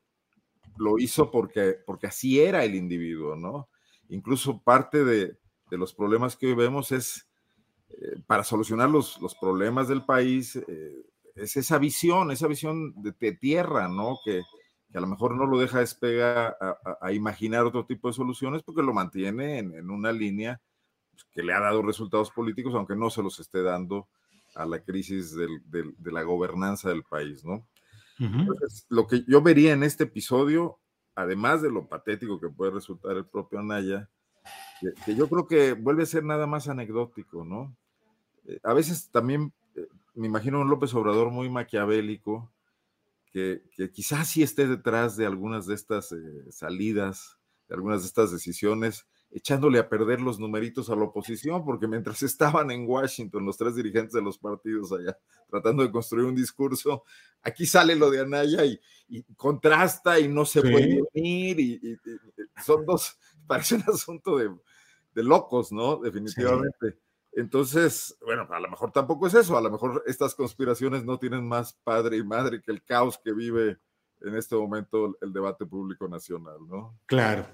lo hizo porque, porque así era el individuo, ¿no? Incluso parte de, los problemas que hoy vemos es, eh, para solucionar los, los, problemas del país, eh, es esa visión, esa visión de, tierra, ¿no? Que, a lo mejor no lo deja despegar a, imaginar otro tipo de soluciones porque lo mantiene en, una línea pues, que le ha dado resultados políticos, aunque no se los esté dando a la crisis de la gobernanza del país, ¿no? Entonces, lo que yo vería en este episodio, además de lo patético que puede resultar el propio Anaya, que, yo creo que vuelve a ser nada más anecdótico, ¿no? Eh, a veces también eh, me imagino un López Obrador muy maquiavélico, que, quizás sí esté detrás de algunas de estas eh, salidas, de algunas de estas decisiones, echándole a perder los numeritos a la oposición, porque mientras estaban en Washington los tres dirigentes de los partidos allá tratando de construir un discurso, aquí sale lo de Anaya y, contrasta y no se puede unir y, son dos, parece un asunto de, locos, ¿no? Definitivamente. Entonces, bueno, a lo mejor tampoco es eso, a lo mejor estas conspiraciones no tienen más padre y madre que el caos que vive en este momento el debate público nacional, ¿no? Claro.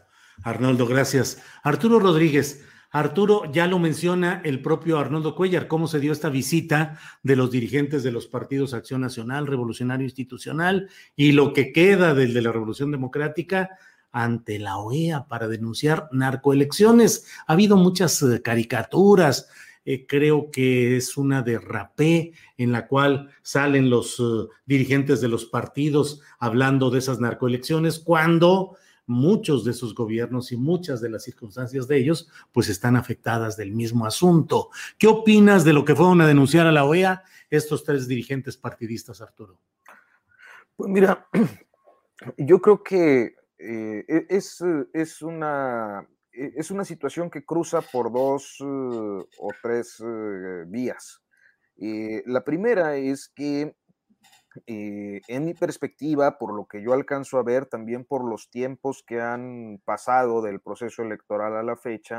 Arnoldo, gracias. Arturo Rodríguez. Arturo, ya lo menciona el propio Arnoldo Cuellar, cómo se dio esta visita de los dirigentes de los partidos Acción Nacional, Revolucionario Institucional y lo que queda del de la Revolución Democrática ante la OEA para denunciar narcoelecciones. Ha habido muchas eh, caricaturas, eh, creo que es una de rapé en la cual salen los eh, dirigentes de los partidos hablando de esas narcoelecciones cuando muchos de sus gobiernos y muchas de las circunstancias de ellos, pues están afectadas del mismo asunto. ¿Qué opinas de lo que fueron a denunciar a la OEA estos tres dirigentes partidistas, Arturo? Pues mira, yo creo que eh, e-, es, es, una, es una situación que cruza por dos eh, o tres eh, vías. la primera es que eh, en mi perspectiva, por lo que yo alcanzo a ver, también por los tiempos que han pasado del proceso electoral a la fecha,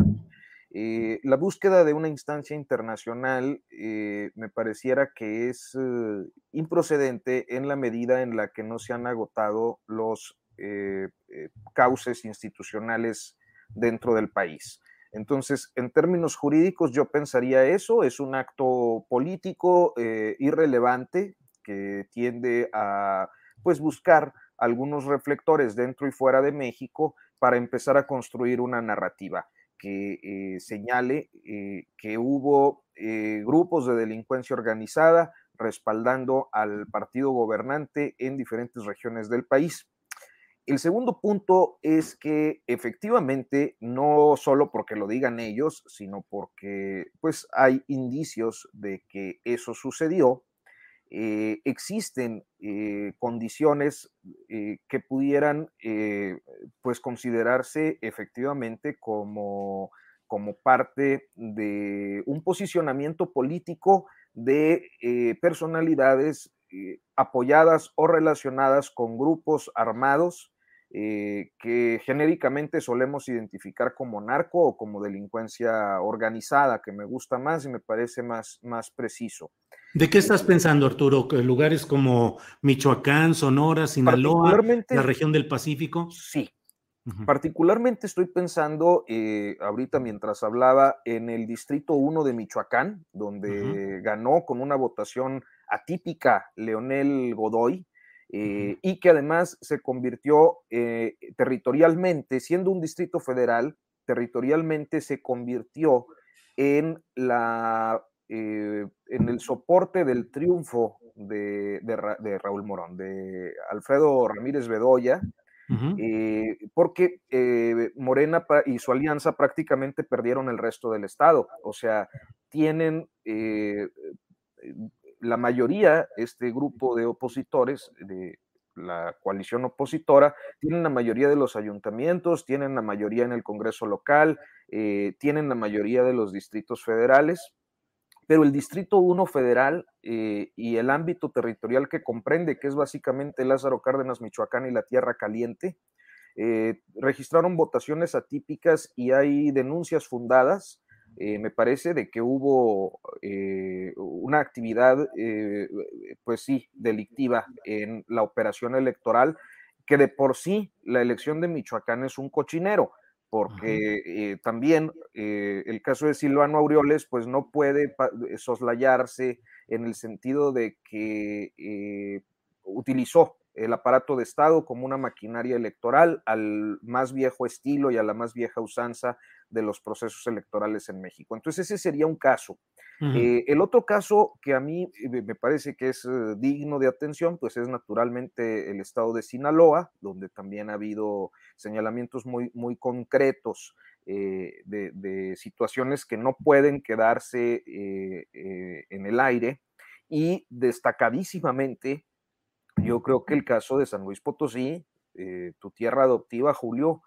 eh, la búsqueda de una instancia internacional eh, me pareciera que es improcedente en la medida en la que no se han agotado los cauces institucionales dentro del país. Entonces, en términos jurídicos, yo pensaría eso, es un acto político irrelevante, que tiende a pues buscar algunos reflectores dentro y fuera de México para empezar a construir una narrativa que eh, señale eh, que hubo eh, grupos de delincuencia organizada respaldando al partido gobernante en diferentes regiones del país. El segundo punto es que efectivamente, no solo porque lo digan ellos, sino porque pues hay indicios de que eso sucedió, eh, existen eh, condiciones eh, que pudieran pues considerarse efectivamente como, como parte de un posicionamiento político de personalidades apoyadas o relacionadas con grupos armados que genéricamente solemos identificar como narco o como delincuencia organizada, que me gusta más y me parece más, más preciso. ¿De qué estás pensando, Arturo? ¿Lugares como Michoacán, Sonora, Sinaloa, la región del Pacífico? Sí. Particularmente estoy pensando, eh, ahorita mientras hablaba, en el Distrito 1 de Michoacán, donde ganó con una votación atípica Leonel Godoy, eh, y que además se convirtió eh, territorialmente, siendo un distrito federal, territorialmente se convirtió en la eh, en el soporte del triunfo de, Raúl Morón, de Alfredo Ramírez Bedoya, porque Morena y su alianza prácticamente perdieron el resto del Estado. O sea, tienen la mayoría, este grupo de opositores, de la coalición opositora, tienen la mayoría de los ayuntamientos, tienen la mayoría en el Congreso local, tienen la mayoría de los distritos federales pero el Distrito 1 federal eh, y el ámbito territorial que comprende, que es básicamente Lázaro Cárdenas, Michoacán y la Tierra Caliente, registraron votaciones atípicas y hay denuncias fundadas eh, me parece de que hubo eh, una actividad, eh, pues sí, delictiva en la operación electoral, que de por sí la elección de Michoacán es un cochinero, porque también el caso de Silvano Aureoles, pues no puede soslayarse en el sentido de que utilizó el aparato de Estado como una maquinaria electoral al más viejo estilo y a la más vieja usanza de los procesos electorales en México. Entonces ese sería un caso. Eh, el otro caso que a mí eh, me parece que es eh, digno de atención, pues es naturalmente el estado de Sinaloa, donde también ha habido señalamientos muy, muy concretos de, de, situaciones que no pueden quedarse en el aire y destacadísimamente yo creo que el caso de San Luis Potosí, eh, tu tierra adoptiva, Julio,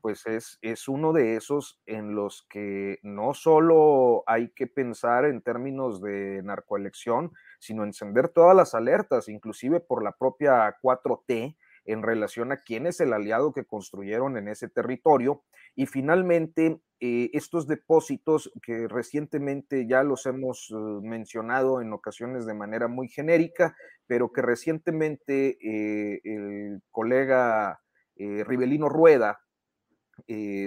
pues es, es uno de esos en los que no solo hay que pensar en términos de narcoelección, sino encender todas las alertas, inclusive por la propia 4T, en relación a quién es el aliado que construyeron en ese territorio. Y finalmente, eh, estos depósitos que recientemente ya los hemos eh, mencionado en ocasiones de manera muy genérica, pero que recientemente eh, el colega Rivelino Rueda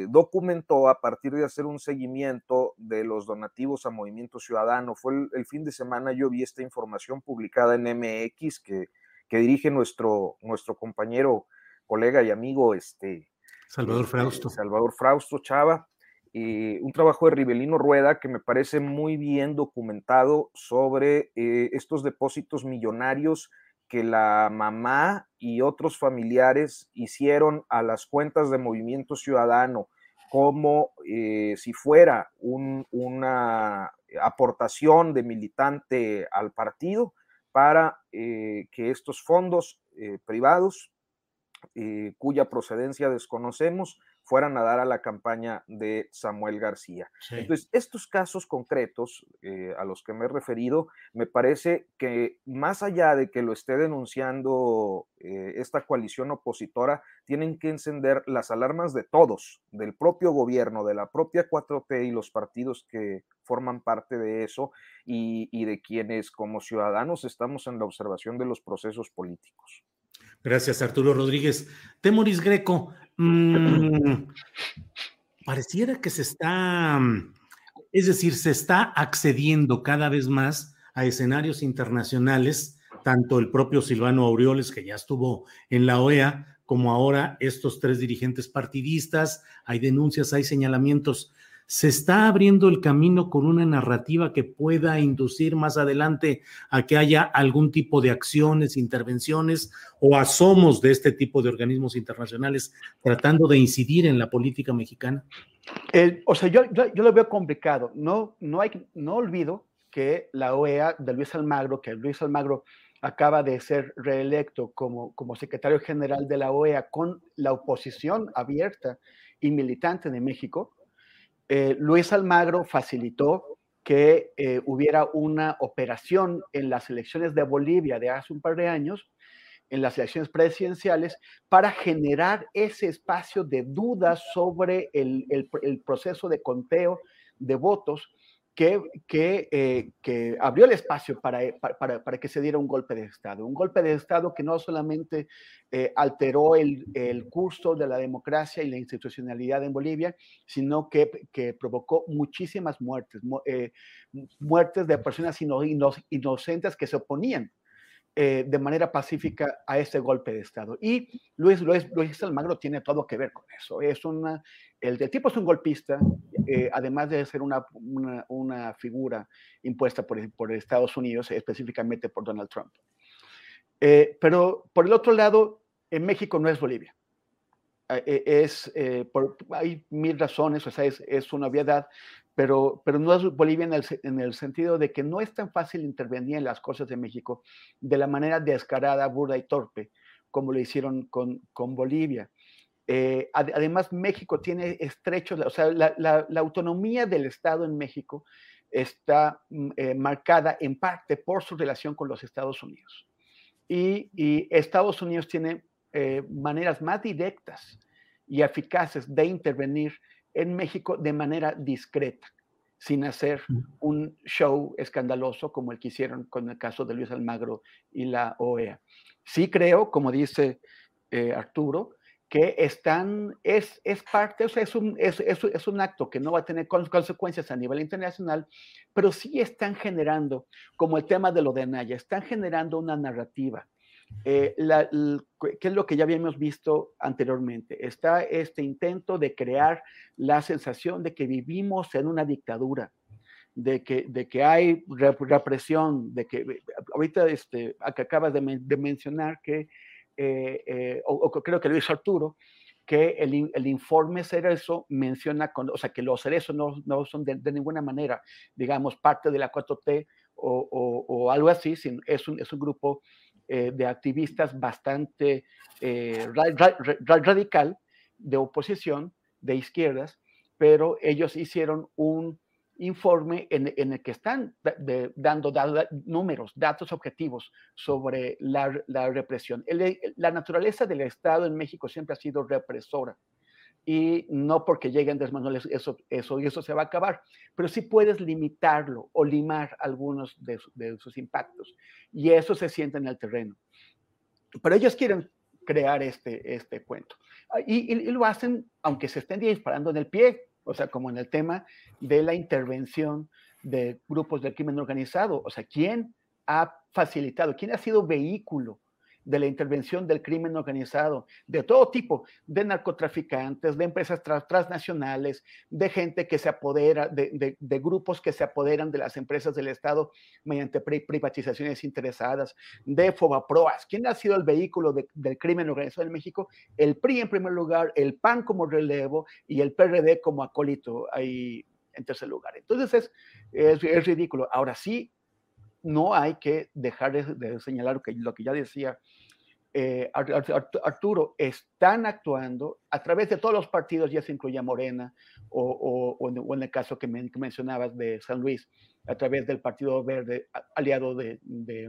documentó a partir de hacer un seguimiento de los donativos a Movimiento Ciudadano. Fue el, el fin de semana, yo vi esta información publicada en MX que que dirige nuestro, nuestro compañero, colega y amigo, este, Salvador este, Frausto. Salvador Frausto Chava. y un trabajo de Rivelino Rueda que me parece muy bien documentado sobre eh, estos depósitos millonarios que la mamá y otros familiares hicieron a las cuentas de Movimiento Ciudadano, como eh, si fuera una aportación de militante al partido, para eh, que estos fondos eh, privados, cuya procedencia desconocemos, fueran a dar a la campaña de Samuel García. Entonces, estos casos concretos a los que me he referido, me parece que más allá de que lo esté denunciando esta coalición opositora, tienen que encender las alarmas de todos, del propio gobierno, de la propia 4T y los partidos que forman parte de eso y, de quienes como ciudadanos estamos en la observación de los procesos políticos. Gracias, Arturo Rodríguez. Temoris Greco, mm, pareciera que se está, es decir, se está accediendo cada vez más a escenarios internacionales, tanto el propio Silvano Aureoles, que ya estuvo en la OEA, como ahora estos tres dirigentes partidistas, hay denuncias, hay señalamientos se está abriendo el camino con una narrativa que pueda inducir más adelante a que haya algún tipo de acciones, intervenciones o asomos de este tipo de organismos internacionales tratando de incidir en la política mexicana? o sea, yo, lo veo complicado. No, no, hay, no olvido que la OEA de Luis Almagro, que Luis Almagro acaba de ser reelecto como, como secretario general de la OEA con la oposición abierta y militante de México, eh, Luis Almagro facilitó que eh, hubiera una operación en las elecciones de Bolivia de hace un par de años, en las elecciones presidenciales, para generar ese espacio de dudas sobre el proceso de conteo de votos que, eh, que, abrió el espacio para, eh, para, para, que se diera un golpe de Estado. Un golpe de Estado que no solamente eh, alteró el, el, curso de la democracia y la institucionalidad en Bolivia, sino que, que provocó muchísimas muertes, muertes de personas inocentes que se oponían de manera pacífica a ese golpe de Estado. Y Luis, Luis, Luis Almagro tiene todo que ver con eso. Es una, el, tipo es un golpista, eh, además de ser una, una, figura impuesta por, por, Estados Unidos, específicamente por Donald Trump. Eh, pero por el otro lado, en México no es Bolivia. Eh, es, por, hay mil razones, o es, es, una obviedad, pero, pero no es Bolivia en el, en el, sentido de que no es tan fácil intervenir en las cosas de México de la manera descarada, burda y torpe como lo hicieron con, con Bolivia. Eh, además, México tiene estrechos, o sea, la, autonomía del Estado en México está mm, eh, marcada en parte por su relación con los Estados Unidos. Y, Estados Unidos tiene eh, maneras más directas y eficaces de intervenir en México de manera discreta, sin hacer un show escandaloso como el que hicieron con el caso de Luis Almagro y la OEA. Sí creo, como dice eh, Arturo, que están, es, es parte, o sea, es un, es, es, un acto que no va a tener consecuencias a nivel internacional, pero sí están generando, como el tema de lo de Anaya, están generando una narrativa. Eh, la, ¿Qué es lo que ya habíamos visto anteriormente? Está este intento de crear la sensación de que vivimos en una dictadura, de que, de que hay represión, de que ahorita este, acabas de, de mencionar que eh, eh, o, creo que lo hizo Arturo, que el, el, informe Cerezo menciona, con, o sea, que los cerezos no, no son de, ninguna manera, digamos, parte de la 4T o, o, algo así, sino es, un, es un grupo eh, de activistas bastante radical, de oposición, de izquierdas, pero ellos hicieron un informe en, el que están dando números, datos objetivos sobre la, represión. la naturaleza del Estado en México siempre ha sido represora y no porque lleguen desmanuales eso, eso, y eso se va a acabar, pero sí puedes limitarlo o limar algunos de, sus impactos y eso se siente en el terreno. Pero ellos quieren crear este, este cuento y, y lo hacen aunque se estén disparando en el pie, o sea, como en el tema de la intervención de grupos del crimen organizado, o sea, ¿quién ha facilitado, quién ha sido vehículo de la intervención del crimen organizado, de todo tipo, de narcotraficantes, de empresas transnacionales, de gente que se apodera, de, grupos que se apoderan de las empresas del Estado mediante privatizaciones interesadas, de Fobaproas. ¿Quién ha sido el vehículo del crimen organizado en México? El PRI en primer lugar, el PAN como relevo y el PRD como acólito ahí en tercer lugar. Entonces es, es ridículo. Ahora sí, no hay que dejar de, señalar que, lo que ya decía eh, Arturo, están actuando a través de todos los partidos, ya se incluya Morena o, en, el caso que, mencionabas de San Luis, a través del Partido Verde aliado de,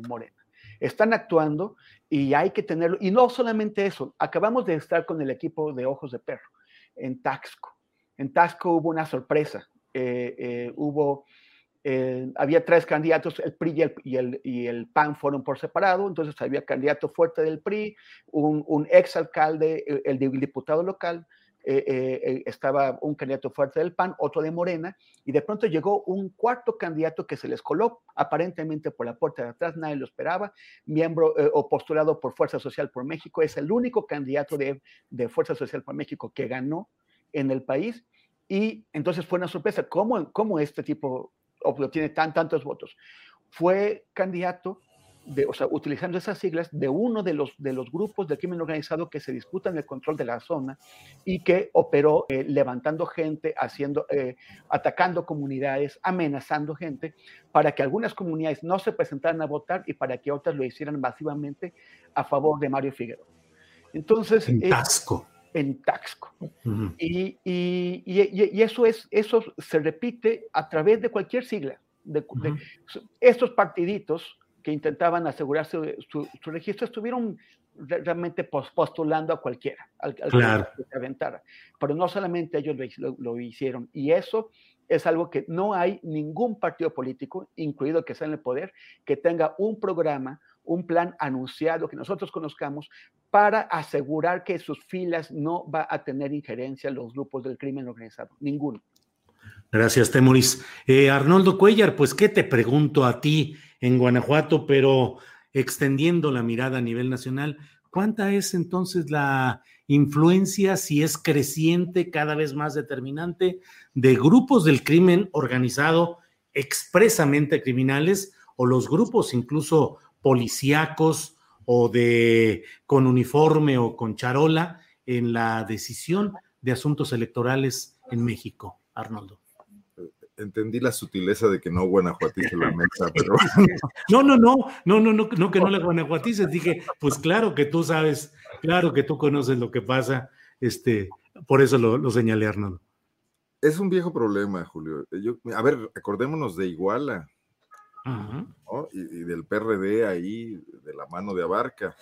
Morena. Están actuando y hay que tenerlo. Y no solamente eso, acabamos de estar con el equipo de Ojos de Perro en Taxco. En Taxco hubo una sorpresa. Eh, eh, hubo eh, había tres candidatos, el PRI y el, y, el, PAN fueron por separado, entonces había candidato fuerte del PRI, un, un ex alcalde, el, diputado local, eh, eh, estaba un candidato fuerte del PAN, otro de Morena, y de pronto llegó un cuarto candidato que se les coló aparentemente por la puerta de atrás, nadie lo esperaba, miembro o postulado por Fuerza Social por México, es el único candidato de, de Fuerza Social por México que ganó en el país. Y entonces fue una sorpresa, ¿cómo, cómo este tipo obtiene tan, tantos votos. Fue candidato, de, o sea, utilizando esas siglas, de uno de los, de los grupos de crimen organizado que se disputan el control de la zona y que operó eh, levantando gente, haciendo, eh, atacando comunidades, amenazando gente, para que algunas comunidades no se presentaran a votar y para que otras lo hicieran masivamente a favor de Mario Figueroa. Entonces, en Tasco. En Taxco. y, y, y, eso, es, eso se repite a través de cualquier sigla. De, estos partiditos que intentaban asegurarse su, su, registro estuvieron realmente postulando a cualquiera, al, que se aventara. Pero no solamente ellos lo, lo, hicieron. Y eso es algo que no hay ningún partido político, incluido que sea en el poder, que tenga un programa, un plan anunciado que nosotros conozcamos para asegurar que sus filas no va a tener injerencia los grupos del crimen organizado. Ninguno. Gracias, Temoris. Eh, Arnoldo Cuellar, pues, ¿qué te pregunto a ti en Guanajuato, pero extendiendo la mirada a nivel nacional? ¿Cuánta es entonces la influencia, si es creciente, cada vez más determinante, de grupos del crimen organizado expresamente criminales o los grupos incluso policíacos o de con uniforme o con charola en la decisión de asuntos electorales en México, Arnoldo. Entendí la sutileza de que no guanajuatice la mesa, pero... No, no, no, no, no, no, no que no la guanajuatices. Dije, pues claro que tú sabes, claro que tú conoces lo que pasa, este, por eso lo, lo señalé, Arnoldo. Es un viejo problema, Julio. Yo, a ver, acordémonos de Iguala y, del PRD ahí, de la mano de Abarca.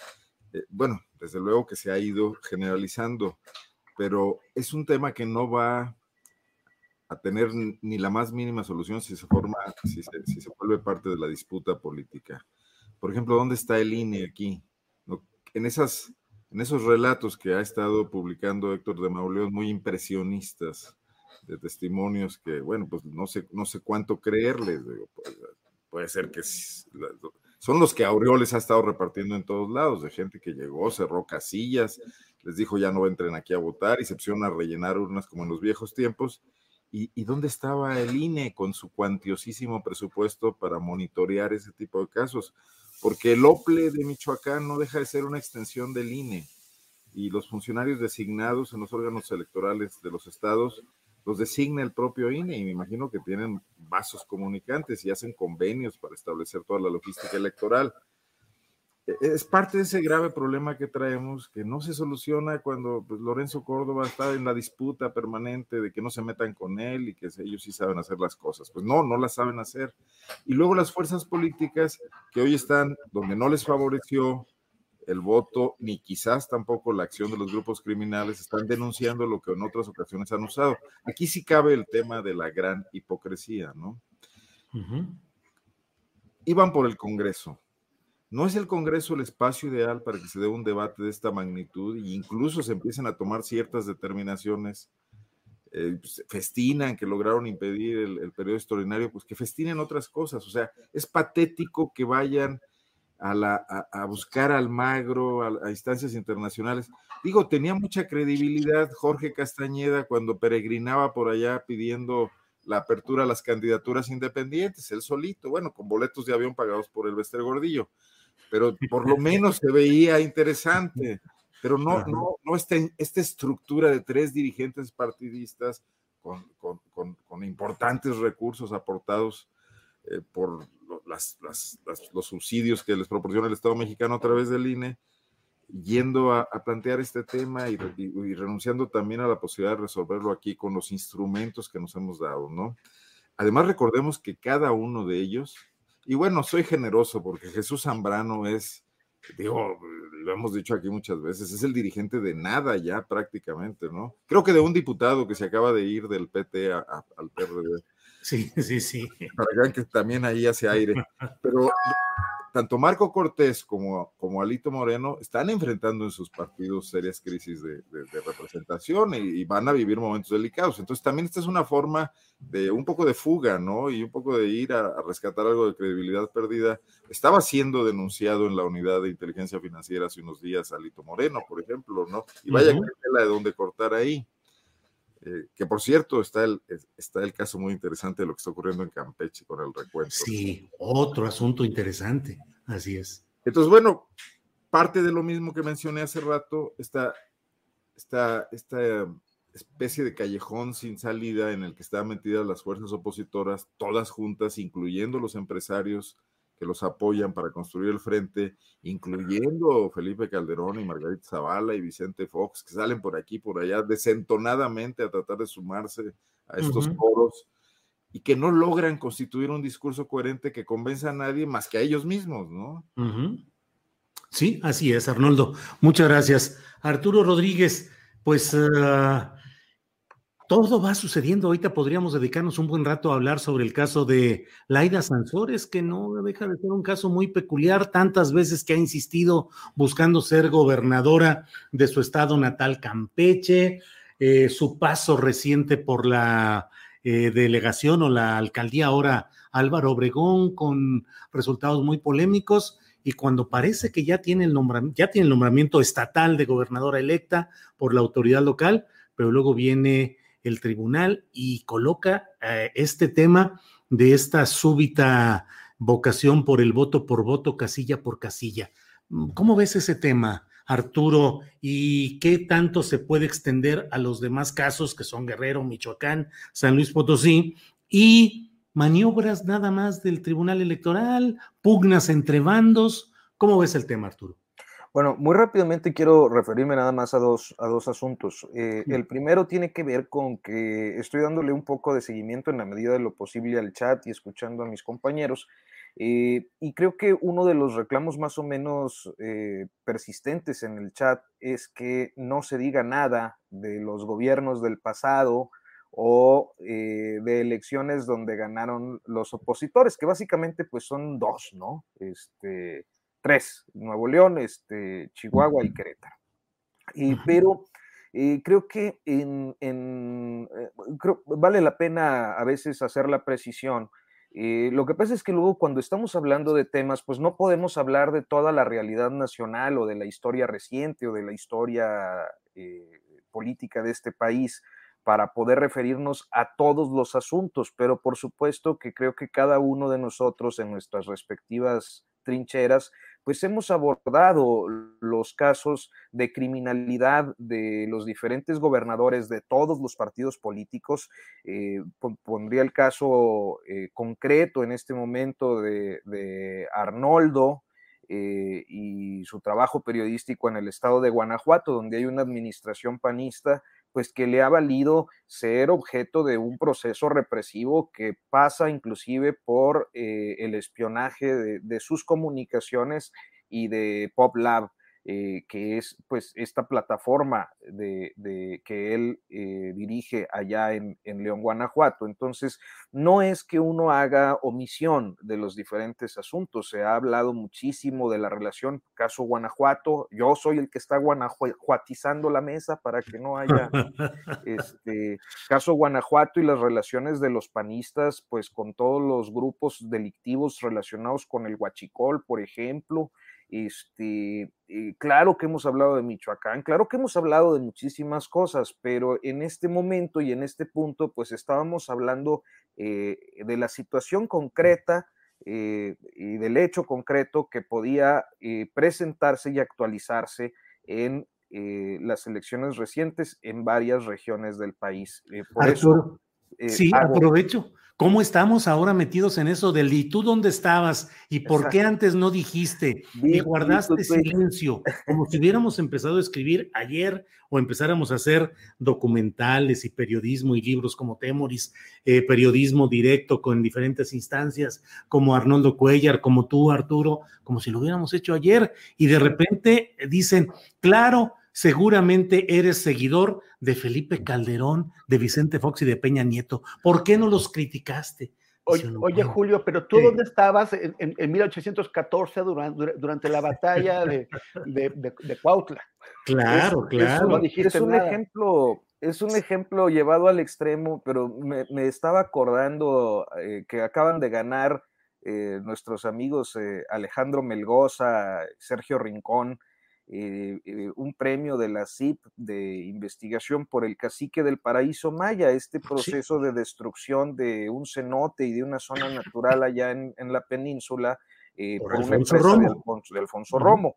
Eh, bueno, desde luego que se ha ido generalizando, pero es un tema que no va a tener ni la más mínima solución si se forma, si se, si se vuelve parte de la disputa política. Por ejemplo, ¿dónde está el INE aquí? En, esas, en esos relatos que ha estado publicando Héctor de Mauleón, muy impresionistas, de testimonios que, bueno, pues no sé, no sé cuánto creerles. Pues, puede ser que son los que Aureoles ha estado repartiendo en todos lados, de gente que llegó, cerró casillas, les dijo ya no entren aquí a votar y se pusieron a rellenar urnas como en los viejos tiempos. ¿Y, ¿Y, dónde estaba el INE con su cuantiosísimo presupuesto para monitorear ese tipo de casos? Porque el OPLE de Michoacán no deja de ser una extensión del INE y los funcionarios designados en los órganos electorales de los estados los designa el propio INE y me imagino que tienen vasos comunicantes y hacen convenios para establecer toda la logística electoral. E, es parte de ese grave problema que traemos, que no se soluciona cuando pues, Lorenzo Córdoba está en la disputa permanente de que no se metan con él y que ellos sí saben hacer las cosas. Pues no, no las saben hacer. Y luego las fuerzas políticas que hoy están donde no les favoreció el voto, ni quizás tampoco la acción de los grupos criminales están denunciando lo que en otras ocasiones han usado. Aquí sí cabe el tema de la gran hipocresía, ¿no? Iban por el Congreso. ¿No es el Congreso el espacio ideal para que se dé un debate de esta magnitud e incluso se empiecen a tomar ciertas determinaciones? Eh, pues, festinan que lograron impedir el, el periodo extraordinario, pues que festinen otras cosas. O sea, es patético que vayan a, la, a, buscar al magro, a, instancias internacionales. Digo, tenía mucha credibilidad Jorge Castañeda cuando peregrinaba por allá pidiendo la apertura a las candidaturas independientes, él solito, bueno, con boletos de avión pagados por el Bester Gordillo, pero por lo menos se veía interesante, pero no, no, no esta, esta estructura de tres dirigentes partidistas con, con, con, importantes recursos aportados eh, por los subsidios que les proporciona el Estado mexicano a través del INE, yendo a, plantear este tema y, renunciando también a la posibilidad de resolverlo aquí con los instrumentos que nos hemos dado, ¿no? Además, recordemos que cada uno de ellos, y bueno, soy generoso porque Jesús Zambrano es, digo, lo hemos dicho aquí muchas veces, es el dirigente de nada ya prácticamente, ¿no? Creo que de un diputado que se acaba de ir del PT al PRD Sí, sí, sí. Para que vean que también ahí hace aire. Pero tanto Marco Cortés como, como Alito Moreno están enfrentando en sus partidos serias crisis de, representación y, van a vivir momentos delicados. Entonces también esta es una forma de un poco de fuga, ¿no? Y un poco de ir a, rescatar algo de credibilidad perdida. Estaba siendo denunciado en la unidad de inteligencia financiera hace unos días Alito Moreno, por ejemplo, ¿no? Y vaya que la de dónde cortar ahí. Eh, que por cierto está el, está el caso muy interesante de lo que está ocurriendo en Campeche con el recuento. Sí, otro asunto interesante, así es. Entonces, bueno, parte de lo mismo que mencioné hace rato, esta, esta, esta especie de callejón sin salida en el que están metidas las fuerzas opositoras, todas juntas, incluyendo los empresarios que los apoyan para construir el frente, incluyendo Felipe Calderón y Margarita Zavala y Vicente Fox, que salen por aquí, por allá, desentonadamente a tratar de sumarse a estos foros y que no logran constituir un discurso coherente que convenza a nadie más que a ellos mismos, ¿no? Sí, así es, Arnoldo. Muchas gracias. Arturo Rodríguez, pues ah, todo va sucediendo. Ahorita podríamos dedicarnos un buen rato a hablar sobre el caso de Laida Sansores, que no deja de ser un caso muy peculiar, tantas veces que ha insistido buscando ser gobernadora de su estado natal, Campeche, eh, su paso reciente por la eh, delegación o la alcaldía ahora Álvaro Obregón, con resultados muy polémicos. Y cuando parece que ya tiene el nombramiento, ya tiene el nombramiento estatal de gobernadora electa por la autoridad local, pero luego viene el tribunal y coloca eh, este tema de esta súbita vocación por el voto por voto, casilla por casilla. Mm, ¿Cómo ves ese tema, Arturo? ¿Y qué tanto se puede extender a los demás casos que son Guerrero, Michoacán, San Luis Potosí y maniobras nada más del Tribunal Electoral, pugnas entre bandos? ¿Cómo ves el tema, Arturo? Bueno, muy rápidamente quiero referirme nada más a dos, a dos asuntos. Eh, el primero tiene que ver con que estoy dándole un poco de seguimiento en la medida de lo posible al chat y escuchando a mis compañeros. Eh, y creo que uno de los reclamos más o menos eh, persistentes en el chat es que no se diga nada de los gobiernos del pasado o eh, de elecciones donde ganaron los opositores, que básicamente pues son dos, ¿no? Este, tres, Nuevo León, este, Chihuahua y Querétaro. pero creo que en, vale la pena a veces hacer la precisión. Eh, lo que pasa es que luego cuando estamos hablando de temas, pues no podemos hablar de toda la realidad nacional o de la historia reciente o de la historia eh, política de este país para poder referirnos a todos los asuntos, pero por supuesto que creo que cada uno de nosotros en nuestras respectivas trincheras, pues hemos abordado los casos de criminalidad de los diferentes gobernadores de todos los partidos políticos. Eh, pondría el caso eh, concreto en este momento de, Arnoldo, eh, y su trabajo periodístico en el estado de Guanajuato, donde hay una administración panista pues que le ha valido ser objeto de un proceso represivo que pasa inclusive por eh, el espionaje de, sus comunicaciones y de PopLab. Eh, que es pues esta plataforma de, que él eh, dirige allá en, León, Guanajuato. Entonces, no es que uno haga omisión de los diferentes asuntos, se ha hablado muchísimo de la relación caso Guanajuato, yo soy el que está guanajuatizando la mesa para que no haya este caso Guanajuato y las relaciones de los panistas pues con todos los grupos delictivos relacionados con el huachicol, por ejemplo, este, eh, claro que hemos hablado de Michoacán, claro que hemos hablado de muchísimas cosas, pero en este momento y en este punto, pues estábamos hablando eh, de la situación concreta eh, y del hecho concreto que podía presentarse y actualizarse en las elecciones recientes en varias regiones del país. por eso, sí, aprovecho. ¿Cómo estamos ahora metidos en eso del y tú dónde estabas y por qué antes no dijiste y guardaste silencio? Como si hubiéramos empezado a escribir ayer o empezáramos a hacer documentales y periodismo y libros como Temoris, eh, periodismo directo con diferentes instancias, como Arnoldo Cuellar, como tú, Arturo, como si lo hubiéramos hecho ayer y de repente dicen, claro, seguramente eres seguidor de Felipe Calderón, de Vicente Fox y de Peña Nieto. ¿Por qué no los criticaste? Oye, Julio, pero tú dónde estabas en, 1814 durante, durante, la batalla de, de, Cuautla? Claro, claro. es un ejemplo, es un ejemplo llevado al extremo, pero me, estaba acordando eh, que acaban de ganar eh, nuestros amigos eh, Alejandro Melgoza, Sergio Rincón, eh, eh, un premio de la CIP de investigación por el cacique del paraíso maya, este proceso de destrucción de un cenote y de una zona natural allá en, la península. Eh, por, una empresa De, Alfonso, Romo.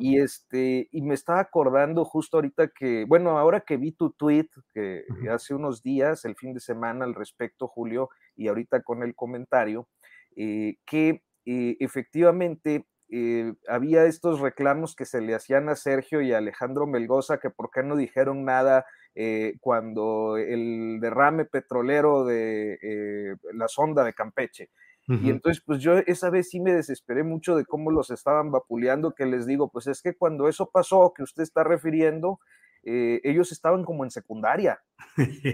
Y este, y me estaba acordando justo ahorita que, bueno, ahora que vi tu tweet que hace unos días, el fin de semana al respecto, Julio, y ahorita con el comentario, que efectivamente eh, había estos reclamos que se le hacían a Sergio y a Alejandro Melgoza, que por qué no dijeron nada eh, cuando el derrame petrolero de eh, la sonda de Campeche. Y entonces, pues yo esa vez sí me desesperé mucho de cómo los estaban vapuleando, que les digo, pues es que cuando eso pasó, que usted está refiriendo, eh, ellos estaban como en secundaria.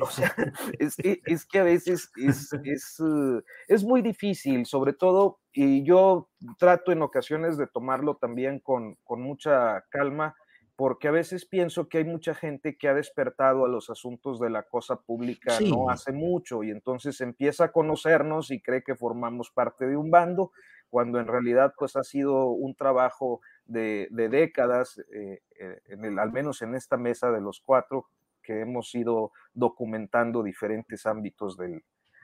O sea, es que, es que a veces es, es, uh, es, muy difícil, sobre todo, y yo trato en ocasiones de tomarlo también con, con mucha calma, porque a veces pienso que hay mucha gente que ha despertado a los asuntos de la cosa pública no hace mucho y entonces empieza a conocernos y cree que formamos parte de un bando, cuando en realidad pues ha sido un trabajo de, décadas, eh, eh, en el, al menos en esta mesa de los cuatro, que hemos ido documentando diferentes ámbitos del,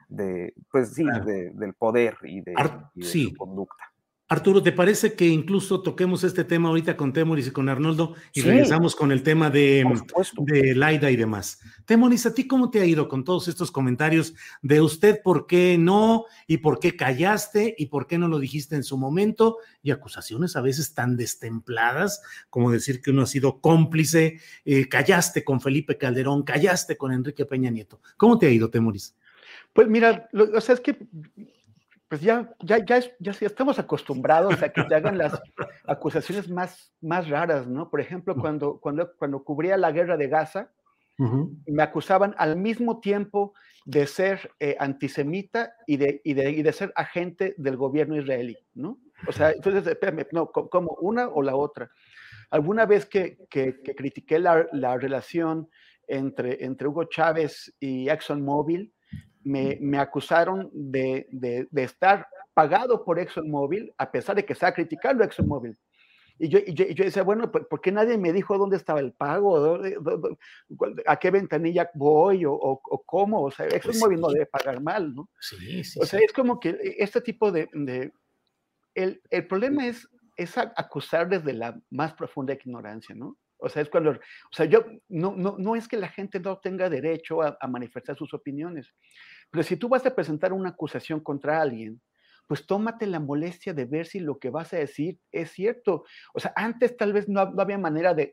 de, pues, sí, del poder y de, su conducta. Arturo, ¿te parece que incluso toquemos este tema ahorita con Temoris y con Arnoldo y regresamos con el tema de, de Laida y demás? Temoris, ¿a ti cómo te ha ido con todos estos comentarios de usted por qué no y por qué callaste y por qué no lo dijiste en su momento y acusaciones a veces tan destempladas como decir que uno ha sido cómplice, eh, callaste con Felipe Calderón, callaste con Enrique Peña Nieto? ¿Cómo te ha ido, Temoris? Pues mira, o sea, es que pues ya, ya, ya, ya, estamos acostumbrados a que te hagan las acusaciones más, más raras, ¿no? Por ejemplo, cuando, cuando, cuando cubría la guerra de Gaza, me acusaban al mismo tiempo de ser eh, antisemita y de, y, de, y de, ser agente del gobierno israelí, ¿no? O sea, entonces, espérame, no, como una o la otra. Alguna vez que, que, que critiqué la, la, relación entre, entre Hugo Chávez y ExxonMobil, me, me acusaron de, de, de, estar pagado por ExxonMobil, a pesar de que estaba criticando ExxonMobil. Y yo, y yo, y yo, decía, bueno, ¿por qué nadie me dijo dónde estaba el pago? ¿A qué ventanilla voy? ¿O, o, cómo? O sea, ExxonMobil pues no debe pagar mal, ¿no? Sí, sí. O sea, sí. es como que este tipo de... de el, el, problema es, es acusar desde la más profunda ignorancia, ¿no? O sea, es cuando, o sea, yo, no, no, no es que la gente no tenga derecho a, a, manifestar sus opiniones, pero si tú vas a presentar una acusación contra alguien, pues tómate la molestia de ver si lo que vas a decir es cierto. O sea, antes tal vez no, había manera de,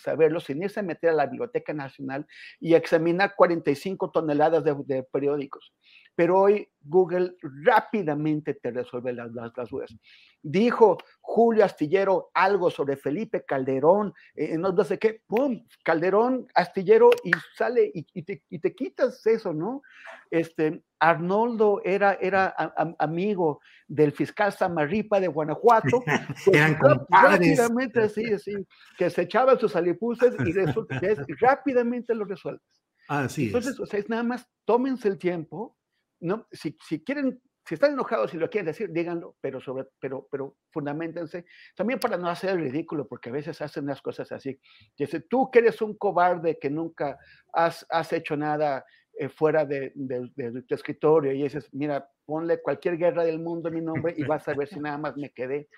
saberlo sin irse a meter a la Biblioteca Nacional y examinar 45 toneladas de periódicos. Pero hoy Google rápidamente te resuelve las, las, las dudas. Dijo Julio Astillero algo sobre Felipe Calderón, eh, no sé qué, ¡pum! Calderón, Astillero, y sale y, y, te, y te, quitas eso, ¿no? Este, Arnoldo era, era a, a, amigo del fiscal Samarripa de Guanajuato. Pues Eran compadres. Rápidamente, sí, sí, que se echaban sus alipuses y, resulta, y rápidamente lo resuelves. Así Entonces, es. o sea, es nada más, tómense el tiempo, ¿no? Si, si quieren si están enojados y lo quieren decir, díganlo, pero, sobre, pero, pero fundamentense. También para no hacer el ridículo, porque a veces hacen las cosas así. Dice, tú que eres un cobarde que nunca has, has hecho nada eh, fuera de, de, de, tu escritorio, y dices, mira, ponle cualquier guerra del mundo en mi nombre y vas a ver si nada más me quedé.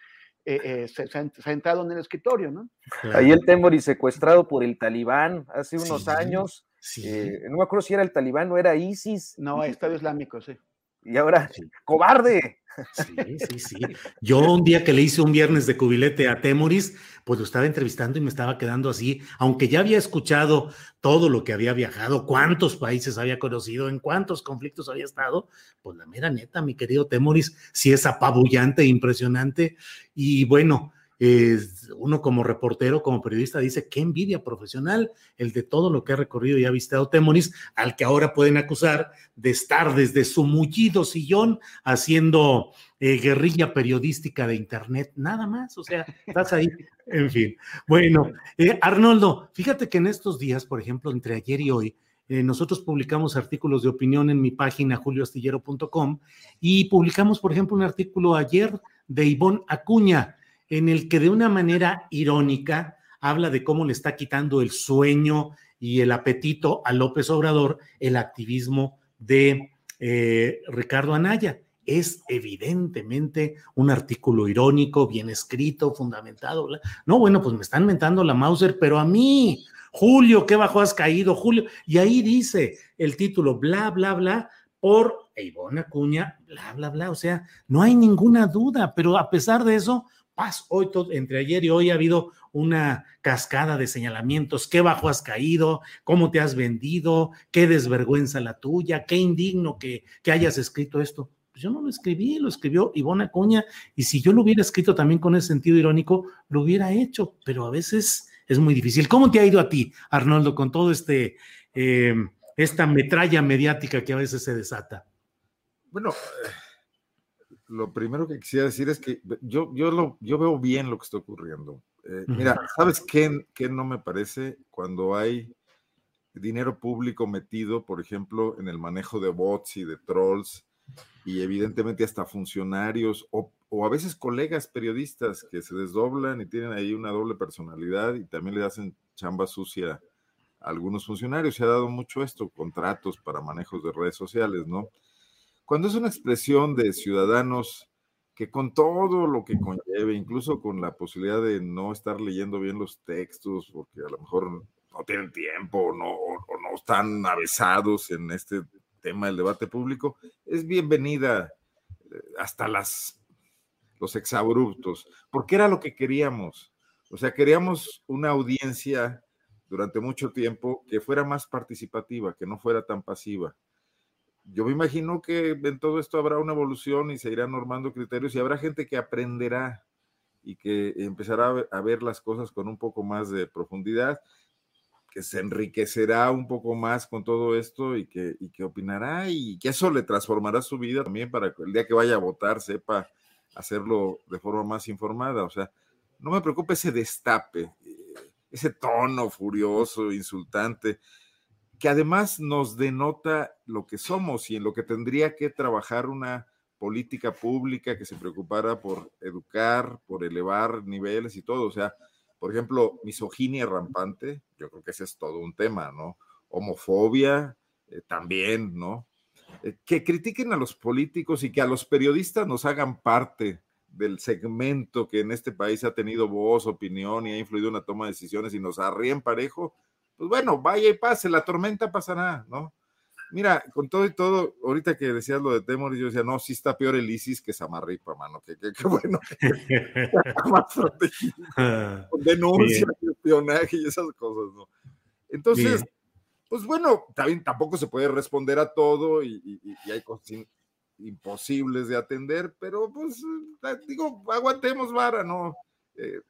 Eh, eh, sentado en el escritorio, ¿no? Ahí el Temori secuestrado por el talibán hace unos sí, años. Sí. Eh, no me acuerdo si era el talibán o era ISIS. No, Estado Islámico, sí y ahora, sí. cobarde. Sí, sí, sí. Yo un día que le hice un viernes de cubilete a Temoris, pues lo estaba entrevistando y me estaba quedando así, aunque ya había escuchado todo lo que había viajado, cuántos países había conocido, en cuántos conflictos había estado, pues la mera neta, mi querido Temoris, sí es apabullante, impresionante. Y bueno, eh, uno como reportero, como periodista, dice qué envidia profesional el de todo lo que ha recorrido y ha visitado Temoris, al que ahora pueden acusar de estar desde su mullido sillón haciendo eh, guerrilla periodística de Internet, nada más, o sea, estás ahí, en fin. Bueno, eh, Arnoldo, fíjate que en estos días, por ejemplo, entre ayer y hoy, eh, nosotros publicamos artículos de opinión en mi página julioastillero.com y publicamos, por ejemplo, un artículo ayer de Ivonne Acuña, en el que de una manera irónica habla de cómo le está quitando el sueño y el apetito a López Obrador el activismo de eh, Ricardo Anaya. Es evidentemente un artículo irónico, bien escrito, fundamentado. No, bueno, pues me están mentando la Mauser, pero a mí, Julio, qué bajo has caído, Julio. Y ahí dice el título, bla, bla, bla, por Ivonne Acuña, bla, bla, bla. O sea, no hay ninguna duda, pero a pesar de eso, paz. Hoy, entre ayer y hoy ha habido una cascada de señalamientos. Qué bajo has caído, cómo te has vendido, qué desvergüenza la tuya, qué indigno que, que hayas escrito esto. Pues yo no lo escribí, lo escribió Ivonne Acuña, y si yo lo hubiera escrito también con ese sentido irónico, lo hubiera hecho, pero a veces es muy difícil. ¿Cómo te ha ido a ti, Arnoldo, con todo este, eh, esta metralla mediática que a veces se desata? Bueno, lo primero que quisiera decir es que yo, yo, lo, yo veo bien lo que está ocurriendo. Eh, mira, ¿sabes qué, qué, no me parece? Cuando hay dinero público metido, por ejemplo, en el manejo de bots y de trolls, y evidentemente hasta funcionarios o, o a veces colegas periodistas que se desdoblan y tienen ahí una doble personalidad y también le hacen chamba sucia a algunos funcionarios. Se ha dado mucho esto, contratos para manejos de redes sociales, ¿no? Cuando es una expresión de ciudadanos que con todo lo que conlleve, incluso con la posibilidad de no estar leyendo bien los textos, porque a lo mejor no tienen tiempo o no, o, no están avesados en este tema del debate público, es bienvenida hasta las, los exabruptos, porque era lo que queríamos. O sea, queríamos una audiencia durante mucho tiempo que fuera más participativa, que no fuera tan pasiva yo me imagino que en todo esto habrá una evolución y se irán normando criterios y habrá gente que aprenderá y que empezará a ver las cosas con un poco más de profundidad, que se enriquecerá un poco más con todo esto y que, y que opinará y que eso le transformará su vida también para que el día que vaya a votar sepa hacerlo de forma más informada. O sea, no me preocupa ese destape, eh, ese tono furioso, insultante que además nos denota lo que somos y en lo que tendría que trabajar una política pública que se preocupara por educar, por elevar niveles y todo. O sea, por ejemplo, misoginia rampante, yo creo que ese es todo un tema, ¿no? Homofobia eh, también, ¿no? Eh, que critiquen a los políticos y que a los periodistas nos hagan parte del segmento que en este país ha tenido voz, opinión y ha influido en la toma de decisiones y nos arríen parejo, pues bueno, vaya y pase, la tormenta pasará, ¿no? Mira, con todo y todo, ahorita que decías lo de Temor, yo decía, no, sí está peor el ISIS que Samarripa, mano, que, qué bueno. más con denuncia, espionaje y esas cosas, ¿no? Entonces, pues bueno, también tampoco se puede responder a todo y, hay cosas imposibles de atender, pero pues, eh, digo, aguantemos vara, ¿no? Eh,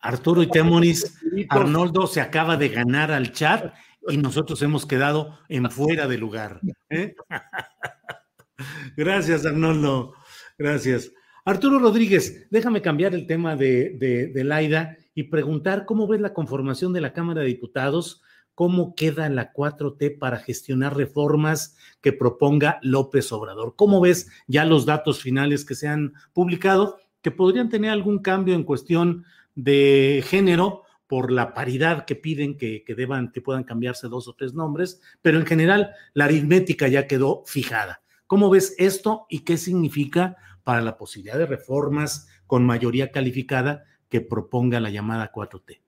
Arturo y Temoris, Arnoldo se acaba de ganar al chat y nosotros hemos quedado en fuera de lugar. ¿eh? Gracias, Arnoldo. Gracias. Arturo Rodríguez, déjame cambiar el tema de, de, de, Laida y preguntar cómo ves la conformación de la Cámara de Diputados, cómo queda la 4T para gestionar reformas que proponga López Obrador. ¿Cómo ves ya los datos finales que se han publicado que podrían tener algún cambio en cuestión de género por la paridad que piden que, deban, que puedan cambiarse dos o tres nombres, pero en general la aritmética ya quedó fijada. ¿Cómo ves esto y qué significa para la posibilidad de reformas con mayoría calificada que proponga la llamada 4T?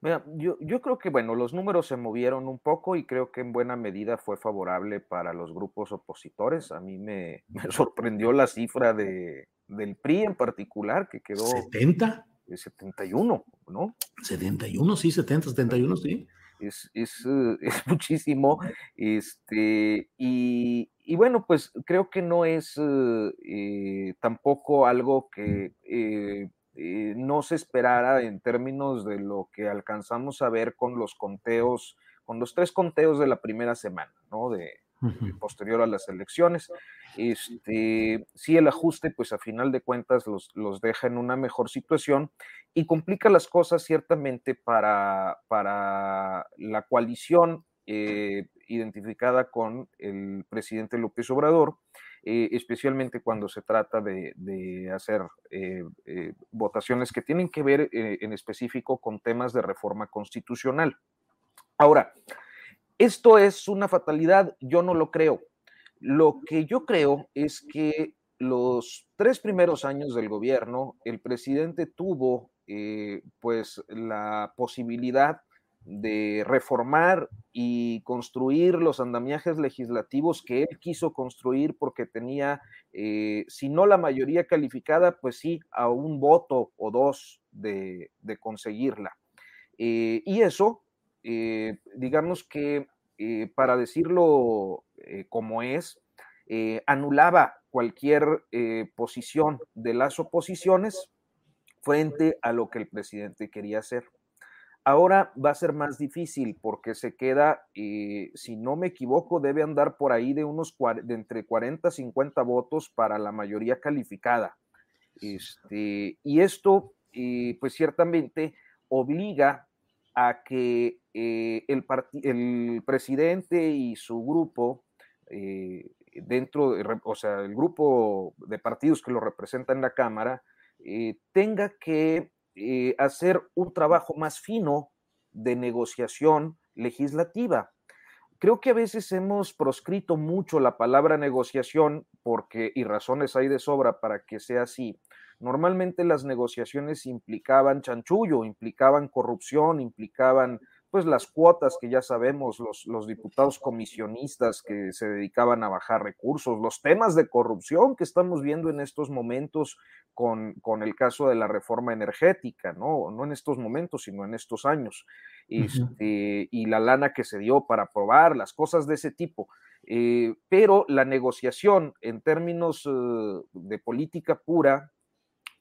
Mira, yo, yo, creo que, bueno, los números se movieron un poco y creo que en buena medida fue favorable para los grupos opositores. A mí me, me sorprendió la cifra de, del PRI en particular, que quedó... ¿70? 71, ¿no? 71, sí, 70, 71, sí. Es, es, eh, es muchísimo. Este, y, y, bueno, pues creo que no es eh, eh, tampoco algo que no se esperara en términos de lo que alcanzamos a ver con los conteos, con los tres conteos de la primera semana, ¿no? De, posterior a las elecciones. Este, sí, el ajuste, pues a final de cuentas los, los deja en una mejor situación y complica las cosas ciertamente para, para la coalición eh, identificada con el presidente López Obrador, eh, especialmente cuando se trata de, de hacer eh, votaciones que tienen que ver en específico con temas de reforma constitucional. Ahora, esto es una fatalidad, yo no lo creo. Lo que yo creo es que los tres primeros años del gobierno, el presidente tuvo eh, pues la posibilidad de reformar y construir los andamiajes legislativos que él quiso construir porque tenía, eh, si no la mayoría calificada, pues sí, a un voto o dos de, conseguirla. Eh, y eso eh, digamos que, eh, para decirlo eh, como es, anulaba cualquier posición de las oposiciones frente a lo que el presidente quería hacer. Ahora va a ser más difícil porque se queda, si no me equivoco, debe andar por ahí de unos de entre 40 a 50 votos para la mayoría calificada. Este, y esto, pues ciertamente obliga a que eh, el, presidente y su grupo, eh, dentro, de, o sea, el grupo de partidos que lo representan en la Cámara, eh, tenga que hacer un trabajo más fino de negociación legislativa. Creo que a veces hemos proscrito mucho la palabra negociación porque, y razones hay de sobra para que sea así, Normalmente las negociaciones implicaban chanchullo, implicaban corrupción, implicaban pues las cuotas que ya sabemos, los, los, diputados comisionistas que se dedicaban a bajar recursos, los temas de corrupción que estamos viendo en estos momentos con, con el caso de la reforma energética, ¿no? No en estos momentos, sino en estos años, este, y la lana que se dio para aprobar, las cosas de ese tipo. Eh, pero la negociación en términos eh, de política pura,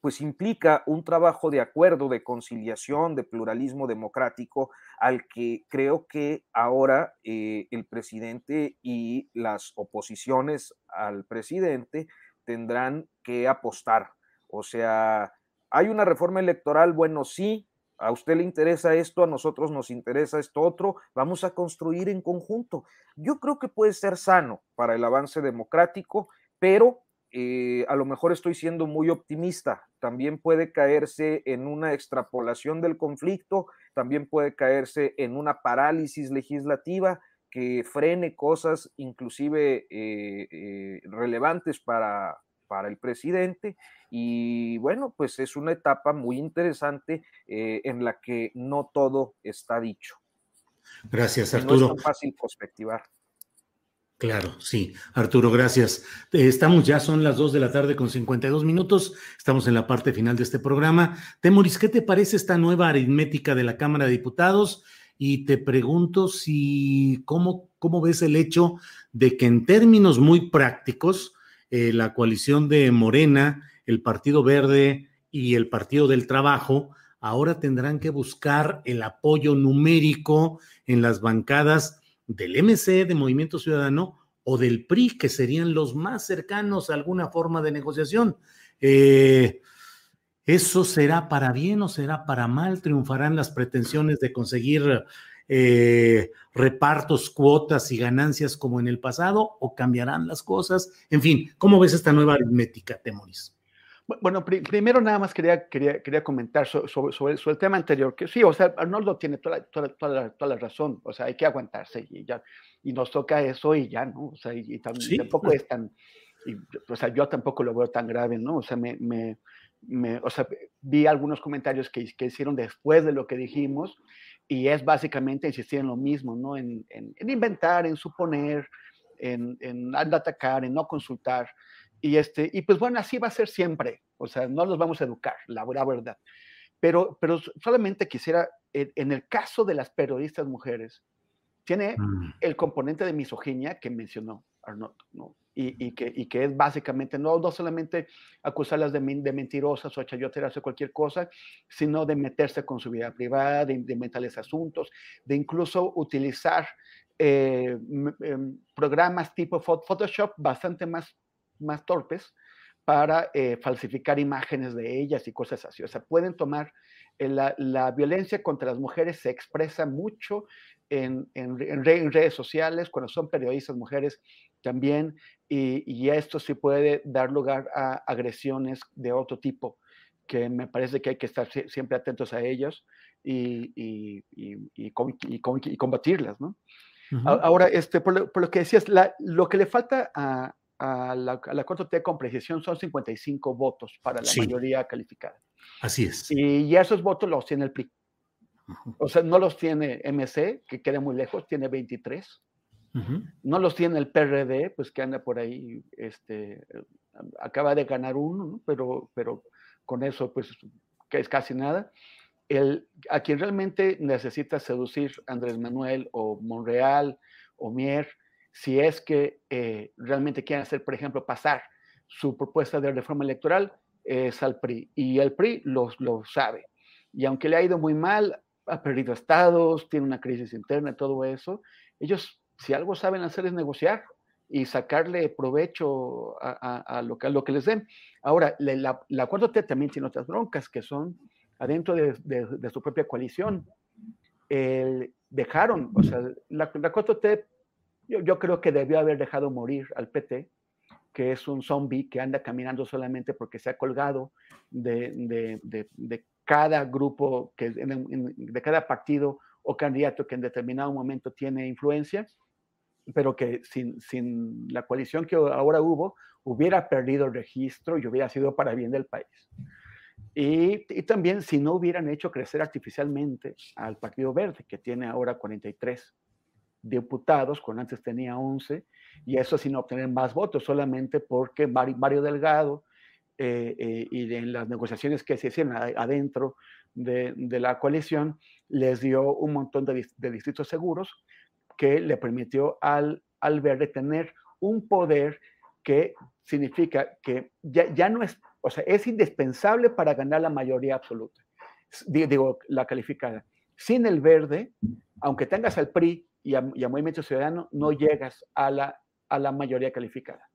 pues implica un trabajo de acuerdo, de conciliación, de pluralismo democrático, al que creo que ahora eh, el presidente y las oposiciones al presidente tendrán que apostar. O sea, hay una reforma electoral, bueno, sí, a usted le interesa esto, a nosotros nos interesa esto otro, vamos a construir en conjunto. Yo creo que puede ser sano para el avance democrático, pero eh, a lo mejor estoy siendo muy optimista, también puede caerse en una extrapolación del conflicto, también puede caerse en una parálisis legislativa que frene cosas inclusive eh, eh, relevantes para, para el presidente y bueno, pues es una etapa muy interesante en la que no todo está dicho. Gracias, Arturo. no es tan fácil perspectivar. Claro, sí. Arturo, gracias. Estamos ya, son las 2 de la tarde con 52 minutos. Estamos en la parte final de este programa. Temoris, ¿qué te parece esta nueva aritmética de la Cámara de Diputados? Y te pregunto si, ¿cómo, cómo ves el hecho de que en términos muy prácticos, eh, la coalición de Morena, el Partido Verde y el Partido del Trabajo ahora tendrán que buscar el apoyo numérico en las bancadas del MC, de Movimiento Ciudadano, o del PRI, que serían los más cercanos a alguna forma de negociación. Eh, ¿Eso será para bien o será para mal? ¿Triunfarán las pretensiones de conseguir eh, repartos, cuotas y ganancias como en el pasado o cambiarán las cosas? En fin, ¿cómo ves esta nueva aritmética, Temoris? Bueno, primero nada más quería, quería, quería comentar sobre, sobre, el tema anterior, que sí, o sea, Arnoldo tiene toda, toda, toda, la, razón, o sea, hay que aguantarse y ya, y nos toca eso y ya, ¿no? O sea, y, tampoco es tan, o sea, yo tampoco lo veo tan grave, ¿no? O sea, me, me, me o sea, vi algunos comentarios que, que, hicieron después de lo que dijimos y es básicamente insistir en lo mismo, ¿no? En, en, en inventar, en suponer, en, en atacar, en no consultar. Y, este, y pues bueno, así va a ser siempre. O sea, no los vamos a educar, la, verdad. Pero, pero solamente quisiera, en, el caso de las periodistas mujeres, tiene mm. el componente de misoginia que mencionó Arnold, ¿no? Y, y, que, y, que, es básicamente no, no solamente acusarlas de, de mentirosas o chayoteras o cualquier cosa, sino de meterse con su vida privada, de, de asuntos, de incluso utilizar eh, em, programas tipo Photoshop bastante más más torpes para eh, falsificar imágenes de ellas y cosas así. O sea, pueden tomar, eh, la, violencia contra las mujeres se expresa mucho en, redes sociales, cuando son periodistas mujeres también, y, esto sí puede dar lugar a agresiones de otro tipo, que me parece que hay que estar siempre atentos a ellas y, y, combatirlas, ¿no? Ahora, este, por, lo, que decías, lo que le falta a, a la, a Corte T con precisión son 55 votos para la mayoría calificada. Así es. Y, esos votos los tiene el PRI. O sea, no los tiene MC, que queda muy lejos, tiene 23. No los tiene el PRD, pues que anda por ahí, este, acaba de ganar uno, pero, pero con eso, pues, que es casi nada. El, a quien realmente necesita seducir Andrés Manuel o Monreal o Mier si es que eh, realmente quieren hacer, por ejemplo, pasar su propuesta de reforma electoral, es al PRI. Y el PRI lo, lo sabe. Y aunque le ha ido muy mal, ha perdido estados, tiene una crisis interna, todo eso, ellos, si algo saben hacer es negociar y sacarle provecho a, lo, que, les den. Ahora, la, la 4T también tiene otras broncas que son adentro de, su propia coalición. dejaron, o sea, la, la 4T yo, creo que debió haber dejado morir al PT, que es un zombie que anda caminando solamente porque se ha colgado de, cada grupo, que, de cada partido o candidato que en determinado momento tiene influencia, pero que sin, sin la coalición que ahora hubo, hubiera perdido el registro y hubiera sido para bien del país. Y, y, también si no hubieran hecho crecer artificialmente al Partido Verde, que tiene ahora 43 diputados, cuando antes tenía 11, y eso sin obtener más votos, solamente porque Mario Delgado eh, eh, y en las negociaciones que se hicieron adentro de, la coalición, les dio un montón de, distritos seguros que le permitió al, al verde tener un poder que significa que ya, ya no es, o sea, es indispensable para ganar la mayoría absoluta, digo, la calificada. Sin el verde, aunque tengas al PRI y a, Movimiento Ciudadano, no llegas a la, a la mayoría calificada.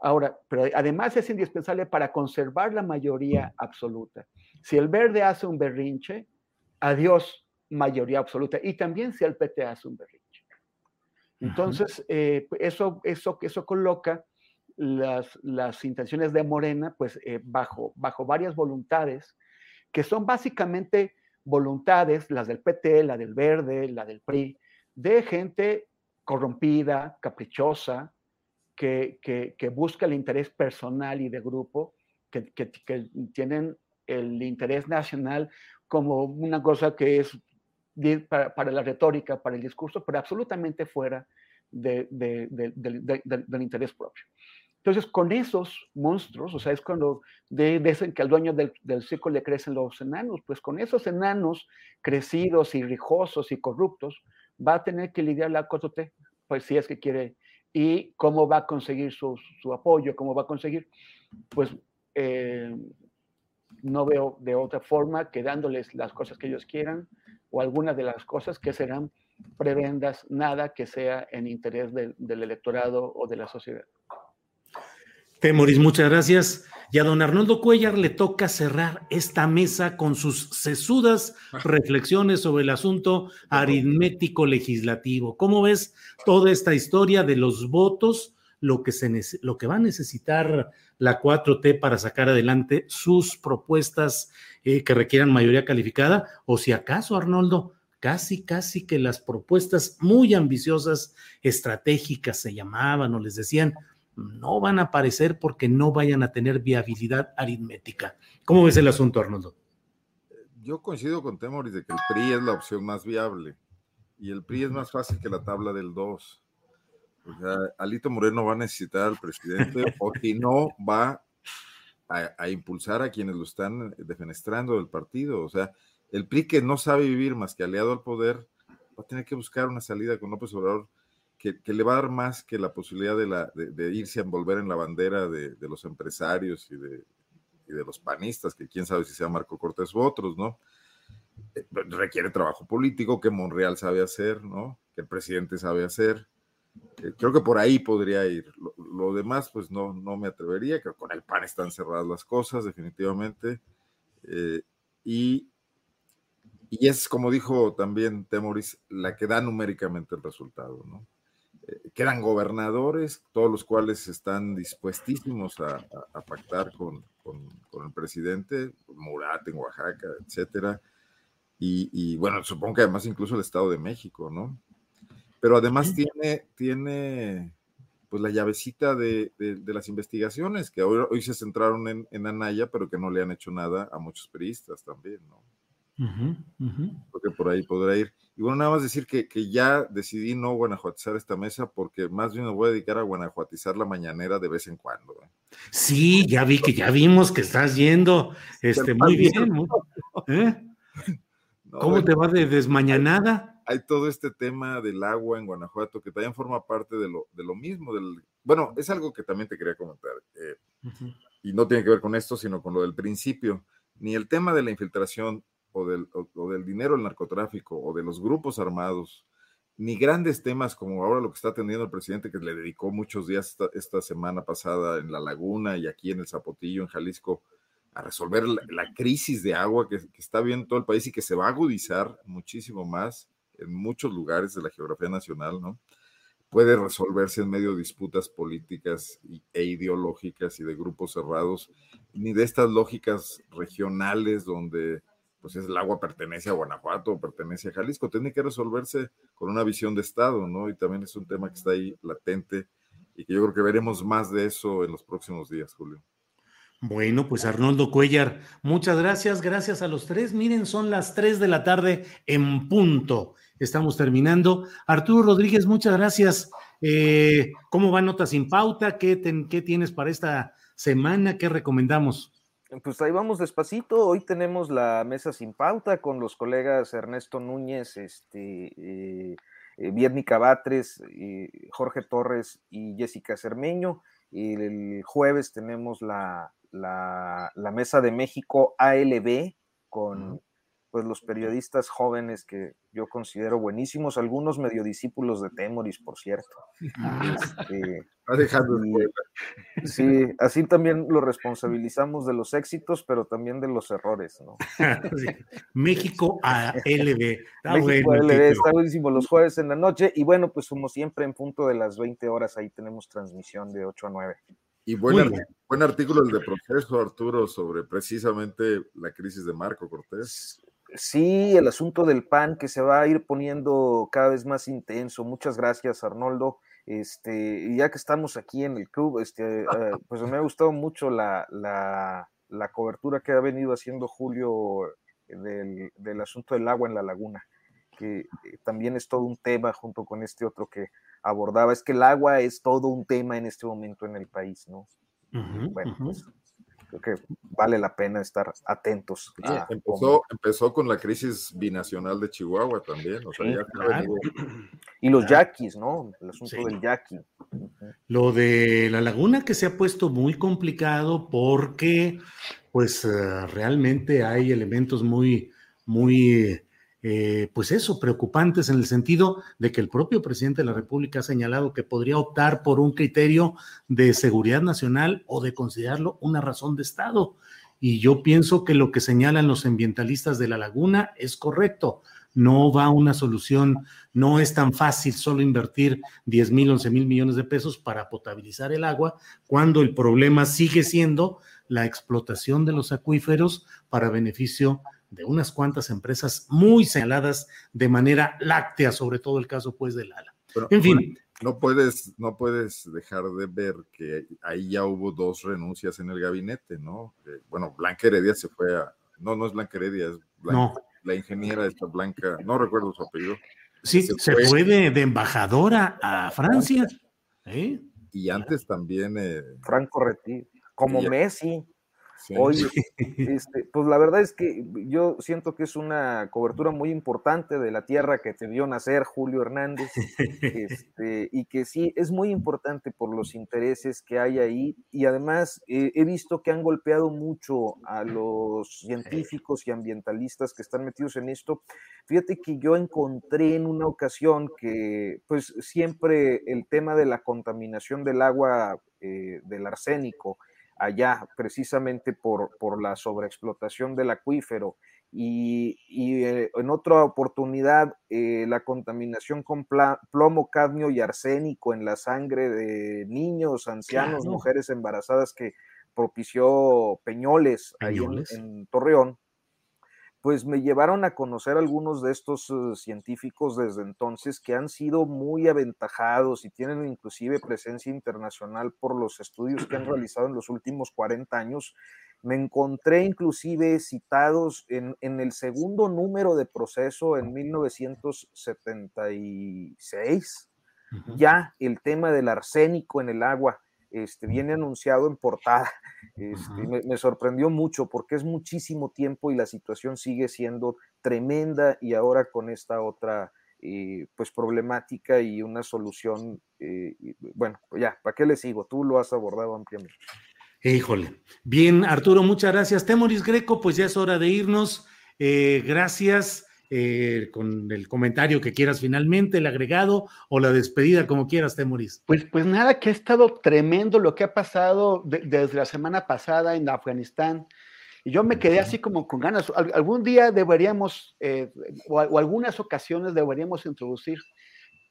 Ahora, pero además es indispensable para conservar la mayoría absoluta. Si el verde hace un berrinche, adiós mayoría absoluta. Y también si el PT hace un berrinche. Entonces, eh, eso, eso, eso coloca las, las intenciones de Morena pues, eh, bajo, bajo varias voluntades, que son básicamente voluntades, las del PT, la del Verde, la del PRI, de gente corrompida, caprichosa, que, que, busca el interés personal y de grupo, que, que, tienen el interés nacional como una cosa que es para, para, la retórica, para el discurso, pero absolutamente fuera de, de, del interés propio. Entonces, con esos monstruos, o sea, es cuando dicen que al dueño del, del, circo le crecen los enanos, pues con esos enanos crecidos y rijosos y corruptos, va a tener que lidiar la 4T, pues si es que quiere, y cómo va a conseguir su, su apoyo, cómo va a conseguir, pues eh, no veo de otra forma que dándoles las cosas que ellos quieran o algunas de las cosas que serán prebendas, nada que sea en interés del electorado o de la sociedad. Temoris, muchas gracias. Y a don Arnoldo Cuellar le toca cerrar esta mesa con sus sesudas reflexiones sobre el asunto aritmético legislativo. ¿Cómo ves toda esta historia de los votos, lo que, se, lo que va a necesitar la 4T para sacar adelante sus propuestas eh, que requieran mayoría calificada? O si acaso, Arnoldo, casi, casi que las propuestas muy ambiciosas, estratégicas se llamaban o les decían, no van a aparecer porque no vayan a tener viabilidad aritmética. ¿Cómo ves el asunto, Arnoldo? Yo coincido con Temoris de que el PRI es la opción más viable y el PRI es más fácil que la tabla del 2. O sea, Alito Moreno va a necesitar al presidente o si no va a, a, impulsar a quienes lo están defenestrando del partido. O sea, el PRI que no sabe vivir más que aliado al poder va a tener que buscar una salida con López Obrador que, le va a dar más que la posibilidad de, irse a envolver en la bandera de, los empresarios y de, los panistas, que quién sabe si sea Marco Cortés u otros, ¿no? Eh, requiere trabajo político que Monreal sabe hacer, ¿no? Que el presidente sabe hacer. Eh, creo que por ahí podría ir. Lo, demás, pues no, no me atrevería, que con el PAN están cerradas las cosas, definitivamente. Eh, y, y es, como dijo también Temoris, la que da numéricamente el resultado, ¿no? Quedan gobernadores, todos los cuales están dispuestísimos a, pactar con, el presidente, Murat en Oaxaca, etcétera. Y, bueno, supongo que además incluso el Estado de México, ¿no? Pero además tiene, tiene pues la llavecita de, las investigaciones, que hoy, hoy se centraron en, en, Anaya, pero que no le han hecho nada a muchos periodistas también, ¿no? Porque por ahí podrá ir. Y bueno, nada más decir que, que, ya decidí no guanajuatizar esta mesa porque más bien me voy a dedicar a guanajuatizar la mañanera de vez en cuando. Sí, ya vi que ya vimos que estás yendo. Este, muy bien. ¿eh? ¿Cómo te va de desmañanada? Hay todo este tema del agua en Guanajuato que también forma parte de lo, de lo mismo. Del, bueno, es algo que también te quería comentar. Eh, y no tiene que ver con esto, sino con lo del principio. Ni el tema de la infiltración o del, del dinero del narcotráfico o de los grupos armados, ni grandes temas como ahora lo que está atendiendo el presidente, que le dedicó muchos días esta, semana pasada en La Laguna y aquí en el Zapotillo, en Jalisco, a resolver la, crisis de agua que, que, está viendo todo el país y que se va a agudizar muchísimo más en muchos lugares de la geografía nacional, ¿no? Puede resolverse en medio de disputas políticas e ideológicas y de grupos cerrados, ni de estas lógicas regionales donde pues el agua pertenece a Guanajuato, pertenece a Jalisco, tiene que resolverse con una visión de Estado, ¿no? Y también es un tema que está ahí latente y que yo creo que veremos más de eso en los próximos días, Julio. Bueno, pues Arnoldo Cuellar, muchas gracias, gracias a los tres. Miren, son las tres de la tarde en punto. Estamos terminando. Arturo Rodríguez, muchas gracias. Eh, ¿Cómo va Nota sin Pauta? ¿Qué, ¿Qué tienes para esta semana? ¿Qué recomendamos? Pues ahí vamos despacito. Hoy tenemos la mesa sin pauta con los colegas Ernesto Núñez este, eh, eh, Cabatres, Jorge Torres y Jessica Cermeño. Y el jueves tenemos la, la, la mesa de México ALB con pues los periodistas jóvenes que yo considero buenísimos, algunos medio discípulos de Temoris, por cierto. Este, sí, así también lo responsabilizamos de los éxitos, pero también de los errores, ¿no? México a LB. Está México LB, está buenísimo los jueves en la noche, y bueno, pues como siempre en punto de las 20 horas ahí tenemos transmisión de 8 a 9. Y buen, buen artículo el de proceso, Arturo, sobre precisamente la crisis de Marco Cortés. Sí, el asunto del PAN que se va a ir poniendo cada vez más intenso. Muchas gracias, Arnoldo. Este, ya que estamos aquí en el club, este, eh, pues me ha gustado mucho la, la, cobertura que ha venido haciendo Julio del, del, asunto del agua en la laguna, que eh, también es todo un tema junto con este otro que abordaba. Es que el agua es todo un tema en este momento en el país, ¿no? bueno, pues creo que vale la pena estar atentos. empezó, empezó, con la crisis binacional de Chihuahua también. Y los yaquis, ¿no? El asunto del yaqui. Lo de la laguna que se ha puesto muy complicado porque, pues, eh, realmente hay elementos muy, muy eh, pues eso, preocupantes en el sentido de que el propio presidente de la República ha señalado que podría optar por un criterio de seguridad nacional o de considerarlo una razón de Estado. Y yo pienso que lo que señalan los ambientalistas de la laguna es correcto. No va una solución, no es tan fácil solo invertir 10 mil, 11 mil millones de pesos para potabilizar el agua, cuando el problema sigue siendo la explotación de los acuíferos para beneficio de unas cuantas empresas muy señaladas de manera láctea, sobre todo el caso pues del ALA. en fin. No puedes, no puedes dejar de ver que ahí ya hubo dos renuncias en el gabinete, ¿no? bueno, Blanca Heredia se fue a, no, no es Blanca Heredia, es la ingeniera esta Blanca, no recuerdo su apellido. Sí, se, fue, de, embajadora a Francia. ¿eh? Y antes también. Eh, Franco Retí, como Messi. Oye, este, pues la verdad es que yo siento que es una cobertura muy importante de la tierra que te vio nacer Julio Hernández, este, y que sí, es muy importante por los intereses que hay ahí, y además eh, he visto que han golpeado mucho a los científicos y ambientalistas que están metidos en esto. Fíjate que yo encontré en una ocasión que pues siempre el tema de la contaminación del agua, eh, del arsénico, allá precisamente por, por la sobreexplotación del acuífero y, eh, en otra oportunidad eh, la contaminación con plomo, cadmio y arsénico en la sangre de niños, ancianos, mujeres embarazadas que propició Peñoles, Ahí en Torreón pues me llevaron a conocer algunos de estos uh, científicos desde entonces que han sido muy aventajados y tienen inclusive presencia internacional por los estudios que han realizado en los últimos 40 años. Me encontré inclusive citados en, en el segundo número de proceso en 1976, ya el tema del arsénico en el agua este, viene anunciado en portada. Este, me, sorprendió mucho porque es muchísimo tiempo y la situación sigue siendo tremenda y ahora con esta otra eh, pues problemática y una solución, eh, bueno, pues ya, ¿para qué le sigo? Tú lo has abordado ampliamente. Híjole. Bien, Arturo, muchas gracias. Temoris Greco, pues ya es hora de irnos. Eh, gracias. Eh, con el comentario que quieras finalmente, el agregado o la despedida, como quieras, Temoris. Pues, pues nada, que ha estado tremendo lo que ha pasado desde la semana pasada en Afganistán. Y yo me quedé así como con ganas. algún día deberíamos, eh, o, o, algunas ocasiones deberíamos introducir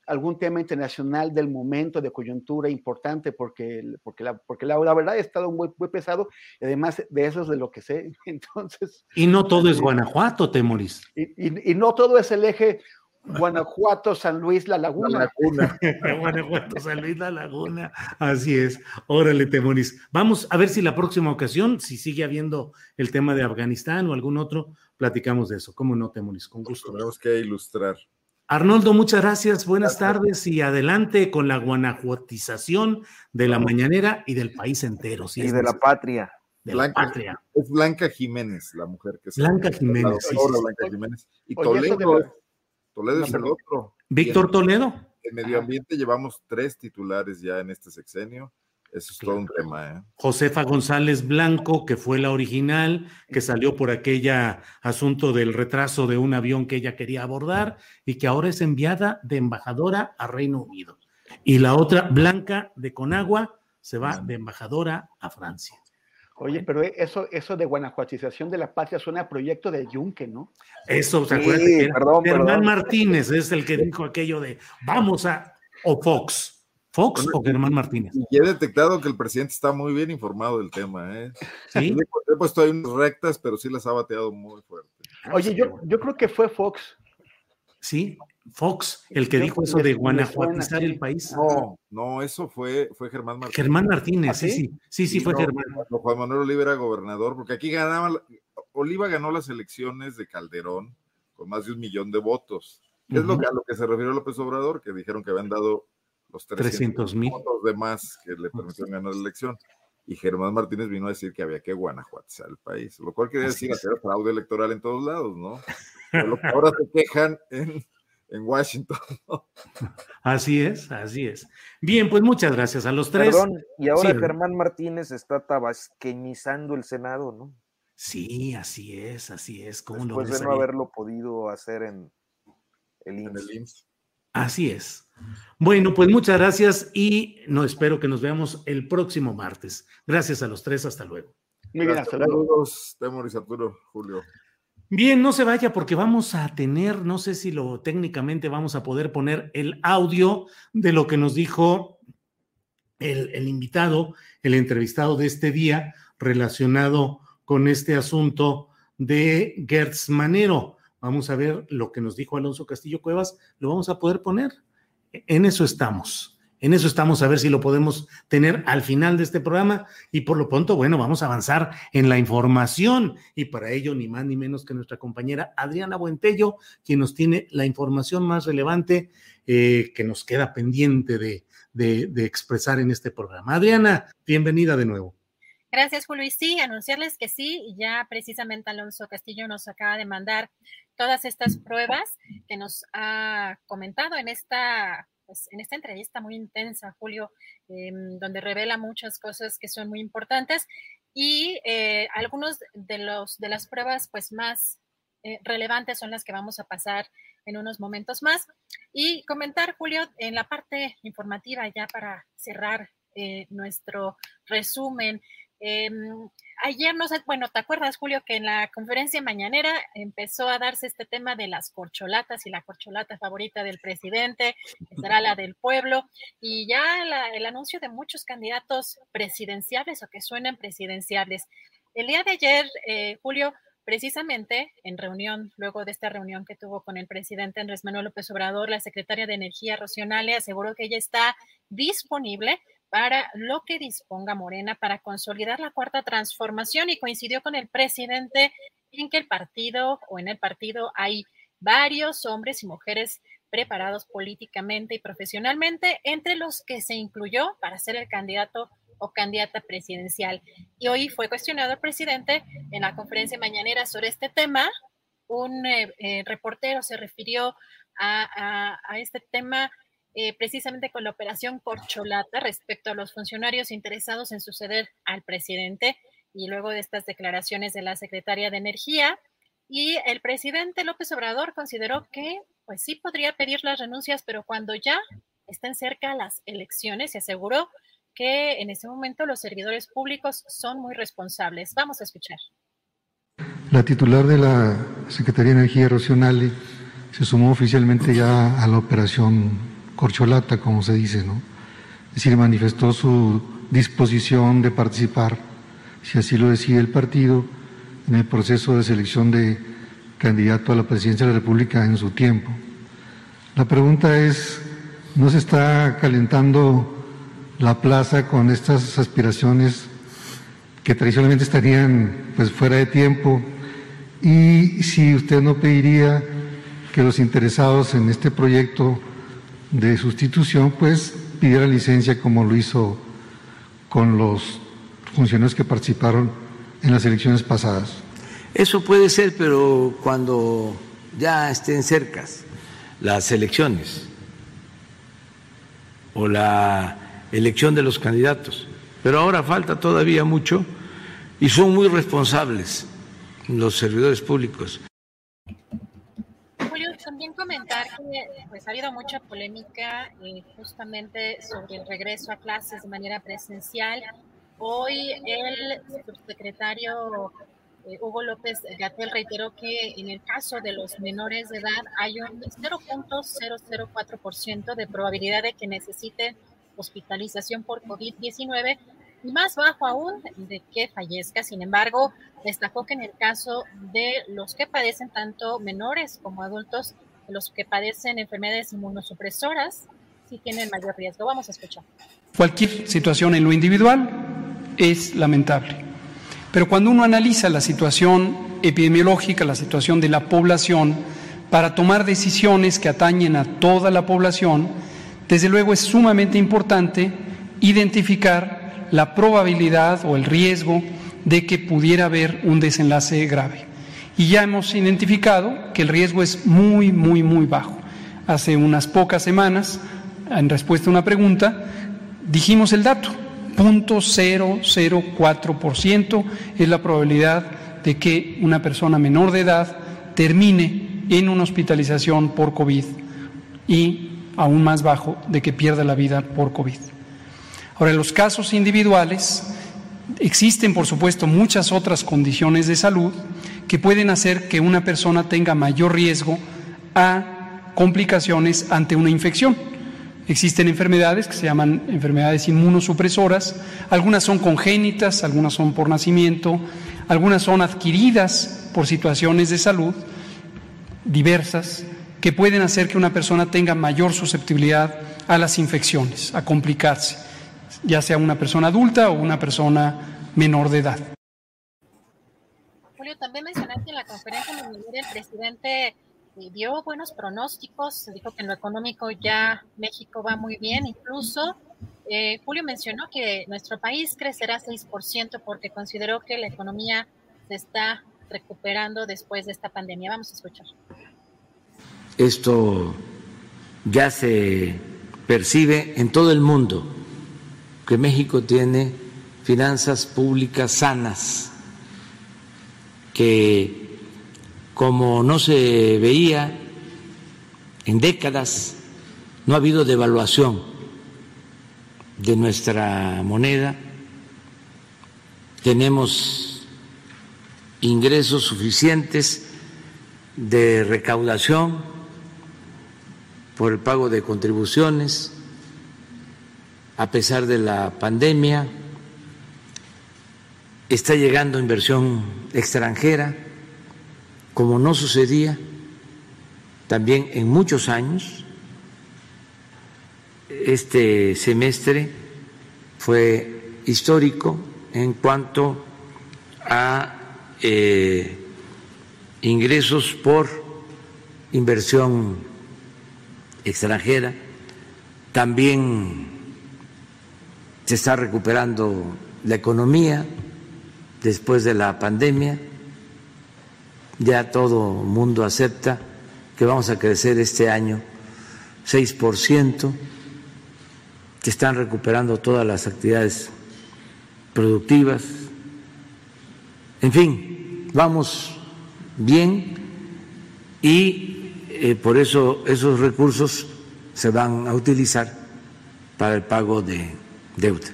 algún tema internacional del momento de coyuntura importante, porque, porque, la, porque la, verdad ha estado muy, muy, pesado, y además de eso es de lo que sé. Entonces. Y no todo es Guanajuato, Temoris. Y, y, no todo es el eje Guanajuato, San Luis, La Laguna. La Laguna. Guanajuato, San Luis, La Laguna. Así es. Órale, Temoris. Vamos a ver si la próxima ocasión, si sigue habiendo el tema de Afganistán o algún otro, platicamos de eso. ¿Cómo no, Temoris? Con gusto. Tenemos que ilustrar. Arnoldo, muchas gracias, buenas tardes y adelante con la guanajuatización de la mañanera y del país entero. y de la patria. De la patria. Es Blanca Jiménez, la mujer que Blanca Jiménez. Blanca Jiménez. Y Toledo, Toledo es el otro. Víctor Toledo. En medio ambiente llevamos tres titulares ya en este sexenio. Eso es todo un tema. ¿eh? Josefa González Blanco, que fue la original, que salió por aquella asunto del retraso de un avión que ella quería abordar y que ahora es enviada de embajadora a Reino Unido. Y la otra, Blanca de Conagua, se va de embajadora a Francia. Oye, pero eso, eso de guanajuatización de la patria suena a proyecto de Yunque, ¿no? Eso, ¿se acuerdan? que Germán Martínez es el que dijo aquello de vamos a, o Fox, Fox o Germán Martínez. Y he detectado que el presidente está muy bien informado del tema, ¿eh? Sí. He puesto ahí unas rectas, pero sí las ha bateado muy fuerte. Oye, yo, yo creo que fue Fox. Sí, Fox, el que dijo eso de guanajuatizar el país. No, no, eso fue, fue Germán Martínez. Germán Martínez, ¿Ah, sí, sí, sí, sí, fue Germán. Cuando Juan Manuel Oliva era gobernador, porque aquí ganaba, Oliva ganó las elecciones de Calderón con más de un millón de votos. Es lo que, a lo que se refirió López Obrador, que dijeron que habían dado los 300 mil votos de más que le permitieron ganar la elección. Y Germán Martínez vino a decir que había que guanajuatizar el país, lo cual quería decir hacer fraude electoral en todos lados, ¿no? lo que ahora se quejan en en Washington. Así es, así es. Bien, pues muchas gracias a los tres. Perdón, y ahora Germán Martínez está tabasqueñizando el Senado, ¿no? Sí, así es, así es. ¿Cómo Después de no haberlo podido hacer en el IMSS. Así es. Bueno, pues muchas gracias y no espero que nos veamos el próximo martes. Gracias a los tres, hasta luego. Muy bien, hasta luego. Saludos, Arturo, Julio. Bien, no se vaya porque vamos a tener, no sé si lo técnicamente vamos a poder poner el audio de lo que nos dijo el, el invitado, el entrevistado de este día relacionado con este asunto de Gertz Manero. Vamos a ver lo que nos dijo Alonso Castillo Cuevas, lo vamos a poder poner. En eso estamos. En eso estamos a ver si lo podemos tener al final de este programa y por lo pronto, bueno, vamos a avanzar en la información y para ello ni más ni menos que nuestra compañera Adriana Buentello, quien nos tiene la información más relevante eh, que nos queda pendiente de, de, expresar en este programa. Adriana, bienvenida de nuevo. Gracias, Julio. Y sí, anunciarles que sí, ya precisamente Alonso Castillo nos acaba de mandar todas estas pruebas que nos ha comentado en esta pues, en esta entrevista muy intensa, Julio, em, donde revela muchas cosas que son muy importantes y eh, algunos de, los, de las pruebas pues, más eh, relevantes son las que vamos a pasar en unos momentos más. Y comentar, Julio, en la parte informativa, ya para cerrar eh, nuestro resumen, em, ayer no sé, bueno, ¿te acuerdas, Julio, que en la conferencia mañanera empezó a darse este tema de las corcholatas y la corcholata favorita del presidente, será la del pueblo, y ya el anuncio de muchos candidatos presidenciales o que suenan presidenciales. El día de ayer, eh, Julio, precisamente en reunión, luego de esta reunión que tuvo con el presidente Andrés Manuel López Obrador, la secretaria de Energía, Rocío aseguró que ella está disponible para lo que disponga Morena para consolidar la cuarta transformación y coincidió con el presidente en que el partido o en el partido hay varios hombres y mujeres preparados políticamente y profesionalmente, entre los que se incluyó para ser el candidato o candidata presidencial. Y hoy fue cuestionado el presidente en la conferencia mañanera sobre este tema. Un eh, eh, reportero se refirió a, a este tema eh, precisamente con la operación Corcholata respecto a los funcionarios interesados en suceder al presidente y luego de estas declaraciones de la secretaria de Energía. Y el presidente López Obrador consideró que, pues sí, podría pedir las renuncias, pero cuando ya estén cerca las elecciones, se aseguró que en ese momento los servidores públicos son muy responsables. Vamos a escuchar. La titular de la Secretaría de Energía, Rocío se sumó oficialmente ya a la operación corcholata, como se dice, ¿no? Es decir, manifestó su disposición de participar, si así lo decide el partido, en el proceso de selección de candidato a la presidencia de la República en su tiempo. La pregunta es, ¿no se está calentando la plaza con estas aspiraciones que tradicionalmente estarían pues fuera de tiempo? Y si usted no pediría que los interesados en este proyecto de sustitución, pues pidiera licencia como lo hizo con los funcionarios que participaron en las elecciones pasadas. Eso puede ser, pero cuando ya estén cercas las elecciones o la elección de los candidatos. Pero ahora falta todavía mucho y son muy responsables los servidores públicos. También comentar que pues, ha habido mucha polémica eh, justamente sobre el regreso a clases de manera presencial. Hoy el subsecretario eh, Hugo López Gatel reiteró que en el caso de los menores de edad hay un 0.004% de probabilidad de que necesiten hospitalización por COVID-19 y más bajo aún de que fallezca. Sin embargo, destacó que en el caso de los que padecen tanto menores como adultos, los que padecen enfermedades inmunosupresoras, sí tienen mayor riesgo. Vamos a escuchar. Cualquier situación en lo individual es lamentable. Pero cuando uno analiza la situación epidemiológica, la situación de la población, para tomar decisiones que atañen a toda la población, desde luego es sumamente importante identificar la probabilidad o el riesgo de que pudiera haber un desenlace grave. Y ya hemos identificado que el riesgo es muy, muy, muy bajo. Hace unas pocas semanas, en respuesta a una pregunta, dijimos el dato, 0.004% es la probabilidad de que una persona menor de edad termine en una hospitalización por COVID y aún más bajo de que pierda la vida por COVID. Ahora, los casos individuales existen, por supuesto, muchas otras condiciones de salud que pueden hacer que una persona tenga mayor riesgo a complicaciones ante una infección. Existen enfermedades que se llaman enfermedades inmunosupresoras, algunas son congénitas, algunas son por nacimiento, algunas son adquiridas por situaciones de salud diversas que pueden hacer que una persona tenga mayor susceptibilidad a las infecciones, a complicarse, ya sea una persona adulta o una persona menor de edad. Julio, también mencionaste en la conferencia en el presidente eh, dio buenos pronósticos, dijo que en lo económico ya México va muy bien, incluso eh, Julio mencionó que nuestro país crecerá 6% porque consideró que la economía se está recuperando después de esta pandemia. Vamos a escuchar. Esto ya se percibe en todo el mundo, que México tiene finanzas públicas sanas, que como no se veía en décadas, no ha habido devaluación de nuestra moneda, tenemos ingresos suficientes de recaudación por el pago de contribuciones, a pesar de la pandemia, está llegando inversión extranjera, como no sucedía también en muchos años. Este semestre fue histórico en cuanto a eh, ingresos por inversión extranjera. También se está recuperando la economía después de la pandemia. Ya todo mundo acepta que vamos a crecer este año 6%. Se están recuperando todas las actividades productivas. En fin, vamos bien y eh, por eso esos recursos se van a utilizar para el pago de deuda.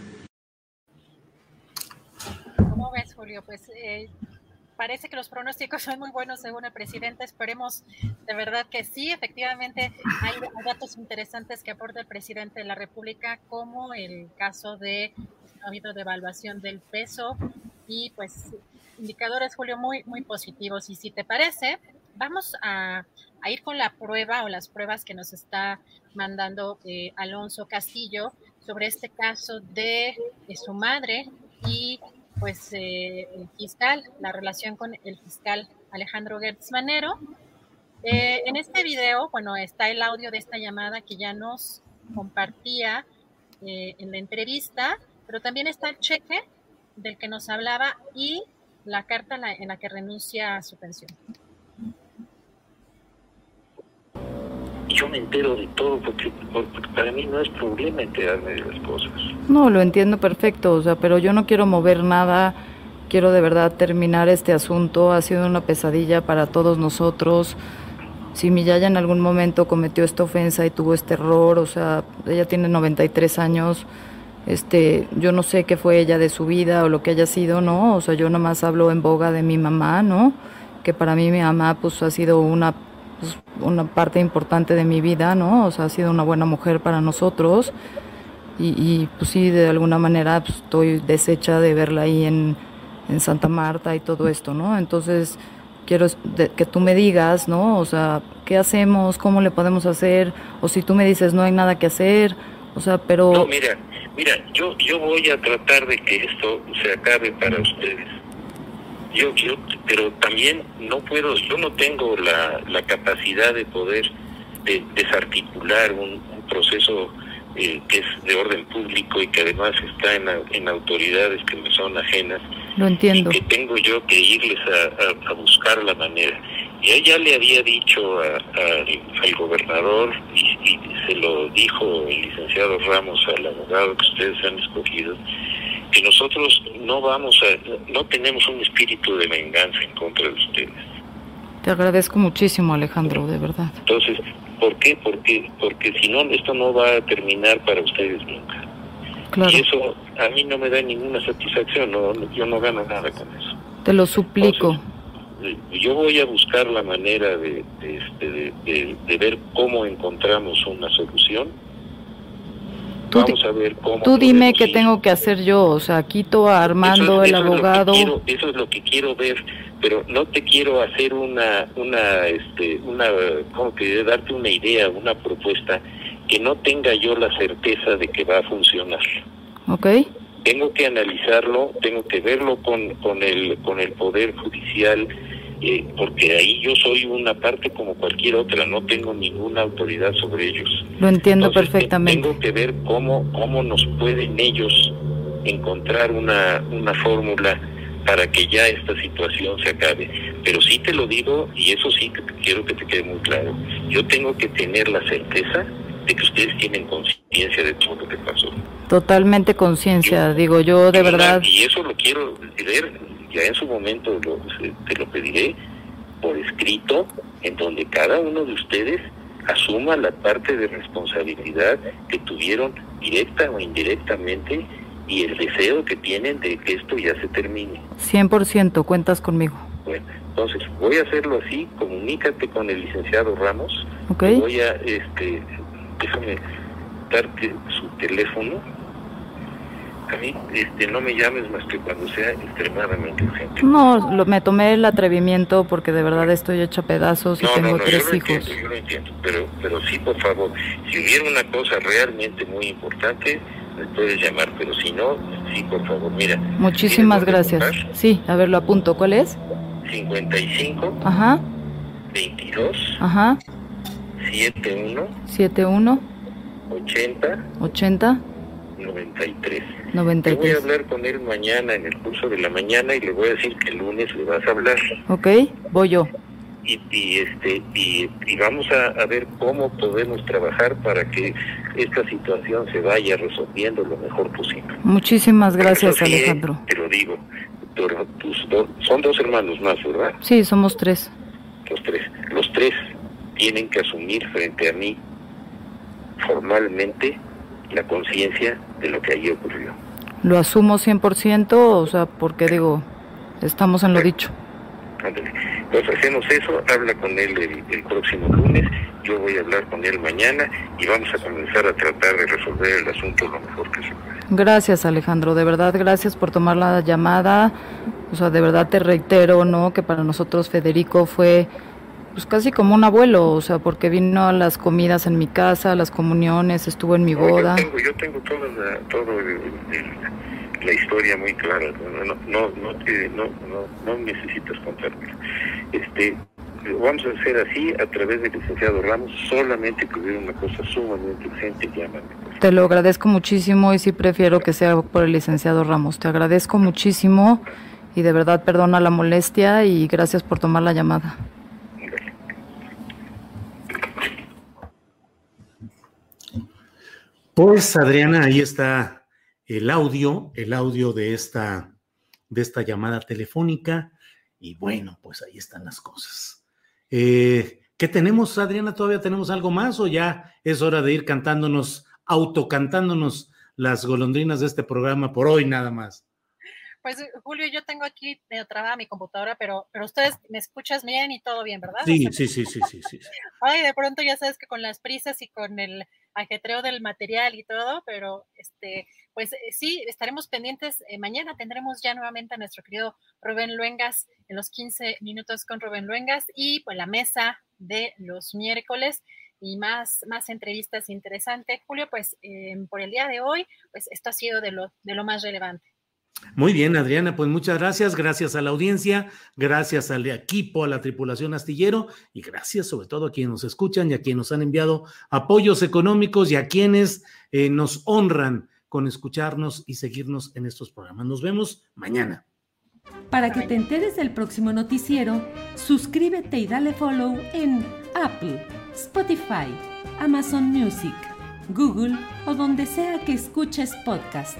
¿Cómo ves, Julio? Pues eh, parece que los pronósticos son muy buenos según el presidente. Esperemos de verdad que sí. Efectivamente, hay datos interesantes que aporta el presidente de la República, como el caso de ha habido devaluación del peso y pues indicadores, Julio, muy, muy positivos. Y si te parece, vamos a, ir con la prueba o las pruebas que nos está mandando eh, Alonso Castillo sobre este caso de, su madre y pues eh, el fiscal, la relación con el fiscal Alejandro Gertz Manero. Eh, en este video, bueno, está el audio de esta llamada que ya nos compartía en la entrevista, pero también está el cheque del que nos hablaba y la carta en la que renuncia a su pensión. Yo me entero de todo porque, porque, para mí no es problema enterarme de las cosas. No, lo entiendo perfecto, o sea, pero yo no quiero mover nada, quiero de verdad terminar este asunto, ha sido una pesadilla para todos nosotros. Si mi yaya en algún momento cometió esta ofensa y tuvo este error, o sea, ella tiene 93 años, este, yo no sé qué fue ella de su vida o lo que haya sido, ¿no? O sea, yo nada más hablo en boga de mi mamá, ¿no? Que para mí mi mamá pues ha sido una pues, una parte importante de mi vida, ¿no? O sea, ha sido una buena mujer para nosotros y, y pues sí, de alguna manera pues, estoy deshecha de verla ahí en, en Santa Marta y todo esto, ¿no? Entonces quiero que tú me digas, ¿no? O sea, ¿qué hacemos? ¿Cómo le podemos hacer? O si tú me dices no hay nada que hacer, o sea, pero... No, mira, mira, yo, yo voy a tratar de que esto se acabe para ustedes yo, yo, pero también no puedo, yo no tengo la, la capacidad de poder de, desarticular un, proceso eh, que es de orden público y que además está en, en autoridades que me son ajenas. Lo entiendo. Y que tengo yo que irles a, a, buscar la manera. Y ella le había dicho a, al gobernador, y, y se lo dijo el licenciado Ramos al abogado que ustedes han escogido, que nosotros no vamos a, no tenemos un espíritu de venganza en contra de ustedes. Te agradezco muchísimo, Alejandro, de verdad. Entonces, ¿por qué? Porque, porque si no, esto no va a terminar para ustedes nunca. Claro. Y eso a mí no me da ninguna satisfacción, no, yo no gano nada con eso. Te lo suplico. yo voy a buscar la manera de, de, este, de ver cómo encontramos una solución Tú, Vamos a ver cómo tú dime qué tengo que hacer yo, o sea, quito a Armando, el abogado. eso es lo que quiero ver, pero no te quiero hacer una, una, este, una, ¿cómo que darte una idea, una propuesta que no tenga yo la certeza de que va a funcionar. Ok. Tengo que analizarlo, tengo que verlo con, con el, con el poder judicial eh, porque ahí yo soy una parte como cualquier otra, no tengo ninguna autoridad sobre ellos. Lo entiendo perfectamente. Tengo que ver cómo, cómo nos pueden ellos encontrar una, una fórmula para que ya esta situación se acabe. Pero sí te lo digo, y eso sí quiero que te quede muy claro, yo tengo que tener la certeza de que ustedes tienen conciencia de todo lo que pasó. Totalmente conciencia, digo yo de verdad. Y eso lo quiero ver ya en su momento lo, te lo pediré por escrito, en donde cada uno de ustedes asuma la parte de responsabilidad que tuvieron directa o indirectamente y el deseo que tienen de que esto ya se termine. 100% cuentas conmigo. Bueno, entonces voy a hacerlo así, comunícate con el licenciado Ramos. Okay. Voy a, este, déjame darte su teléfono a mí este, no me llames más que cuando sea extremadamente urgente. No, lo, me tomé el atrevimiento porque de verdad estoy hecha pedazos y tengo tres yo hijos. Entiendo, yo lo entiendo, pero, pero sí, por favor, si hubiera una cosa realmente muy importante, me puedes llamar, pero si no, sí, por favor, mira. Muchísimas gracias. Sí, a ver, lo apunto. ¿Cuál es? 55. Ajá. 22. Ajá. 71. 71. 80. 80. 93. 93. Yo voy a hablar con él mañana en el curso de la mañana y le voy a decir que el lunes le vas a hablar. Ok, voy yo. Y, y este y, y vamos a, a, ver cómo podemos trabajar para que esta situación se vaya resolviendo lo mejor posible. Muchísimas gracias, sí, Alejandro. Te lo digo. Tus do, son dos hermanos más, ¿verdad? Sí, somos tres. Los tres. Los tres tienen que asumir frente a mí formalmente la conciencia de lo que allí ocurrió. Lo asumo 100%, o sea, porque digo, estamos en lo dicho. Entonces hacemos eso, habla con él el, el, próximo lunes, yo voy a hablar con él mañana y vamos a comenzar a tratar de resolver el asunto lo mejor que se pueda. Gracias Alejandro, de verdad gracias por tomar la llamada, o sea, de verdad te reitero, ¿no? Que para nosotros Federico fue pues casi como un abuelo, o sea, porque vino a las comidas en mi casa, a las comuniones, estuvo en mi boda. Yo tengo, yo tengo toda la, todo el, el, la historia muy clara, no, no, no, te, no, no, no necesitas contármelo. Este, vamos a hacer así a través del licenciado Ramos, solamente que hubiera una cosa sumamente urgente, llámame. Te lo agradezco muchísimo y sí prefiero que sea por el licenciado Ramos. Te agradezco muchísimo y de verdad perdona la molestia y gracias por tomar la llamada. Pues Adriana, ahí está el audio, el audio de esta, de esta llamada telefónica. Y bueno, pues ahí están las cosas. Eh, ¿Qué tenemos, Adriana? ¿Todavía tenemos algo más o ya es hora de ir cantándonos, autocantándonos las golondrinas de este programa por hoy nada más? Pues Julio, yo tengo aquí medio trabada mi computadora, pero, pero ustedes me escuchas bien y todo bien, ¿verdad? Sí, sí, sí, sí, sí, sí. Ay, de pronto ya sabes que con las prisas y con el ajetreo del material y todo, pero este, pues eh, sí, estaremos pendientes. Eh, mañana tendremos ya nuevamente a nuestro querido Rubén Luengas en los 15 minutos con Rubén Luengas y pues la mesa de los miércoles y más, más entrevistas interesantes. Julio, pues eh, por el día de hoy, pues esto ha sido de lo, de lo más relevante. Muy bien, Adriana, pues muchas gracias, gracias a la audiencia, gracias al equipo, a la tripulación astillero y gracias sobre todo a quienes nos escuchan y a quienes nos han enviado apoyos económicos y a quienes eh, nos honran con escucharnos y seguirnos en estos programas. Nos vemos mañana. Para que te enteres del próximo noticiero, suscríbete y dale follow en Apple, Spotify, Amazon Music, Google o donde sea que escuches podcast.